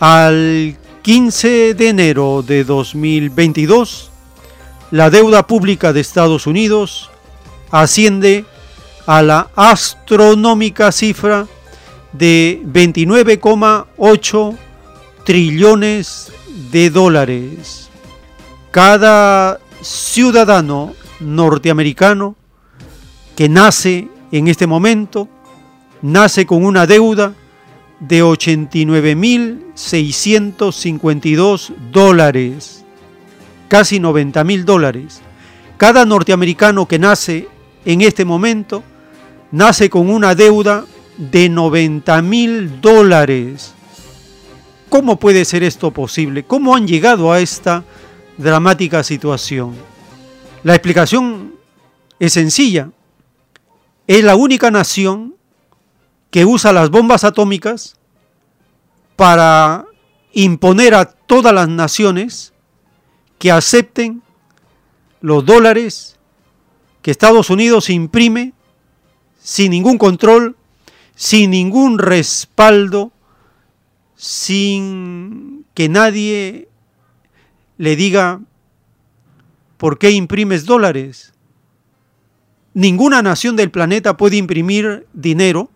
Al 15 de enero de 2022, la deuda pública de Estados Unidos asciende a la astronómica cifra de 29,8 trillones de dólares. Cada ciudadano norteamericano que nace en este momento nace con una deuda de 89.652 dólares casi 90 mil dólares. Cada norteamericano que nace en este momento nace con una deuda de 90 mil dólares. ¿Cómo puede ser esto posible? ¿Cómo han llegado a esta dramática situación? La explicación es sencilla. Es la única nación que usa las bombas atómicas para imponer a todas las naciones que acepten los dólares que Estados Unidos imprime sin ningún control, sin ningún respaldo, sin que nadie le diga por qué imprimes dólares. Ninguna nación del planeta puede imprimir dinero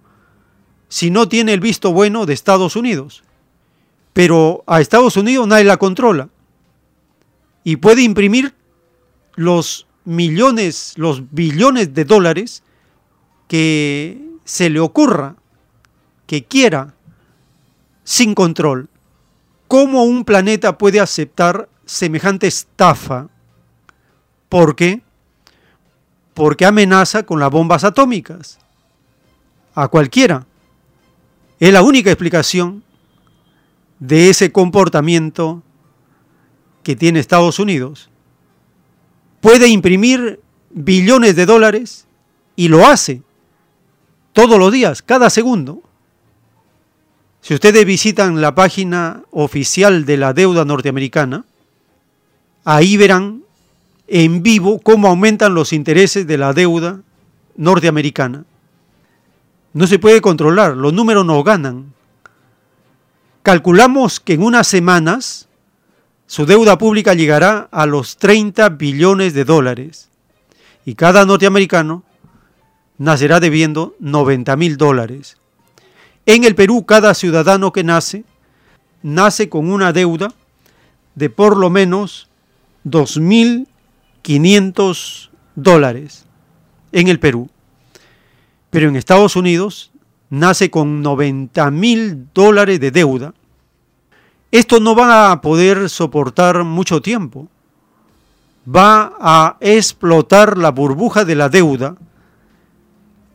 si no tiene el visto bueno de Estados Unidos. Pero a Estados Unidos nadie la controla. Y puede imprimir los millones, los billones de dólares que se le ocurra, que quiera, sin control. ¿Cómo un planeta puede aceptar semejante estafa? ¿Por qué? Porque amenaza con las bombas atómicas. A cualquiera. Es la única explicación de ese comportamiento que tiene Estados Unidos. Puede imprimir billones de dólares y lo hace todos los días, cada segundo. Si ustedes visitan la página oficial de la deuda norteamericana, ahí verán en vivo cómo aumentan los intereses de la deuda norteamericana. No se puede controlar, los números no ganan. Calculamos que en unas semanas su deuda pública llegará a los 30 billones de dólares y cada norteamericano nacerá debiendo 90 mil dólares. En el Perú, cada ciudadano que nace, nace con una deuda de por lo menos 2.500 dólares en el Perú pero en Estados Unidos nace con 90 mil dólares de deuda. Esto no va a poder soportar mucho tiempo. Va a explotar la burbuja de la deuda.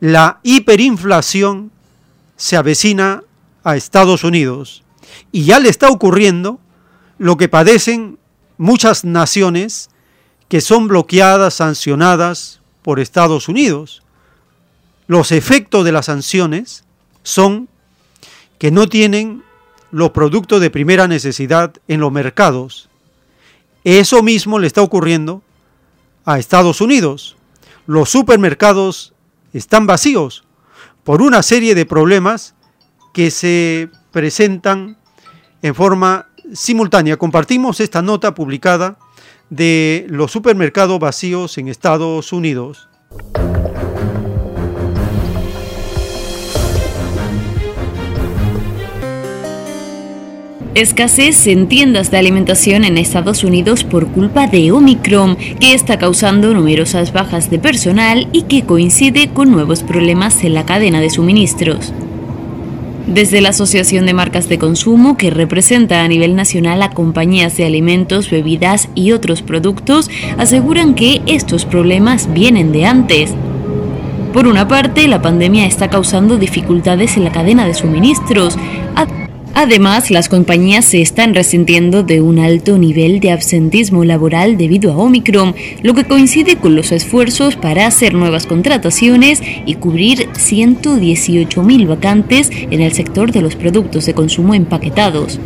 La hiperinflación se avecina a Estados Unidos y ya le está ocurriendo lo que padecen muchas naciones que son bloqueadas, sancionadas por Estados Unidos los efectos de las sanciones son que no tienen los productos de primera necesidad en los mercados. Eso mismo le está ocurriendo a Estados Unidos. Los supermercados están vacíos por una serie de problemas que se presentan en forma simultánea. Compartimos esta nota publicada de los supermercados vacíos en Estados Unidos. Escasez en tiendas de alimentación en Estados Unidos por culpa de Omicron, que está causando numerosas bajas de personal y que coincide con nuevos problemas en la cadena de suministros. Desde la Asociación de Marcas de Consumo, que representa a nivel nacional a compañías de alimentos, bebidas y otros productos, aseguran que estos problemas vienen de antes. Por una parte, la pandemia está causando dificultades en la cadena de suministros, Además, las compañías se están resintiendo de un alto nivel de absentismo laboral debido a Omicron, lo que coincide con los esfuerzos para hacer nuevas contrataciones y cubrir 118.000 vacantes en el sector de los productos de consumo empaquetados.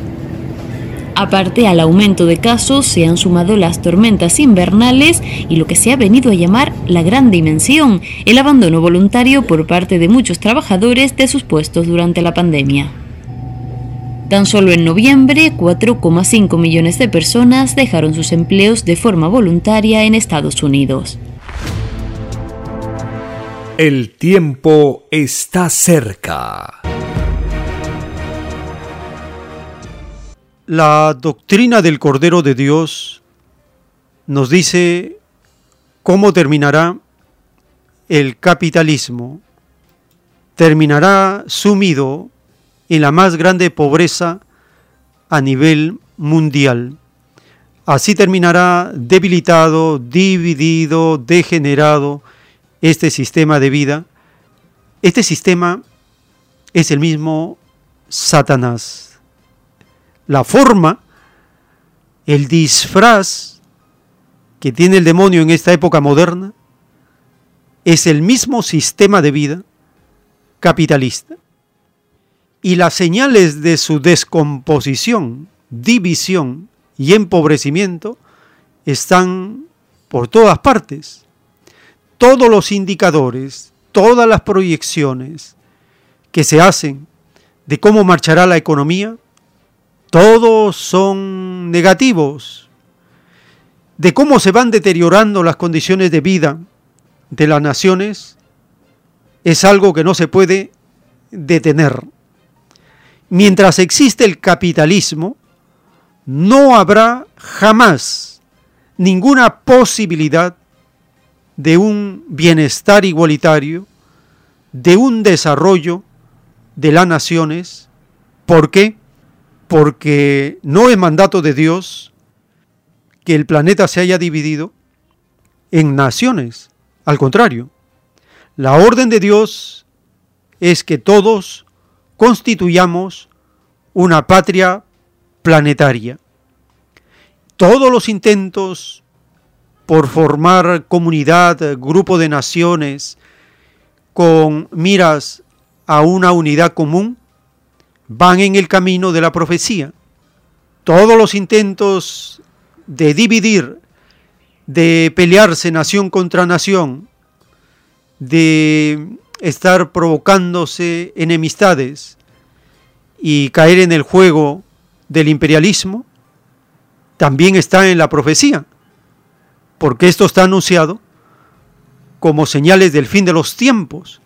Aparte al aumento de casos se han sumado las tormentas invernales y lo que se ha venido a llamar la gran dimensión, el abandono voluntario por parte de muchos trabajadores de sus puestos durante la pandemia. Tan solo en noviembre, 4,5 millones de personas dejaron sus empleos de forma voluntaria en Estados Unidos. El tiempo está cerca. La doctrina del Cordero de Dios nos dice cómo terminará el capitalismo. Terminará sumido en la más grande pobreza a nivel mundial. Así terminará debilitado, dividido, degenerado este sistema de vida. Este sistema es el mismo Satanás. la forma, el disfraz que tiene el demonio en esta época moderna es el mismo sistema de vida capitalista. Y las señales de su descomposición, división y empobrecimiento están por todas partes. Todos los indicadores, todas las proyecciones que se hacen de cómo marchará la economía, todos son negativos. De cómo se van deteriorando las condiciones de vida de las naciones, es algo que no se puede detener. Mientras existe el capitalismo, no habrá jamás ninguna posibilidad de un bienestar igualitario, de un desarrollo de las naciones. ¿Por qué? Porque no es mandato de Dios que el planeta se haya dividido en naciones. Al contrario, la orden de Dios es que todos constituyamos una patria planetaria. Todos los intentos por formar comunidad, grupo de naciones, con miras a una unidad común, van en el camino de la profecía. Todos los intentos de dividir, de pelearse nación contra nación, de estar provocándose enemistades y caer en el juego del imperialismo, también está en la profecía, porque esto está anunciado como señales del fin de los tiempos.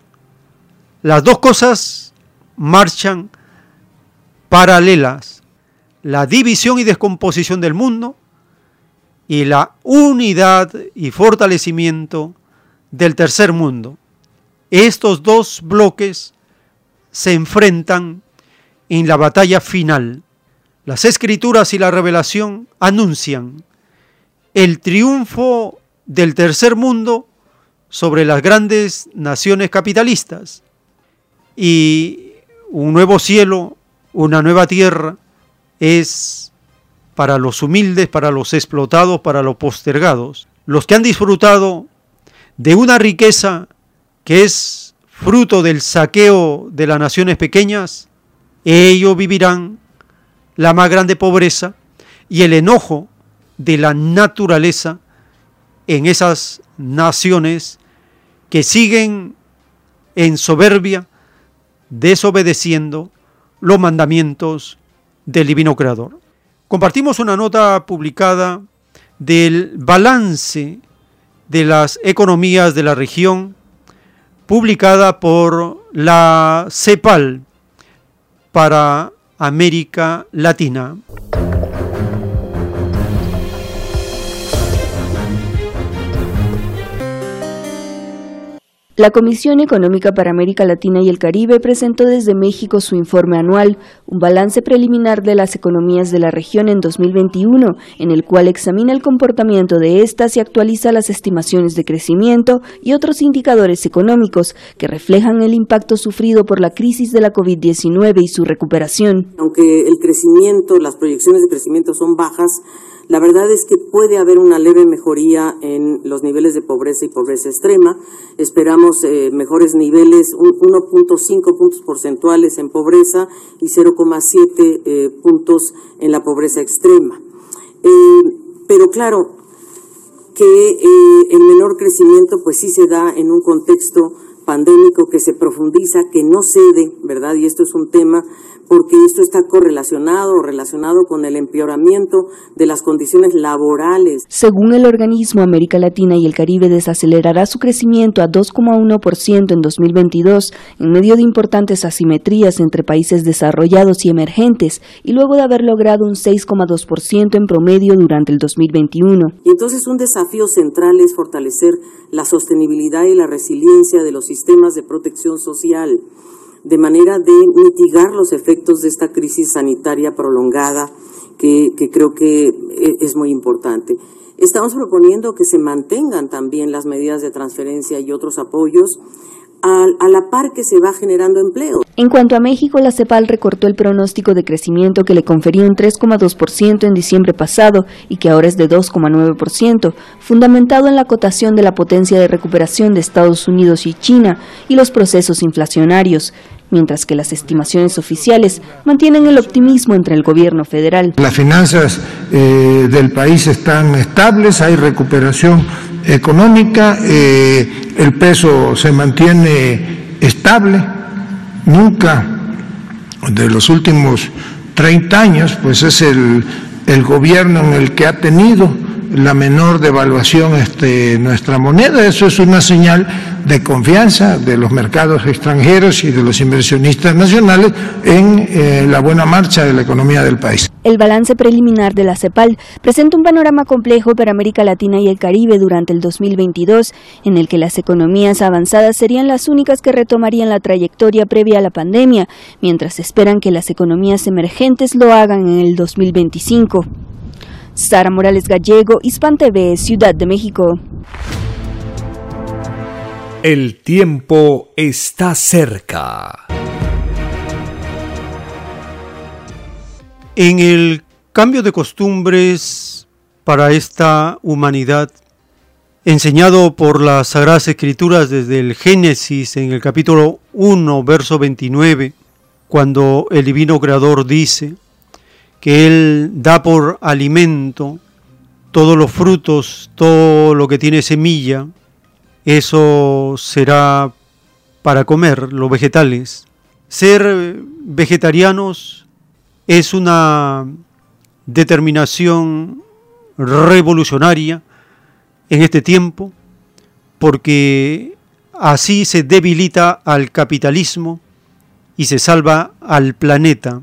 Las dos cosas marchan paralelas, la división y descomposición del mundo y la unidad y fortalecimiento del tercer mundo. Estos dos bloques se enfrentan en la batalla final. Las escrituras y la revelación anuncian el triunfo del tercer mundo sobre las grandes naciones capitalistas y un nuevo cielo, una nueva tierra es para los humildes, para los explotados, para los postergados. Los que han disfrutado de una riqueza que es fruto del saqueo de las naciones pequeñas, ellos vivirán la más grande pobreza y el enojo de la naturaleza en esas naciones que siguen en soberbia, desobedeciendo los mandamientos del Divino Creador. Compartimos una nota publicada del balance de las economías de la región, publicada por la CEPAL para América Latina. La Comisión Económica para América Latina y el Caribe presentó desde México su informe anual, un balance preliminar de las economías de la región en 2021, en el cual examina el comportamiento de estas y actualiza las estimaciones de crecimiento y otros indicadores económicos que reflejan el impacto sufrido por la crisis de la COVID-19 y su recuperación. Aunque el crecimiento, las proyecciones de crecimiento son bajas, la verdad es que puede haber una leve mejoría en los niveles de pobreza y pobreza extrema. Esperamos eh, mejores niveles, 1.5 puntos porcentuales en pobreza y 0,7 eh, puntos en la pobreza extrema. Eh, pero claro que el menor crecimiento pues sí se da en un contexto pandémico que se profundiza, que no cede, ¿verdad? Y esto es un tema porque esto está correlacionado o relacionado con el empeoramiento de las condiciones laborales. Según el organismo, América Latina y el Caribe desacelerará su crecimiento a 2,1% en 2022, en medio de importantes asimetrías entre países desarrollados y emergentes, y luego de haber logrado un 6,2% en promedio durante el 2021. Y entonces un desafío central es fortalecer la sostenibilidad y la resiliencia de los sistemas de protección social de manera de mitigar los efectos de esta crisis sanitaria prolongada que, creo que e, es muy importante. Estamos proponiendo que se mantengan también las medidas de transferencia y otros apoyos a, la par que se va generando empleo. En cuanto a México, la CEPAL recortó el pronóstico de crecimiento que le confería un 3,2% en diciembre pasado y que ahora es de 2,9%, fundamentado en la cotación de la potencia de recuperación de Estados Unidos y China y los procesos inflacionarios mientras que las estimaciones oficiales mantienen el optimismo entre el gobierno federal. Las finanzas eh, del país están estables, hay recuperación económica, eh, el peso se mantiene estable, nunca de los últimos 30 años, pues es el, el gobierno en el que ha tenido la menor devaluación este, nuestra moneda. Eso es una señal de confianza de los mercados extranjeros y de los inversionistas nacionales en eh, la buena marcha de la economía del país. El balance preliminar de la CEPAL presenta un panorama complejo para América Latina y el Caribe durante el 2022, en el que las economías avanzadas serían las únicas que retomarían la trayectoria previa a la pandemia, mientras esperan que las economías emergentes lo hagan en el 2025. Sara Morales Gallego, Hispan TV, Ciudad de México. El tiempo está cerca. En el cambio de costumbres para esta humanidad, enseñado por las Sagradas Escrituras desde el Génesis en el capítulo 1, verso 29, cuando el Divino Creador dice, que Él da por alimento todos los frutos, todo lo que tiene semilla, eso será para comer, los vegetales. Ser vegetarianos es una determinación revolucionaria en este tiempo, porque así se debilita al capitalismo y se salva al planeta.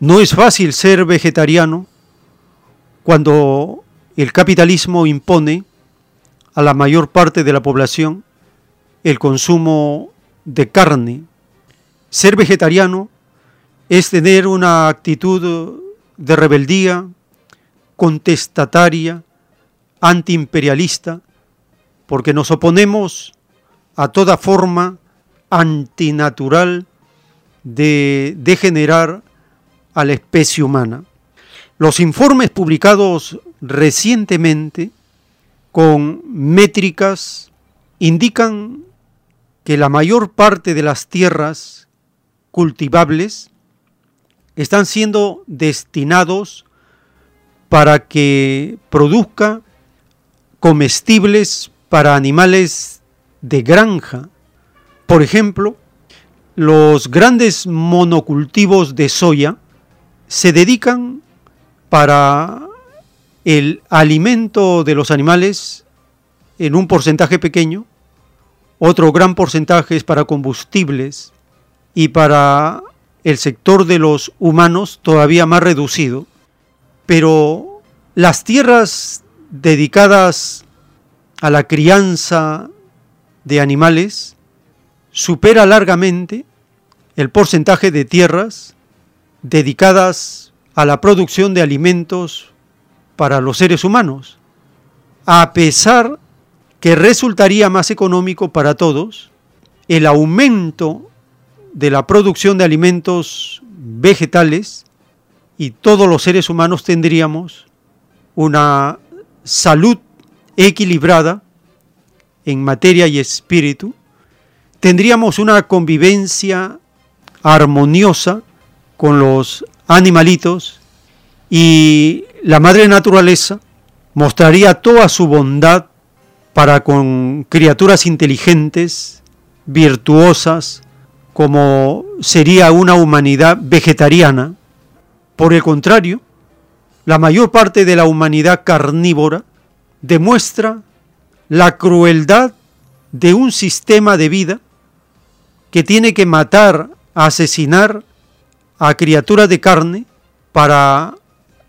No es fácil ser vegetariano cuando el capitalismo impone a la mayor parte de la población el consumo de carne. Ser vegetariano es tener una actitud de rebeldía, contestataria, antiimperialista, porque nos oponemos a toda forma antinatural de degenerar a la especie humana. Los informes publicados recientemente con métricas indican que la mayor parte de las tierras cultivables están siendo destinados para que produzca comestibles para animales de granja. Por ejemplo, los grandes monocultivos de soya se dedican para el alimento de los animales en un porcentaje pequeño, otro gran porcentaje es para combustibles y para el sector de los humanos todavía más reducido, pero las tierras dedicadas a la crianza de animales supera largamente el porcentaje de tierras dedicadas a la producción de alimentos para los seres humanos, a pesar que resultaría más económico para todos el aumento de la producción de alimentos vegetales y todos los seres humanos tendríamos una salud equilibrada en materia y espíritu, tendríamos una convivencia armoniosa con los animalitos y la madre naturaleza mostraría toda su bondad para con criaturas inteligentes, virtuosas, como sería una humanidad vegetariana. Por el contrario, la mayor parte de la humanidad carnívora demuestra la crueldad de un sistema de vida que tiene que matar, asesinar a criaturas de carne para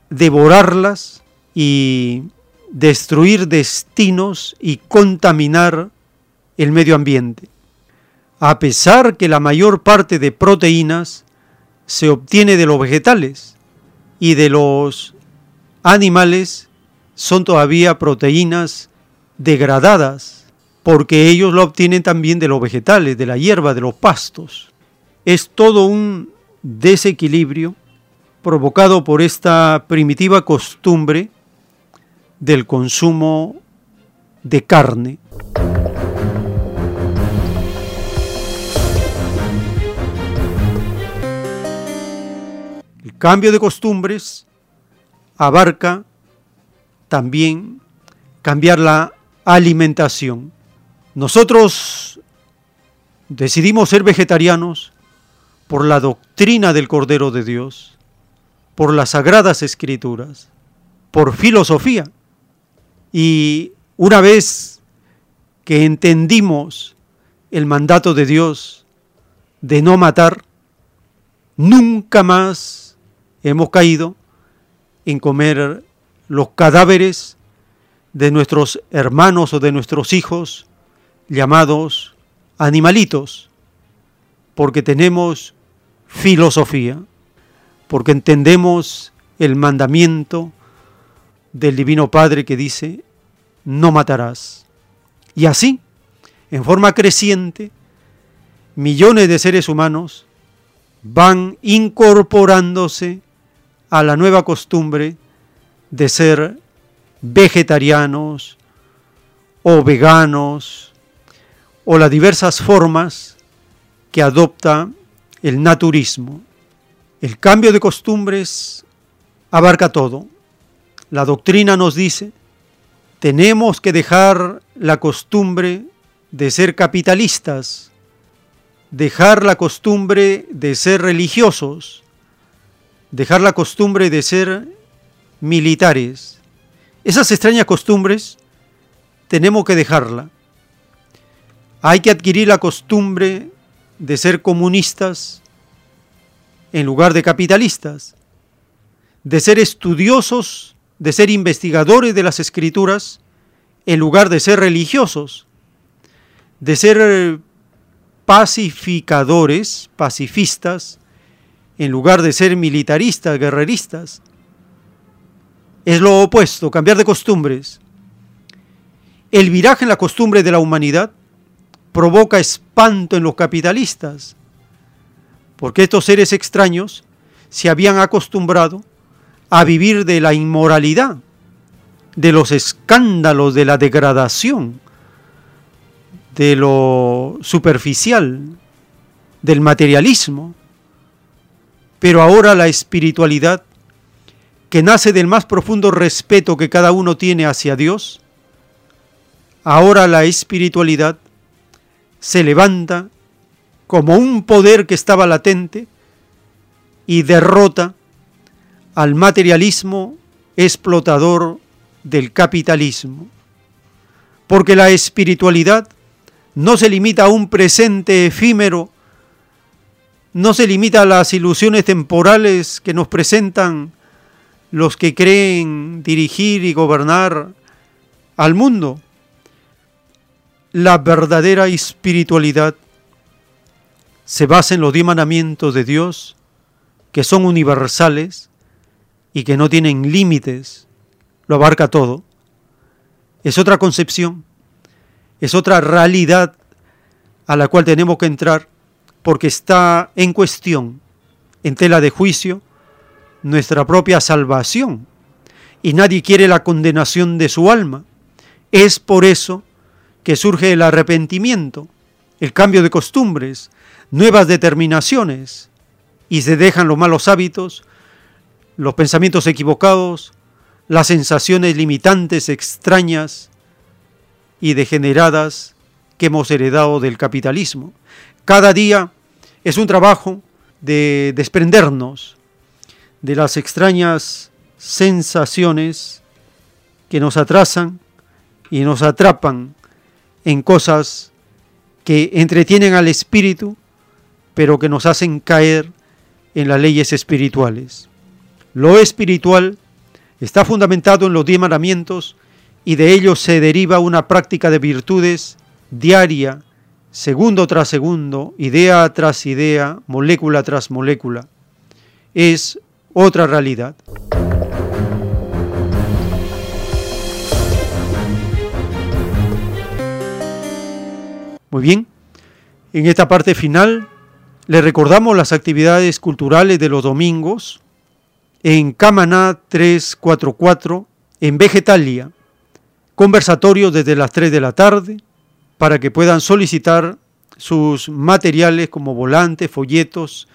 devorarlas y destruir destinos y contaminar el medio ambiente. A pesar que la mayor parte de proteínas se obtiene de los vegetales y de los animales son todavía proteínas degradadas porque ellos lo obtienen también de los vegetales, de la hierba, de los pastos. Es todo un desequilibrio provocado por esta primitiva costumbre del consumo de carne. El cambio de costumbres abarca también cambiar la alimentación. Nosotros decidimos ser vegetarianos por la doctrina del Cordero de Dios, por las sagradas escrituras, por filosofía. Y una vez que entendimos el mandato de Dios de no matar, nunca más hemos caído en comer los cadáveres de nuestros hermanos o de nuestros hijos llamados animalitos, porque tenemos filosofía, porque entendemos el mandamiento del Divino Padre que dice, no matarás. Y así, en forma creciente, millones de seres humanos van incorporándose a la nueva costumbre de ser vegetarianos o veganos o las diversas formas que adopta el naturismo. El cambio de costumbres abarca todo. La doctrina nos dice, tenemos que dejar la costumbre de ser capitalistas, dejar la costumbre de ser religiosos, dejar la costumbre de ser militares. Esas extrañas costumbres tenemos que dejarla. Hay que adquirir la costumbre de ser comunistas en lugar de capitalistas, de ser estudiosos, de ser investigadores de las escrituras en lugar de ser religiosos, de ser pacificadores, pacifistas, en lugar de ser militaristas, guerreristas. Es lo opuesto, cambiar de costumbres. El viraje en la costumbre de la humanidad provoca espanto en los capitalistas, porque estos seres extraños se habían acostumbrado a vivir de la inmoralidad, de los escándalos, de la degradación, de lo superficial, del materialismo. Pero ahora la espiritualidad, que nace del más profundo respeto que cada uno tiene hacia Dios, ahora la espiritualidad se levanta como un poder que estaba latente y derrota al materialismo explotador del capitalismo. Porque la espiritualidad no se limita a un presente efímero, no se limita a las ilusiones temporales que nos presentan los que creen dirigir y gobernar al mundo. La verdadera espiritualidad se basa en los diez mandamientos de Dios, que son universales y que no tienen límites, lo abarca todo. Es otra concepción es otra realidad a la cual tenemos que entrar porque está en cuestión, en tela de juicio, nuestra propia salvación. Y nadie quiere la condenación de su alma. Es por eso que surge el arrepentimiento, el cambio de costumbres, nuevas determinaciones, y se dejan los malos hábitos, los pensamientos equivocados, las sensaciones limitantes extrañas, y degeneradas que hemos heredado del capitalismo. Cada día es un trabajo de desprendernos de las extrañas sensaciones que nos atrasan y nos atrapan en cosas que entretienen al espíritu, pero que nos hacen caer en las leyes espirituales. Lo espiritual está fundamentado en los diez mandamientos y de ello se deriva una práctica de virtudes diaria, segundo tras segundo, idea tras idea, molécula tras molécula. Es otra realidad. Muy bien, en esta parte final le recordamos las actividades culturales de los domingos en Camaná 344, en Vegetalia, conversatorio desde las 3 de la tarde para que puedan solicitar sus materiales como volantes, folletos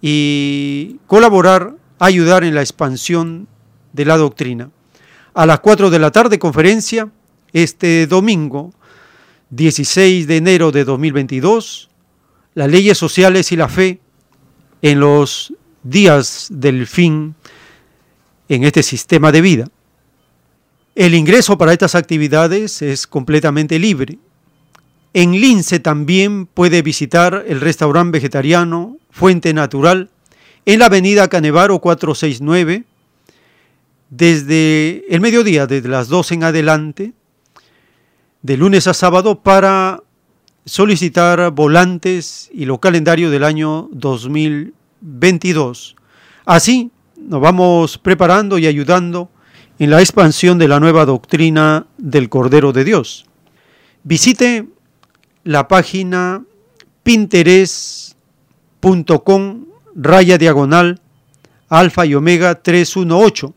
y colaborar, ayudar en la expansión de la doctrina. A las 4 de la tarde, conferencia, este domingo, 16 de enero de 2022, las leyes sociales y la fe en los días del fin en este sistema de vida. El ingreso para estas actividades es completamente libre. En Lince también puede visitar el restaurante vegetariano Fuente Natural en la avenida Canevaro 469 desde el mediodía, desde las 12 en adelante, de lunes a sábado, para solicitar volantes y los calendarios del año 2022. Así nos vamos preparando y ayudando en la expansión de la nueva doctrina del Cordero de Dios. Visite la página pinterest.com raya diagonal alfa y omega 318.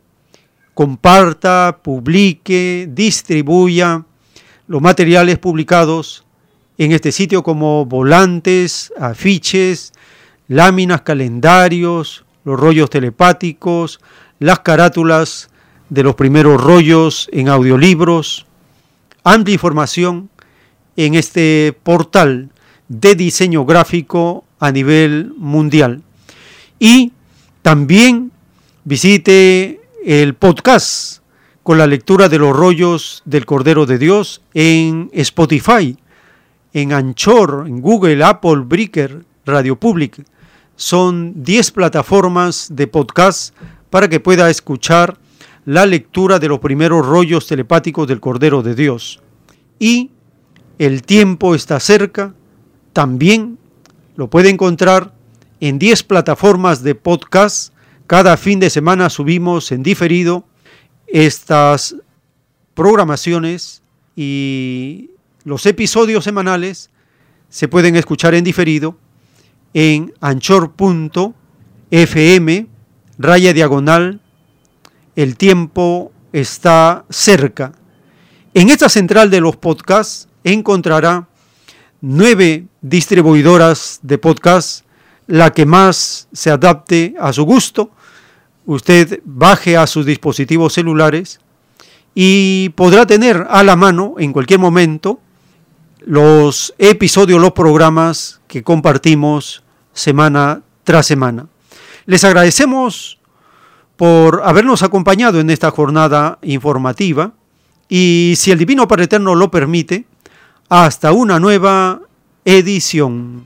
Comparta, publique, distribuya los materiales publicados en este sitio como volantes, afiches, láminas, calendarios, los rollos telepáticos, las carátulas de los primeros rollos en audiolibros, amplia información en este portal de diseño gráfico a nivel mundial. Y también visite el podcast con la lectura de los rollos del Cordero de Dios en Spotify, en Anchor, en Google, Apple, Breaker, Radio Public. Son 10 plataformas de podcast para que pueda escuchar la lectura de los primeros rollos telepáticos del Cordero de Dios. Y el tiempo está cerca, también lo puede encontrar en 10 plataformas de podcast. Cada fin de semana subimos en diferido estas programaciones y los episodios semanales se pueden escuchar en diferido en anchor.fm, raya diagonal, el tiempo está cerca. En esta central de los podcasts encontrará nueve distribuidoras de podcasts, la que más se adapte a su gusto. Usted baje a sus dispositivos celulares y podrá tener a la mano en cualquier momento los episodios, los programas que compartimos semana tras semana. Les agradecemos por habernos acompañado en esta jornada informativa y si el Divino Padre Eterno lo permite, hasta una nueva edición.